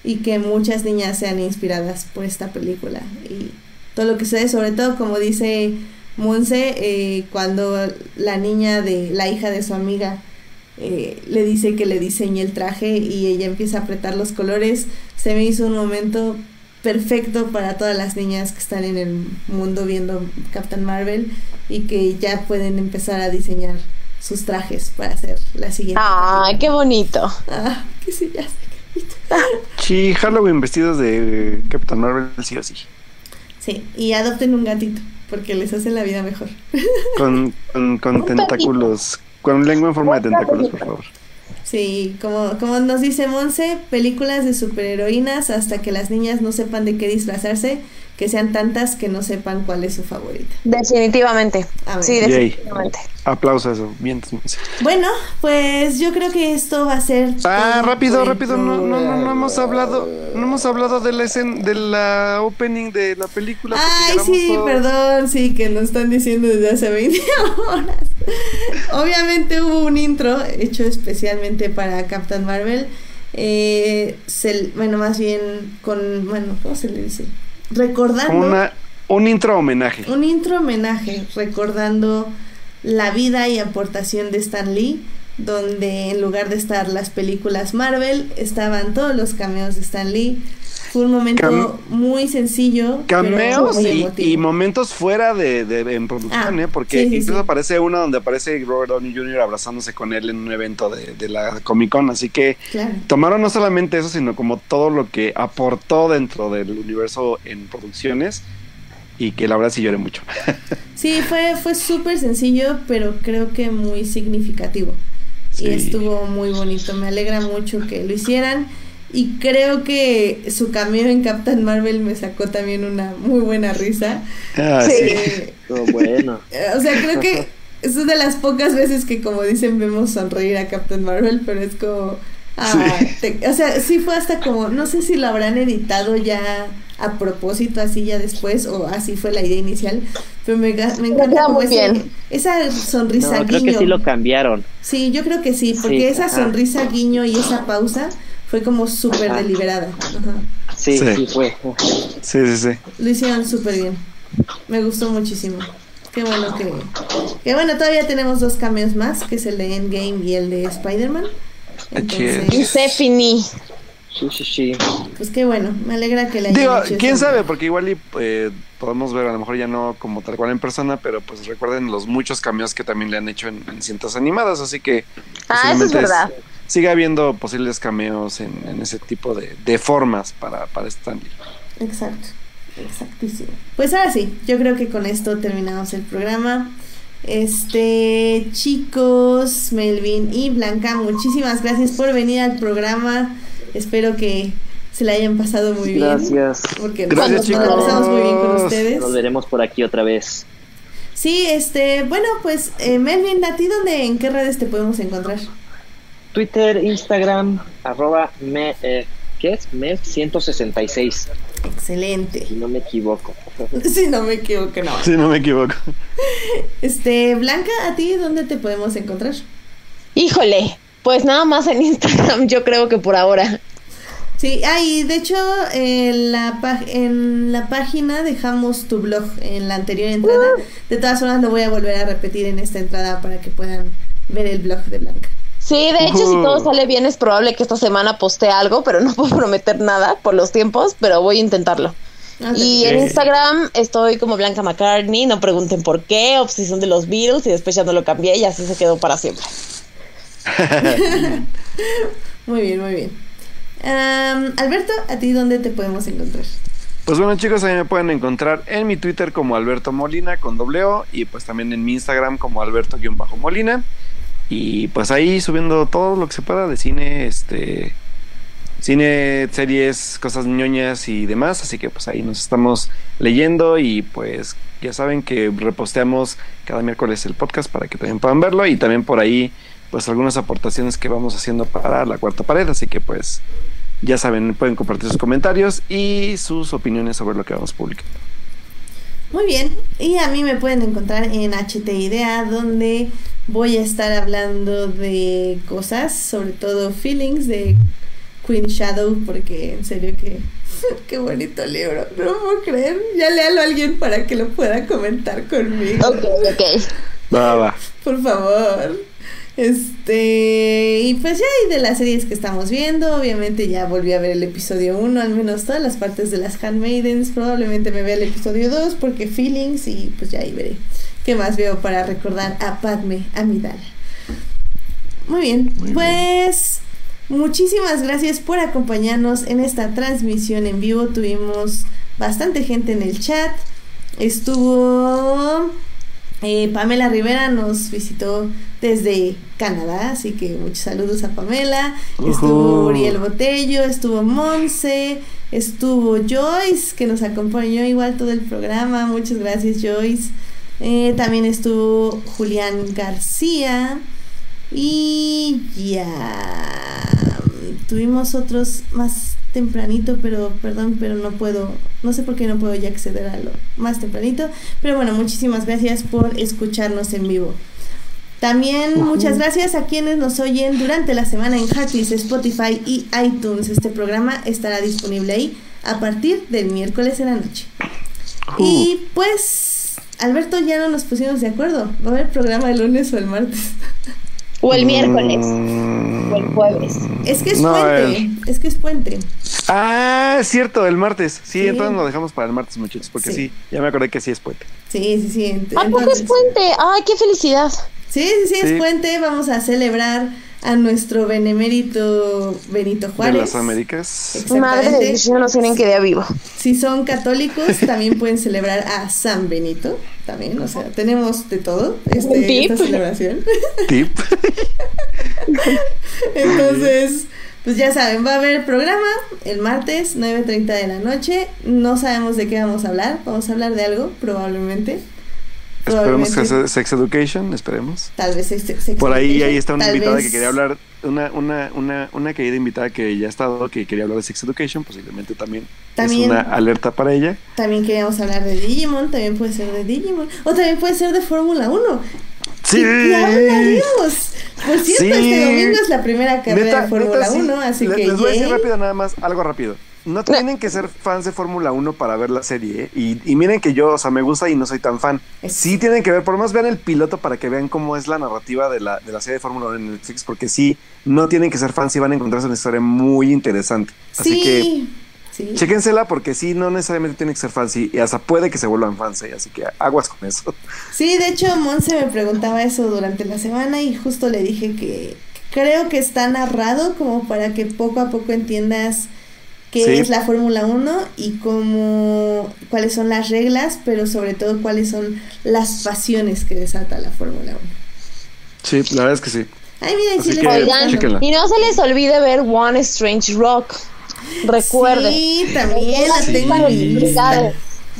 y que muchas niñas sean inspiradas por esta película. Y todo lo que se sobre todo como dice Monse, eh, cuando la niña de la hija de su amiga eh, le dice que le diseñe el traje y ella empieza a apretar los colores, se me hizo un momento perfecto para todas las niñas que están en el mundo viendo Captain Marvel y que ya pueden empezar a diseñar sus trajes para hacer la siguiente. Ay, qué bonito. Ah, que sí, ya sé. Sí, Halloween vestidos de Captain Marvel, sí o sí. Sí, y adopten un gatito porque les hace la vida mejor. Con, con, con Un tentáculos, con lengua en forma de tentáculos, por favor. Sí, como, como nos dice Monse, películas de superheroínas hasta que las niñas no sepan de qué disfrazarse, que sean tantas que no sepan cuál es su favorita. Definitivamente. A ver. Sí, Yay. definitivamente. Aplauso a eso. Bien. Bueno, pues yo creo que esto va a ser. Ah, rápido, rápido. No, no, no, no hemos hablado. No hemos hablado de la escena, de la opening de la película. Ay, sí, todos- perdón, sí, que nos están diciendo desde hace 20 horas. Obviamente hubo un intro hecho especialmente para Captain Marvel. Eh, se- bueno, más bien con, bueno, ¿cómo se le dice? Recordando Una, un intro homenaje. un intro homenaje, recordando la vida y aportación de Stan Lee, donde en lugar de estar las películas Marvel, estaban todos los cameos de Stan Lee. Fue un momento Cam- muy sencillo. Cameos muy y, momentos fuera de, de- en producción, Ah, ¿eh? Porque sí, sí, incluso sí. aparece uno donde aparece Robert Downey Jr. abrazándose con él en un evento de, de la Comic Con. Así que Claro. tomaron no solamente eso, sino como todo lo que aportó dentro del universo en producciones. Y que la verdad sí lloré mucho. Sí, fue, fue súper sencillo, pero creo que muy significativo. Sí. Y estuvo muy bonito. Me alegra mucho que lo hicieran. Y creo que su cameo en Captain Marvel me sacó también una muy buena risa. Ah, Sí. bueno. Eh, O sea, creo que es de las pocas veces que, como dicen, vemos sonreír a Captain Marvel, pero es como. ah, te- o sea, sí fue hasta como. No sé si lo habrán editado ya a propósito, así ya después, o así fue la idea inicial, pero me, me encanta como muy ese- bien. esa sonrisa No, creo guiño. que sí lo cambiaron. Sí, yo creo que sí, porque Sí, esa ajá. sonrisa guiño y esa pausa fue como súper deliberada. Ajá. Sí, Sí. sí, fue. Sí, sí, sí. Lo hicieron súper bien. Me gustó muchísimo. Qué bueno que... Que bueno, todavía tenemos dos cameos más, que es el de Endgame y el de Spider-Man. Y Entonces, Stephanie. Sí, sí, sí. pues qué bueno, me alegra que la hayan Digo, hecho quién eso. sabe, porque igual y, eh, podemos ver a lo mejor ya no como tal cual en persona, pero pues recuerden los muchos cambios que también le han hecho en, en cintas animadas, así que Ah, eso es verdad. Sigue habiendo posibles cameos en, en ese tipo de, de formas para, para Stanley. Exacto, exactísimo. Pues ahora sí, yo creo que con esto terminamos el programa. Este, chicos, Melvin y Blanca, muchísimas gracias por venir al programa. Espero que se la hayan pasado muy bien. Gracias. Porque Gracias, nos chicos. pasamos muy bien con ustedes. Nos veremos por aquí otra vez. Sí, este, bueno, pues eh, Melvin, ¿a ti dónde, en qué redes te podemos encontrar? Twitter, Instagram, arroba me, eh, ¿qué es? Mev166, Excelente. si no me equivoco. Si no me equivoco, no. Si no me equivoco. Este, Blanca, ¿a ti dónde te podemos encontrar? Híjole, pues nada más en Instagram, yo creo que por ahora. Sí, ah, y de hecho en la, en la página dejamos tu blog en la anterior entrada. De todas formas lo voy a volver a repetir en esta entrada para que puedan ver el blog de Blanca. Sí, de hecho, si todo sale bien, es probable que esta semana postee algo, pero no puedo prometer nada por los tiempos, pero voy a intentarlo. Te Y en. Instagram estoy como Blanca McCartney, no pregunten por qué, obsesión de los Beatles, y después ya no lo cambié y así se quedó para siempre. Muy bien, muy bien. Alberto, ¿a ti dónde te podemos encontrar? Pues bueno chicos, ahí me pueden encontrar en mi Twitter como Alberto Molina con doble O y pues también en mi Instagram como Alberto-Molina. Y pues ahí subiendo todo lo que se pueda de cine, este cine, series, cosas ñoñas y demás, así que pues ahí nos estamos leyendo y pues ya saben que reposteamos cada miércoles el podcast para que también puedan verlo. Y también por ahí pues algunas aportaciones que vamos haciendo para la cuarta pared, así que pues ya saben, pueden compartir sus comentarios y sus opiniones sobre lo que vamos publicando. Muy bien, y a mí me pueden encontrar en HT Idea, donde voy a estar hablando de cosas, sobre todo feelings de Queen Shadow, porque en serio que qué bonito libro, no lo puedo creer. Ya léalo a alguien para que lo pueda comentar conmigo. Ok, ok. Va, va. Por favor. Este, y pues ya y de las series que estamos viendo, obviamente ya volví a ver el episodio 1, al menos todas las partes de las Handmaidens, probablemente me vea el episodio 2 porque feelings y pues ya ahí veré qué más veo para recordar a Padme Amidala. Muy bien, Muy bien. pues muchísimas gracias por acompañarnos en esta transmisión en vivo. Tuvimos bastante gente en el chat. Estuvo eh, Pamela Rivera nos visitó desde Canadá, así que muchos saludos a Pamela. Estuvo. Uriel Botello, estuvo Monse, estuvo Joyce, que nos acompañó igual todo el programa. Muchas gracias, Joyce. Eh, también estuvo Julián García. Y ya. Tuvimos otros más tempranito, pero perdón, pero no puedo, no sé por qué no puedo ya acceder a lo más tempranito. Pero bueno, muchísimas gracias por escucharnos en vivo. También muchas gracias a quienes nos oyen durante la semana en Hacklis, Spotify y iTunes. Este programa estará disponible ahí a partir del miércoles en la noche. Y pues, Alberto, ya no nos pusimos de acuerdo. ¿Va a haber programa el lunes o el martes? O el miércoles, Mm, o el jueves. Es que es no, puente. el- Es que es puente. Ah, es cierto, el martes. Sí, Sí. entonces lo dejamos para el martes, muchachos, porque Sí. sí, ya me acordé que sí es puente. Sí, sí, sí. ¿A poco es puente? ¡Ay, qué felicidad! Sí, sí, sí, es Sí. puente. Vamos a celebrar a nuestro benemérito Benito Juárez. De las Américas. Exactamente. Madre de Dios, yo no sé en qué día vivo. Si son católicos, también pueden celebrar a San Benito. También, o sea, tenemos de todo este, Tip. esta celebración. Tip. Entonces, pues ya saben, va a haber programa el martes 9.30 de la noche. No sabemos de qué vamos a hablar. Vamos a hablar de algo, probablemente. Esperemos que sea Sex Education, esperemos. Tal vez sex- sex Por ahí, education, ahí está una tal invitada vez- que quería hablar, una, una, una, una querida invitada que ya ha estado, que quería hablar de Sex Education, posiblemente también, También. es una alerta para ella. También queríamos hablar de Digimon, también puede ser de Digimon, o también puede ser de Fórmula 1. ¡Sí! Y hablaríamos. Por cierto, Sí. este domingo es la primera carrera Neta, de Fórmula neta, sí. 1, así Le- que Les voy a decir yay. rápido nada más, algo rápido. No tienen que ser fans de Fórmula 1 para ver la serie, ¿eh? y, y miren que yo, o sea, me gusta y no soy tan fan. Sí tienen que ver, por lo menos vean el piloto para que vean cómo es la narrativa de la, de la serie de Fórmula 1 en Netflix, porque sí, no tienen que ser fans y van a encontrarse una historia muy interesante. Así que sí, sí. chéquensela porque sí, no necesariamente tienen que ser fans y, hasta puede que se vuelvan fans, ¿eh? así que aguas con eso. Sí, de hecho, Monse me preguntaba eso durante la semana y justo le dije que creo que está narrado como para que poco a poco entiendas qué Sí. es la Fórmula 1 y cómo, cuáles son las reglas, pero sobre todo cuáles son las pasiones que desata la Fórmula 1. Sí, la verdad es que sí. Ay, miren, Así sí que- Oigan, chéquenla. y no se les olvide ver One Strange Rock. Recuerden. Sí, también la tengo lista.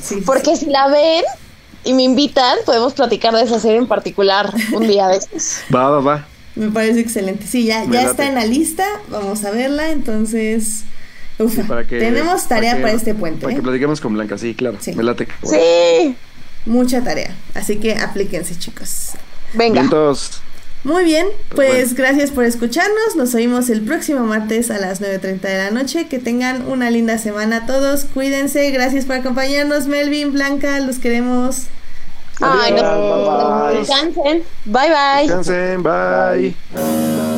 Sí, Porque si la ven y me invitan, podemos platicar de esa serie en particular un día de estos. Va, va, va. Me parece excelente. Sí, ya, Me ya late. está en la lista. Vamos a verla. Entonces, ufa, Sí, para que- tenemos tarea para, que- este puente. Para ¿eh? que platiquemos con Blanca, sí, claro. Sí. Me late. Sí. Mucha tarea. Así que aplíquense, chicos. Venga. Vientos. Muy bien, Pues pues bueno. gracias por escucharnos. Nos oímos el próximo martes a las 9.30 de la noche. Que tengan una linda semana todos. Cuídense. Gracias por acompañarnos, Melvin, Blanca. Los queremos. Ay, no. Bye, bye. Descansen. Bye bye. Descansen, bye.